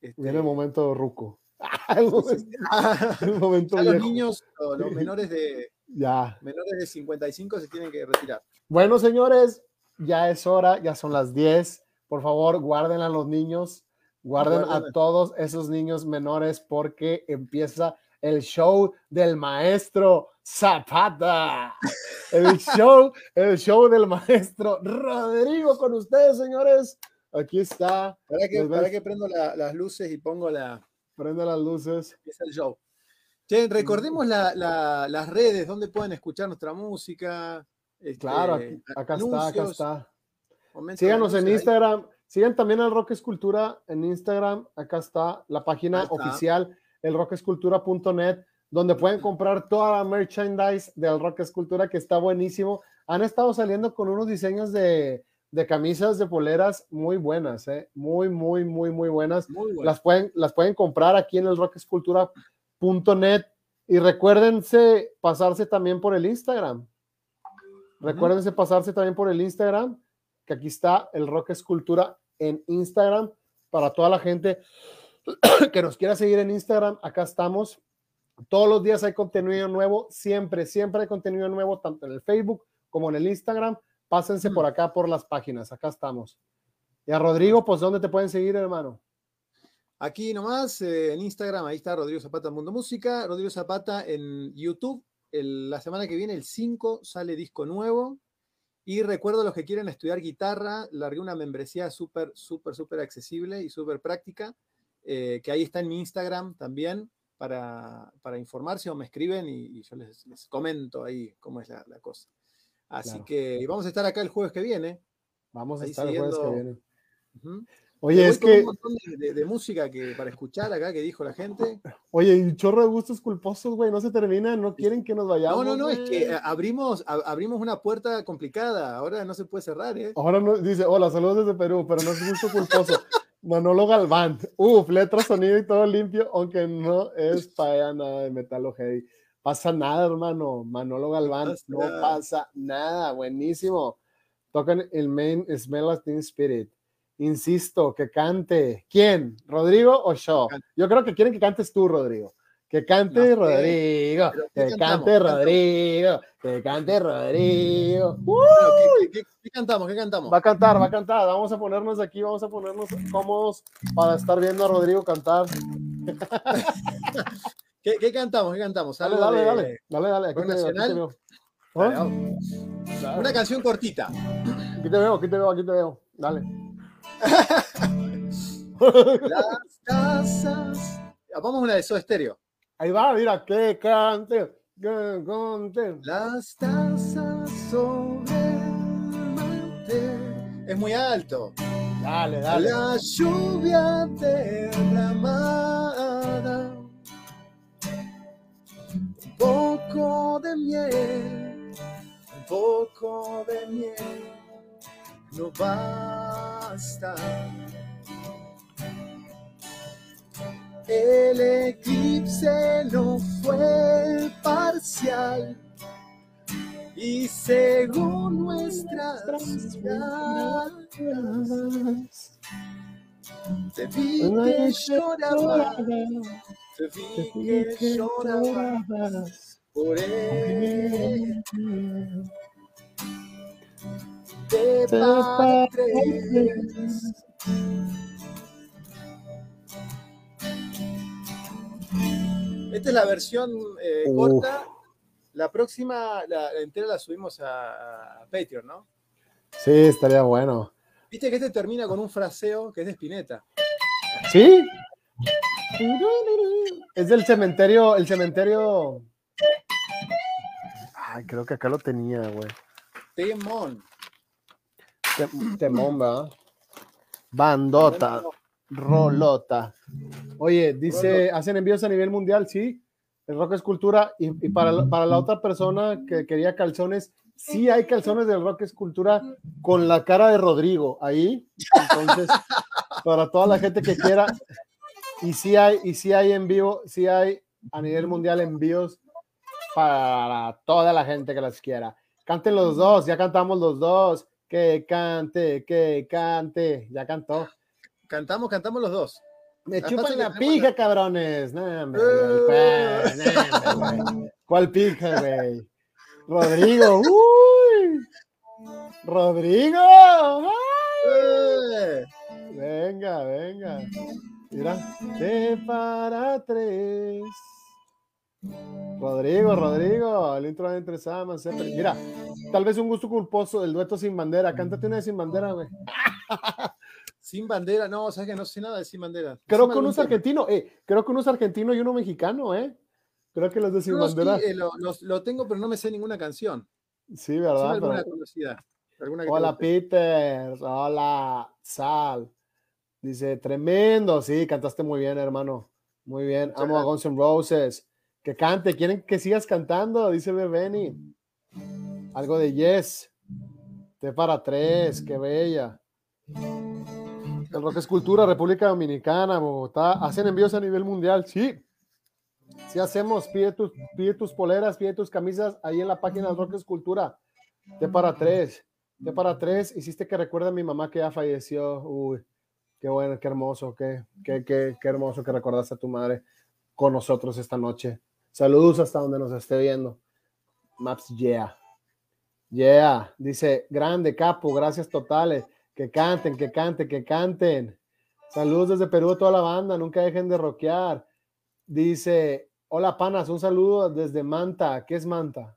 Este, viene el momento ruco. el momento, los niños, los menores de, ya. menores de 55 se tienen que retirar. Bueno, señores, ya es hora, ya son las 10. Por favor, guarden a los niños, guarden a todos esos niños menores porque empieza el show del maestro Zapata. El show, el show del maestro Rodrigo con ustedes, señores. Aquí está. Para que, para que prendo las luces y pongo la. Prende las luces. Es el show. Che, recordemos las redes donde pueden escuchar nuestra música. Este, claro, acá está, acá está. Síganos en Instagram. Sigan también al Rock Escultura en Instagram. Acá está la página oficial elrockescultura.net, donde pueden comprar toda la merchandise del Rock Escultura, que está buenísimo. Han estado saliendo con unos diseños de, camisas de poleras muy buenas, ¿eh? muy, muy, muy, muy buenas. Las, pueden, las pueden comprar aquí en el rockescultura.net y recuérdense pasarse también por el Instagram. Recuérdense pasarse también por el Instagram, que aquí está el Rock Escultura en Instagram para toda la gente que nos quiera seguir en Instagram, acá estamos. Todos los días hay contenido nuevo, siempre, siempre hay contenido nuevo, tanto en el Facebook como en el Instagram. Pásense por acá, por las páginas, acá estamos. Y a Rodrigo, pues, ¿dónde te pueden seguir, hermano? Aquí nomás, eh, en Instagram, ahí está Rodrigo Zapata Mundo Música, Rodrigo Zapata en YouTube. la semana que viene, el 5, sale disco nuevo. Y recuerdo a los que quieren estudiar guitarra, largué una membresía súper, súper, súper accesible y súper práctica. Eh, que ahí está en mi Instagram también para, informarse o me escriben y, yo les, comento ahí cómo es la, cosa. Así que vamos a estar acá el jueves que viene. Vamos a estar el jueves que viene. Oye, es que. Un montón de, música que, para escuchar acá que dijo la gente. Oye, un chorro de gustos culposos, güey, no se termina, no quieren que nos vayamos. No, no, no, es que abrimos, abrimos una puerta complicada, ahora no se puede cerrar, ¿eh? Ahora no, dice, hola, saludos desde Perú, pero no es gusto culposo. Manolo Galván. Uf, letra, sonido y todo limpio, aunque no es para nada de metal heavy. Pasa nada, hermano. Manolo Galván, no pasa nada. Buenísimo. Tocan el main Smell of Teen Spirit. Insisto, que cante. ¿Quién? ¿Rodrigo o yo? Yo creo que quieren que cantes tú, Rodrigo. Que cante Rodrigo, que cante Rodrigo, que cante Rodrigo. ¿Qué, cantamos? ¿Qué cantamos? Va a cantar, va a cantar. Vamos a ponernos aquí, vamos a ponernos cómodos para estar viendo a Rodrigo cantar. ¿Qué, cantamos? ¿Qué cantamos? Dale, dale, dale, dale, dale. Aquí nacional. ¿Ah? Una canción cortita. Aquí te veo, aquí te veo, aquí te veo. Dale. Las casas. Vamos a una de Soda Estéreo. Ahí va, mira, que cante, que cante. Las tazas sobre el Es muy alto. Dale, dale. La lluvia derramada. Un poco de miel, un poco de miel. No basta el eclipse no fue parcial y según nuestras miradas te vi que llorabas, te vi que llorabas por él. Te partes Esta es la versión eh, corta. La próxima, la, entera la subimos a, Patreon, ¿no? Sí, estaría bueno. Viste que este termina con un fraseo que es de Spinetta. ¿Sí? Es del cementerio, el cementerio. Ay, creo que acá lo tenía, güey. Temón. Temón, va. Bandota. Rolota. Oye, dice, hacen envíos a nivel mundial, sí. El rock es cultura. Y, para, la, para la otra persona que quería calzones, sí hay calzones del rock es cultura con la cara de Rodrigo ahí. Entonces, para toda la gente que quiera. Y si hay, y si hay en vivo, si hay a nivel mundial envíos para toda la gente que las quiera. Canten los dos, ya cantamos los dos. Que cante, que cante. Ya cantó. Cantamos, cantamos los dos. Me chupan la pija, cabrones. No, hombre, Eh. no. ¿Cuál pija, güey? Rodrigo. Uy. Rodrigo. ¡Ay! ¡Eh! Venga, venga. Mira. De para tres. Rodrigo, Rodrigo, el intro de Entre Saman, siempre. Mira, tal vez un gusto culposo del dueto sin bandera. Cántate una de sin bandera, güey. Sin bandera, no, sabes que no sé nada de sin bandera. Creo que uno es argentino, eh, creo que uno es argentino y uno mexicano, eh. Creo que los de sin No, sí, bandera. eh, lo, los- lo tengo, pero no me sé ninguna canción. Sí, ¿verdad? alguna Pero- conocida. alguna que te Hola. Peter. Hola, Sal. Dice, tremendo. Sí, cantaste muy bien, hermano. Muy bien. Muchas Amo a Guns N' Roses. Que cante. ¿Quieren que sigas cantando? Dice Bebeni. Algo de Yes. T para tres. Qué bella. El Rock es Cultura, República Dominicana, Bogotá. Hacen envíos a nivel mundial. Sí. Sí hacemos. Pide tus, tus poleras, pide tus camisas ahí en la página del Rock es Cultura. T para tres. T para tres. Hiciste que recuerda a mi mamá que ya falleció. Uy, qué bueno, qué hermoso, qué, qué, qué, qué hermoso que recordaste a tu madre con nosotros esta noche. Saludos hasta donde nos esté viendo. Maps, yeah. Yeah. Dice, grande, capo, gracias totales. Que canten, que canten, que canten. Saludos desde Perú a toda la banda, nunca dejen de rockear. Dice, hola panas, un saludo desde Manta. ¿Qué es Manta?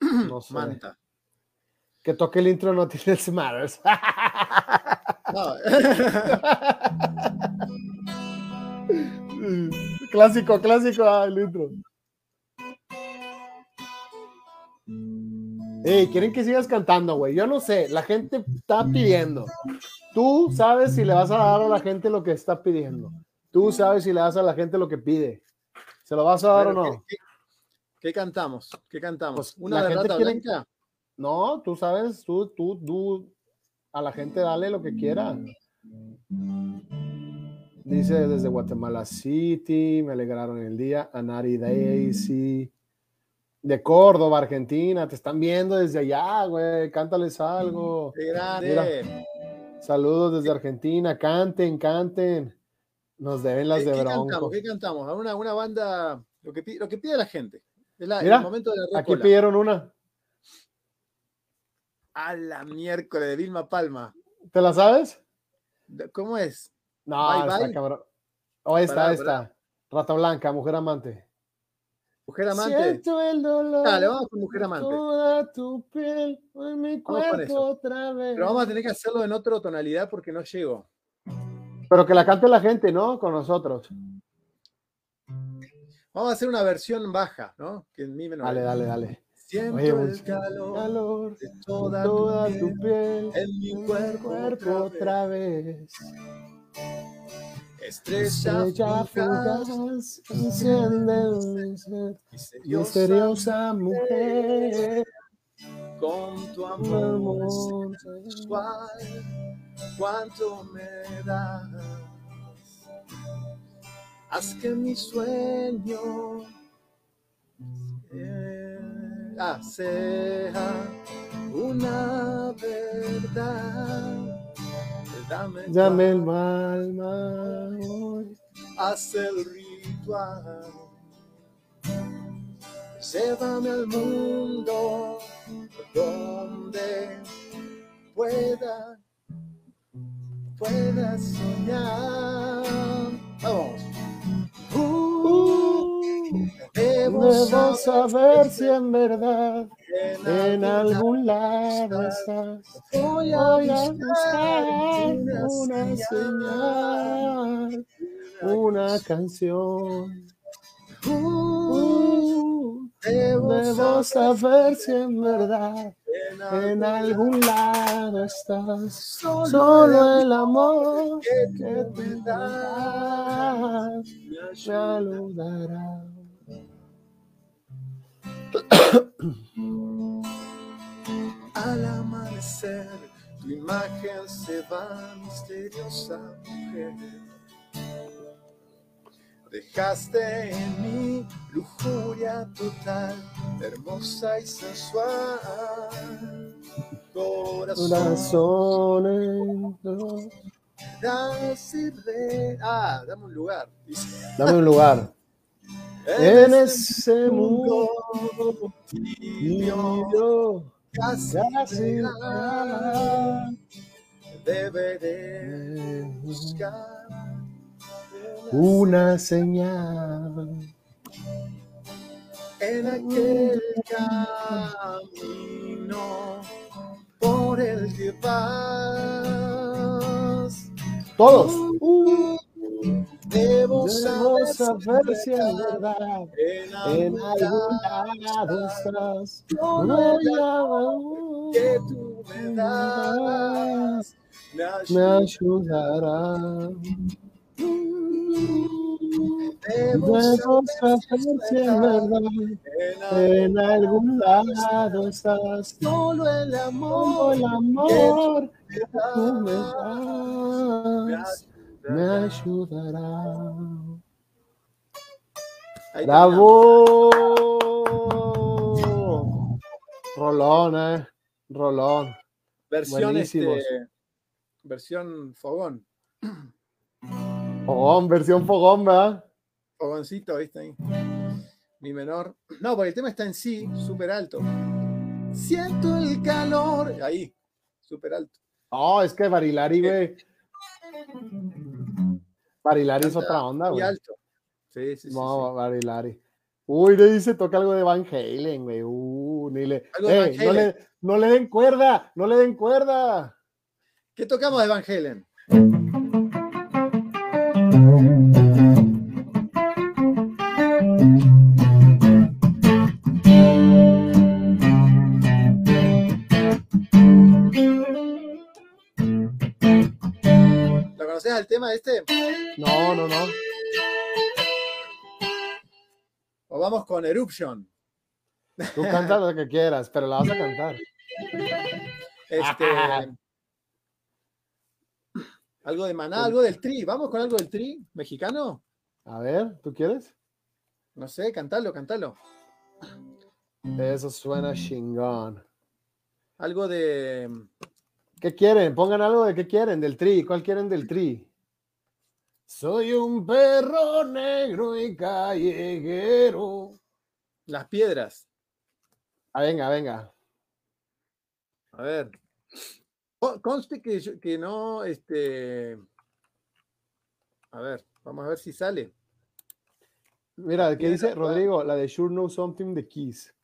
No sé. Manta. Que toque el intro no tiene Matters. No, clásico, clásico, ah, el intro. Ey, quieren que sigas cantando, güey. Yo no sé, la gente está pidiendo. Tú sabes si le vas a dar a la gente lo que está pidiendo. Tú sabes si le das a la gente lo que pide. ¿Se lo vas a dar o no? ¿qué, qué- qué cantamos? ¿Qué cantamos? Pues, ¿Una la de gente rata quiere- blanca? No, tú sabes, tú, tú, tú, a la gente dale lo que quiera. Dice desde Guatemala City, me alegraron el día. Anari Daisy. De Córdoba, Argentina, te están viendo desde allá, güey. Cántales algo. Mira. Saludos desde Argentina, canten, canten. Nos deben las ¿Qué, de qué Bronco. cantamos? ¿Qué cantamos? Una, una banda, lo que, pi- lo que pide la gente. La- Mira, el momento de la Aquí pidieron una. A la miércoles de Vilma Palma. ¿Te la sabes? ¿Cómo es? No, Bye, está bye. cabrón. Oh, está, Pará, está. Rata Blanca, mujer amante. Mujer amante. Siento el dolor. Dale, vamos con Mujer amante. Toda tu piel en mi cuerpo otra vez. Pero vamos a tener que hacerlo en otra tonalidad porque no llego. Pero que la cante la gente, ¿no? Con nosotros. Vamos a hacer una versión baja, ¿no? Que en mi menor. Dale, dale, dale. Siento Oye, el calor Calor de toda, toda tu tu piel en mi cuerpo, otra vez. otra vez. Estrella, Estrella fugaz, fugaz, enciende misteriosa, mujer, con tu amor amor sensual, cuánto me das. Haz que mi sueño ah, sea una verdad. Dame, Llame el alma, alma hoy. haz el ritual. Llévame al mundo donde pueda, pueda soñar. Vamos. Uh, Debo Debo saber si en verdad en algún lado estás. Voy a buscar una señal, una canción. Uh, Debo saber si en verdad en algún lado estás. Solo el amor que te das me ayudará. Al amanecer tu imagen se va misteriosa mujer. Dejaste en mí lujuria total, hermosa y sensual. Corazón. Corazones. Ah, dame un lugar. Dame un lugar. En ese mundo tibio, casi, casi verás, deberé buscar una señal. en aquel camino por el que vas. Todos. Debo Debo saber, si es verdad. en algún lado estás. No el llama que tú me das me me ayuda. ayudará. Debo saber si es verdad. En algún lado estás. Solo el amor el amor que tú me das me ayudará. ¡Bravo! Rolón, eh. Rolón. Versión, este, versión fogón. Fogón, versión fogón, ¿verdad? Fogoncito, ¿viste ahí? Mi menor. No, porque el tema está en sí, súper alto. Siento el calor. Ahí, súper alto. No, es que Barilari, güey. Barilari es otra onda, Muy güey. alto. Sí, sí, sí. No, sí. Barilari. Uy, le dice, toca algo de Van Halen, güey. Uh, ni le. Van no, le, no le den cuerda, no le den cuerda. ¿Qué tocamos de Van Halen? ¿Lo conoces al tema este? No, no, no. O vamos con Eruption. Tú canta lo que quieras, pero la vas a cantar. Este, algo de Maná, algo del Tri. ¿Vamos con algo del Tri mexicano? A ver, ¿tú quieres? No sé, cantalo, cantalo. Eso suena chingón. Algo de. ¿Qué quieren? Pongan algo de qué quieren, del tri. ¿Cuál quieren del tri? Soy un perro negro y callejero. Las piedras. Ah, venga, venga. A ver. Con- Conste que, yo- que no, este. A ver, vamos a ver si sale. Mira, ¿qué dice Rodrigo? La de Sure Know Something de Kiss.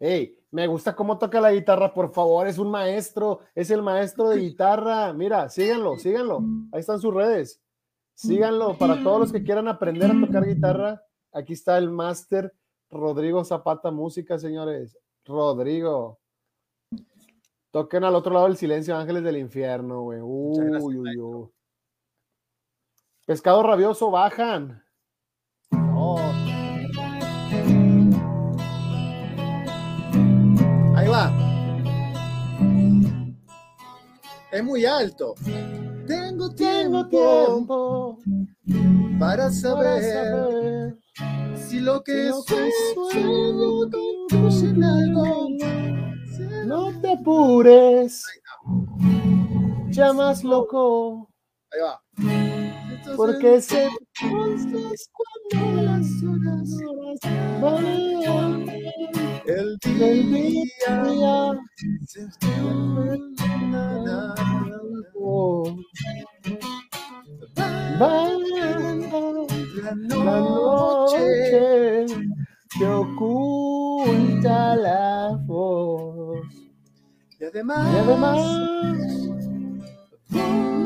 Ey, me gusta cómo toca la guitarra, por favor, es un maestro, es el maestro de guitarra. Mira, síganlo, síganlo. Ahí están sus redes. Síganlo para todos los que quieran aprender a tocar guitarra. Aquí está el máster Rodrigo Zapata Música, señores. Rodrigo. Toquen al otro lado del silencio, Ángeles del Infierno, güey. Uy, uy, uy. Pescado rabioso, bajan. No. Ahí va. Es muy alto. Tengo tiempo tiempo para para saber si lo que si que sueño en algo. No te apures, ya más loco, Ahí va. Entonces, porque se cuando las horas van el día se la noche que oculta la voz. y además, Y además,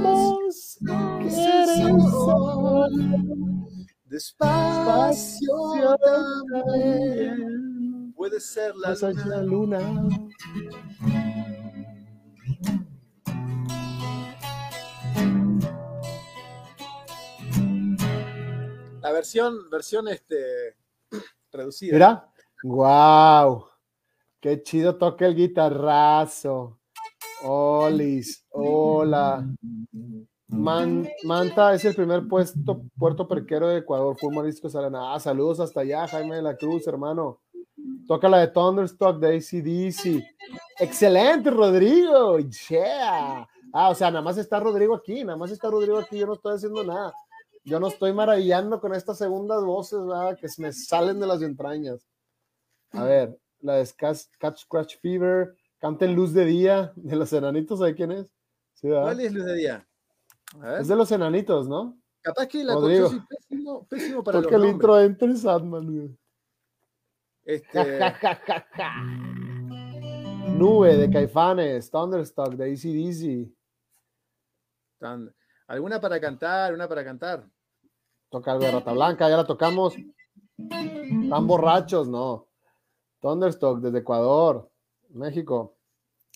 vos querés sol, despacio espacio también también. Puede ser la Más allá luna. La versión, versión este, reducida. Mira, wow, qué chido toca el guitarrazo. Olis, hola. Manta es el primer puesto, puerto perquero de Ecuador. Fue Marisco. Ah, saludos hasta allá, Jaime de la Cruz, hermano. Toca la de Thunderstock de ACDC. Excelente, Rodrigo. Yeah. Ah, o sea, nada más está Rodrigo aquí, nada más está Rodrigo aquí. Yo no estoy haciendo nada. Yo no estoy maravillando con estas segundas voces ¿verdad? que me salen de las entrañas. A ver, la de Catch Scratch Fever, Canten Luz de Día, de los enanitos, ¿sabes quién es? ¿Cuál es Luz de Día? Es de los enanitos, ¿no? Capaz que la Rodrigo. pésimo, pésimo para Porque el intro entra en Sandman, Este... Nube de Caifanes, Thunderstock de ACDC. ¿Alguna para cantar? ¿Una para cantar? Toca algo de Rata Blanca, ya la tocamos. Están borrachos, no. Thunderstock desde Ecuador, México.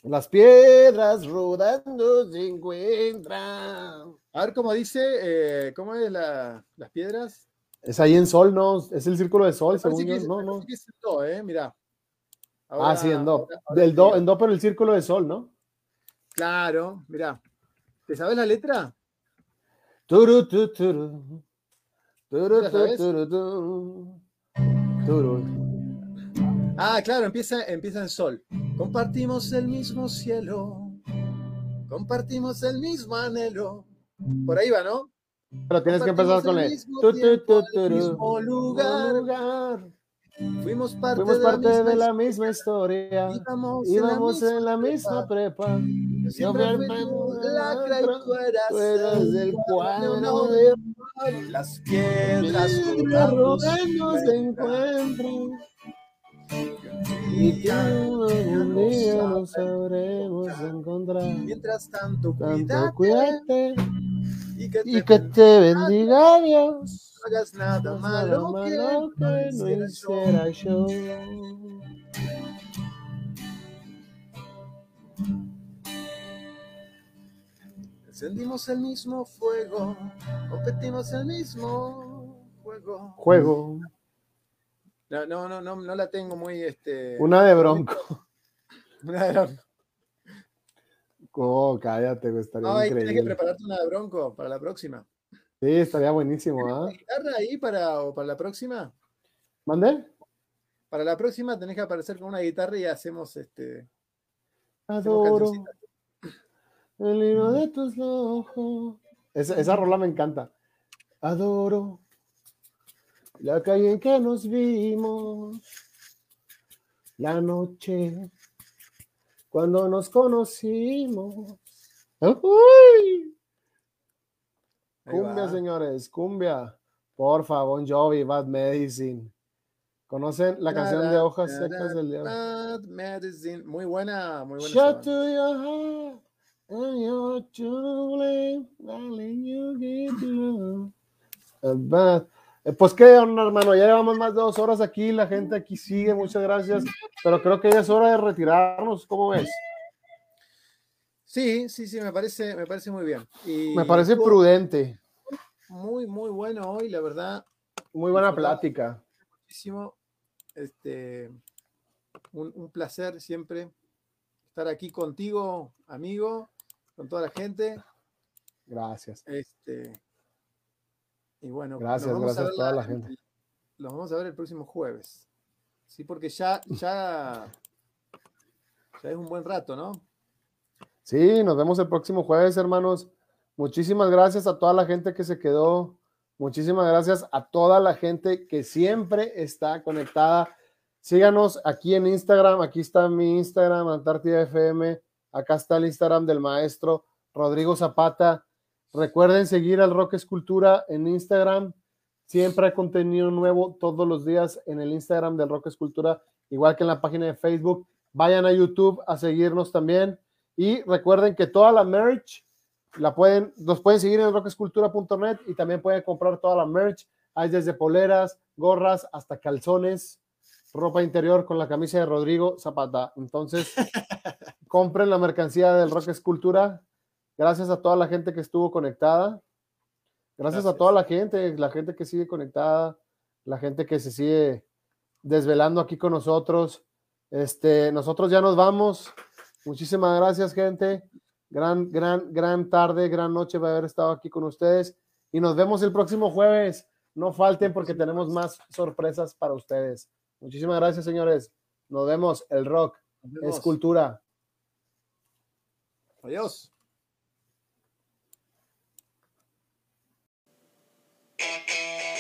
Las piedras rodando se encuentran. A ver cómo dice, eh, ¿cómo es la, las piedras? Es ahí en sol, ¿no? Es el círculo de sol, según yo. no, no. Es en do, ¿eh? Mira. ah, sí, en do. Del do, en do, pero el círculo de sol, ¿no? Claro, mira. ¿Te sabes la letra? Turu, turu, turu. Turu, turu, turu, Ah, claro, empieza, empieza en sol. Compartimos el mismo cielo, compartimos el mismo anhelo. Por ahí va, ¿no? Pero tienes que empezar con el, el mismo lugar. Fuimos parte, de, la misma historia. Íbamos, en, la misma, prepa. Siempre la tú eras, del cuadro de las piedras rodando se encuentran y que un día nos sabremos encontrar. Mientras tanto, tanto cuídate y que te, bendiga Dios. No hagas nada malo, malo que, no hiciera yo. Encendimos el mismo fuego, competimos el mismo juego. Juego. No, no, no, no, no la tengo muy. Este... Una de bronco. Una de bronco. Oh, cállate, estaría no, increíble. Tienes que prepararte una de bronco para la próxima. Sí, estaría buenísimo, ¿ah? guitarra ahí para, o para la próxima? ¿Mande? Para la próxima tenés que aparecer con una guitarra y hacemos este. Adoro el hilo de tus ojos. Esa, esa rola me encanta. Adoro la calle en que nos vimos, la noche cuando nos conocimos. ¡Uy! Cumbia, señores, cumbia. Porfa, Bon Jovi, Bad Medicine. ¿Conocen la canción de hojas secas del diablo? Bad Medicine. Muy buena, muy buena. Shut to your heart and your truly, darling, you get love. Bad. Eh, pues qué, hermano, ya llevamos más de dos horas aquí, la gente aquí sigue, muchas gracias, pero creo que ya es hora de retirarnos, ¿cómo ves? Sí, sí, sí, me parece, me parece muy bien. me parece prudente. Muy, muy bueno hoy, la verdad. Muy buena plática. Muchísimo. Este, un, un placer siempre estar aquí contigo, amigo, con toda la gente. Gracias. Este, y bueno, gracias, gracias a, toda la, gente. Los vamos a ver el próximo jueves. Sí, porque ya, ya, ya es un buen rato, ¿no? Sí, nos vemos el próximo jueves, hermanos. Muchísimas gracias a toda la gente que se quedó. Muchísimas gracias a toda la gente que siempre está conectada. Síganos aquí en Instagram. Aquí está mi Instagram, Antártida FM. Acá está el Instagram del maestro Rodrigo Zapata. Recuerden seguir al Rock Escultura en Instagram. Siempre hay contenido nuevo todos los días en el Instagram del Rock Escultura, igual que en la página de Facebook. Vayan a YouTube a seguirnos también. Y recuerden que toda la merch la pueden, nos pueden seguir en rockescultura.net y también pueden comprar toda la merch. Hay desde poleras, gorras hasta calzones, ropa interior con la camisa de Rodrigo Zapata. Entonces, compren la mercancía del Rock Escultura Gracias a toda la gente que estuvo conectada. Gracias, a toda la gente, la gente que sigue conectada, la gente que se sigue desvelando aquí con nosotros. Este, nosotros ya nos vamos. Muchísimas gracias, gente. Gran, gran, gran tarde, gran noche por haber estado aquí con ustedes. Y nos vemos el próximo jueves. No falten porque tenemos más sorpresas para ustedes. Muchísimas gracias, señores. Nos vemos. El rock es cultura. Adiós. Yeah.